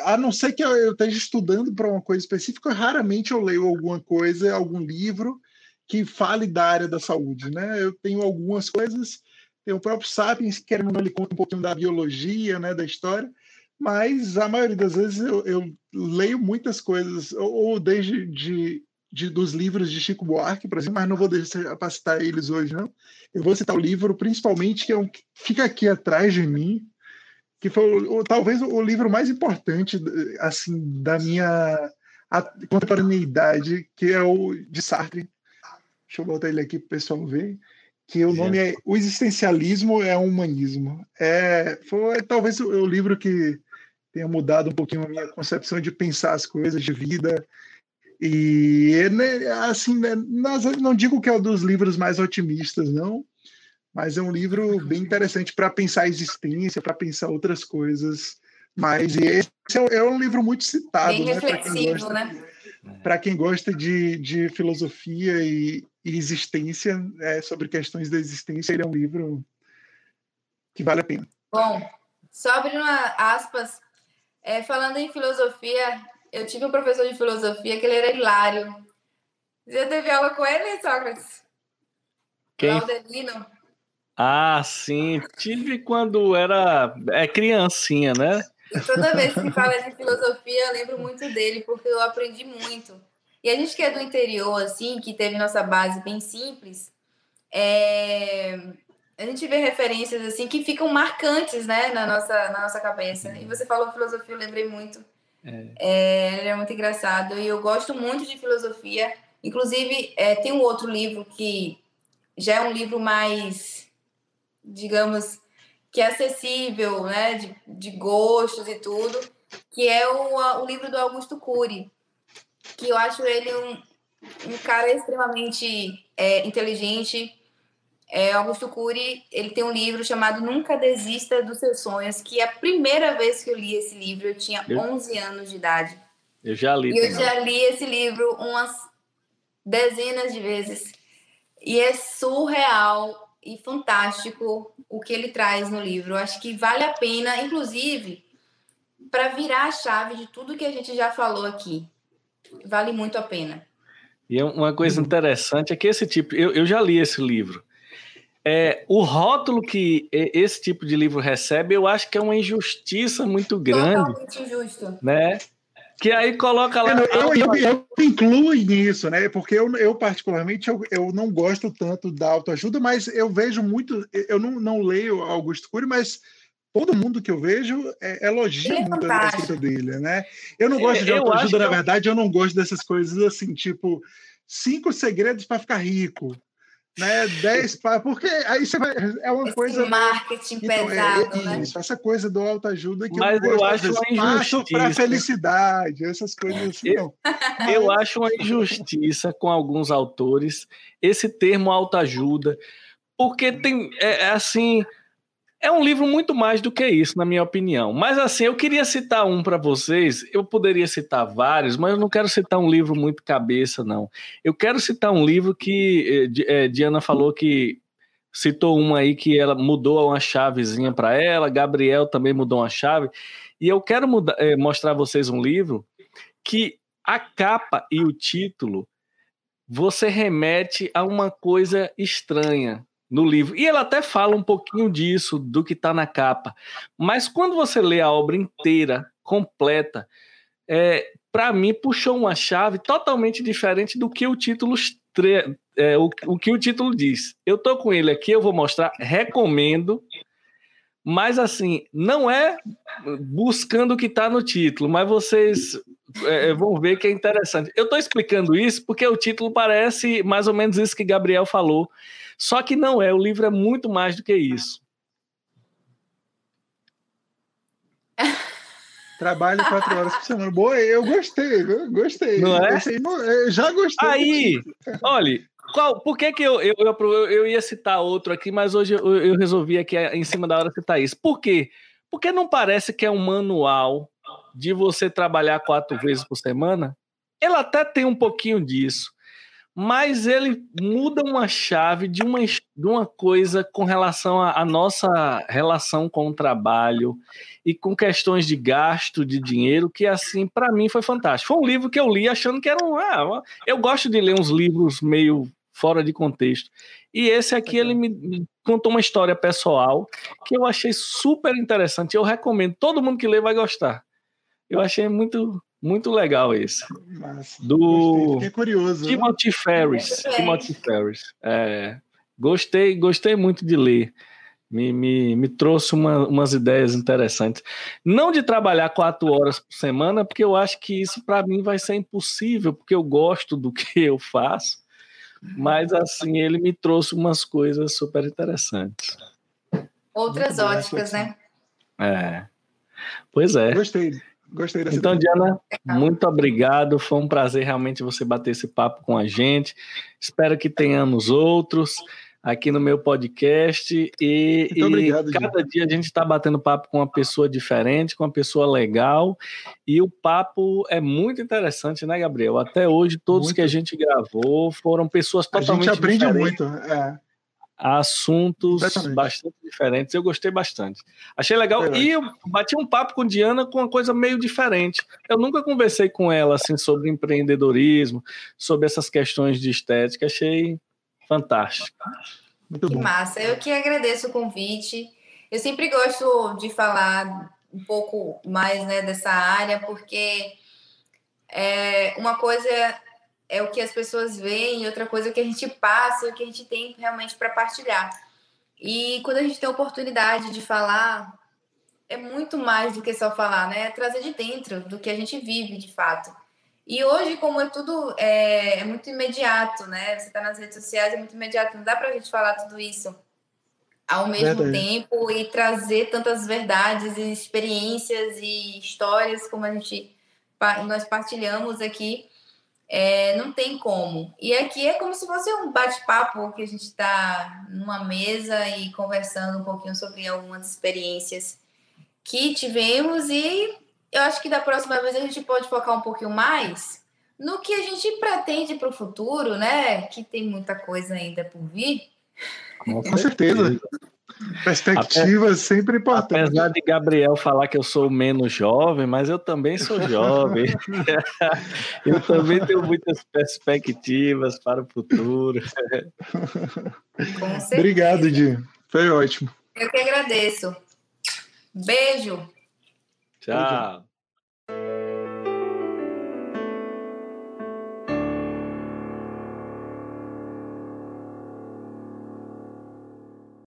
a não ser que eu esteja estudando para uma coisa específica, raramente eu leio alguma coisa, algum livro que fale da área da saúde, né? Eu tenho algumas coisas, tem o próprio Sapiens, que querendo ele conta um pouquinho da biologia, né, da história, mas a maioria das vezes eu, eu leio muitas coisas, ou, ou desde de, de, dos livros de Chico Buarque, por exemplo, mas não vou deixar para citar eles hoje, não. Eu vou citar o livro, principalmente, que é um, fica aqui atrás de mim, que foi o, talvez o livro mais importante assim da minha contemporaneidade, que é o de Sartre. Deixa eu botar ele aqui para o pessoal ver. Que o nome é O Existencialismo é o Humanismo. É, foi talvez o, o livro que tenha mudado um pouquinho a minha concepção de pensar as coisas, de vida. E, né, assim, né, não digo que é um dos livros mais otimistas, não, mas é um livro bem interessante para pensar a existência, para pensar outras coisas. Mas esse é, é, um livro muito citado, bem né? reflexivo, Para quem gosta, né? quem gosta de, de filosofia e, e existência, é, sobre questões da existência, ele é um livro que vale a pena. Bom, só abrindo aspas, é, falando em filosofia, eu tive um professor de filosofia que ele era hilário. Você teve aula com ele, Sócrates? Quem? Laudelino. Ah, sim. Tive quando era é criancinha, né? Toda vez que fala de filosofia, eu lembro muito dele, porque eu aprendi muito. E a gente que é do interior, assim, que teve nossa base bem simples, é... a gente vê referências, assim, que ficam marcantes, né, na nossa, na nossa cabeça. E você falou filosofia, eu lembrei muito. É. É, ele é muito engraçado. E eu gosto muito de filosofia. Inclusive, é, tem um outro livro que já é um livro mais digamos, que é acessível, né, de, de gostos e tudo, que é o, o livro do Augusto Cury, que eu acho ele um, um cara extremamente é, inteligente. É, Augusto Cury, ele tem um livro chamado Nunca Desista dos Seus Sonhos, que é a primeira vez que eu li esse livro, eu tinha eu, 11 anos de idade. Eu já li. E eu já li esse livro umas dezenas de vezes. E é surreal e fantástico o que ele traz no livro. Acho que vale a pena, inclusive, para virar a chave de tudo que a gente já falou aqui. Vale muito a pena. E é uma coisa interessante é que esse tipo, eu, eu já li esse livro. É, o rótulo que esse tipo de livro recebe, eu acho que é uma injustiça muito grande. Totalmente injusto. Né? Que aí coloca lá. Eu, eu, eu, incluo nisso, né? Porque eu, eu particularmente, eu, eu não gosto tanto da autoajuda, mas eu vejo muito. Eu não, não leio Augusto Cury, mas todo mundo que eu vejo é, elogia é muito a escrita dele, né? Eu não gosto de autoajuda, na verdade, eu não gosto dessas coisas assim, tipo, cinco segredos para ficar rico. Né? 10 porque aí você vai é uma Esse coisa marketing então, é, pesado, é, né? isso, essa coisa do autoajuda que Mas eu, eu acho passo para injustiça. felicidade, essas coisas assim, Eu-. Eu acho uma injustiça com alguns autores esse termo autoajuda, porque tem é, é assim é um livro muito mais do que isso, na minha opinião. Mas assim, eu queria citar um para vocês. Eu poderia citar vários, mas eu não quero citar um livro muito cabeça, não. Eu quero citar um livro que eh, Diana falou que citou um aí que ela mudou uma chavezinha para ela. Gabriel também mudou uma chave. E eu quero mudar- eh, mostrar a vocês um livro que a capa e o título você remete a uma coisa estranha no livro. E ela até fala um pouquinho disso, do que está na capa. Mas quando você lê a obra inteira, completa, é, para mim puxou uma chave totalmente diferente do que o título é, o, o que o título diz. Eu tô com ele aqui, eu vou mostrar, recomendo. Mas assim, não é buscando o que está no título, mas vocês é, vão ver que é interessante. Eu estou explicando isso porque o título parece mais ou menos isso que Gabriel falou. Só que não é, o livro é muito mais do que isso. Trabalho quatro horas por semana. Boa, eu gostei, eu gostei. Não é? Esse aí não- eu já gostei. Aí, olha, qual, por que, que eu, eu, eu, eu ia citar outro aqui, mas hoje eu, eu resolvi aqui em cima da hora citar isso. Por quê? Porque não parece que é um manual de você trabalhar quatro vezes por semana? Ele até tem um pouquinho disso, mas ele muda uma chave de uma, de uma coisa com relação à à nossa relação com o trabalho e com questões de gasto de dinheiro, que assim, para mim foi fantástico. Foi um livro que eu li achando que era um. Ah, eu gosto de ler uns livros meio fora de contexto. E esse aqui ele me, contou uma história pessoal que eu achei super interessante. Eu recomendo, todo mundo que lê vai gostar. Eu achei muito muito legal esse. Massa. Do Gostei, Fiquei curioso. né? Timothy Ferris. Timothy Ferris. É, gostei, gostei muito de ler. Me, me, me trouxe uma, umas ideias interessantes. Não de trabalhar quatro horas por semana, porque eu acho que isso para mim vai ser impossível, porque eu gosto do que eu faço. Mas assim, ele me trouxe umas coisas super interessantes. Outras Muito óticas, né? É. Pois é. Gostei, gostei dessa Então, ideia. Diana, muito obrigado. Foi um prazer realmente você bater esse papo com a gente. Espero que tenhamos outros aqui no meu podcast. E, Muito e obrigado, cada dia a gente está batendo papo com uma pessoa diferente, com uma pessoa legal. E o papo é muito interessante, né, Gabriel? Até hoje, todos Muito. que a gente gravou foram pessoas A totalmente gente aprende diferentes muito. É. assuntos Exatamente. bastante diferentes. Eu gostei bastante. Achei legal. Verdade. E eu bati um papo com Diana com uma coisa meio diferente. Eu nunca conversei com ela assim sobre empreendedorismo, sobre essas questões de estética. Achei fantástico. Muito Que bom. massa. Eu que agradeço o convite. Eu sempre gosto de falar um pouco mais né, dessa área, porque é, uma coisa é o que as pessoas veem, e outra coisa é o que a gente passa, o que a gente tem realmente para partilhar. E quando a gente tem a oportunidade de falar, é muito mais do que só falar, né? É trazer de dentro do que a gente vive de fato. E hoje, como é tudo é, é muito imediato, né? Você está nas redes sociais, é muito imediato, não dá para a gente falar tudo isso ao mesmo Verdade. tempo e trazer tantas verdades e experiências e histórias como a gente nós partilhamos aqui. É, não tem como. E aqui é como se fosse um bate-papo que a gente está numa mesa e conversando um pouquinho sobre algumas experiências que tivemos e eu acho que da próxima vez a gente pode focar um pouquinho mais no que a gente pretende para o futuro, né? Que tem muita coisa ainda por vir. Com certeza. Perspectiva sempre importante. Apesar de Gabriel falar que eu sou menos jovem, mas eu também sou jovem. eu também tenho muitas perspectivas para o futuro. Obrigado, Di. Foi ótimo. Eu que agradeço. Beijo. Tchau.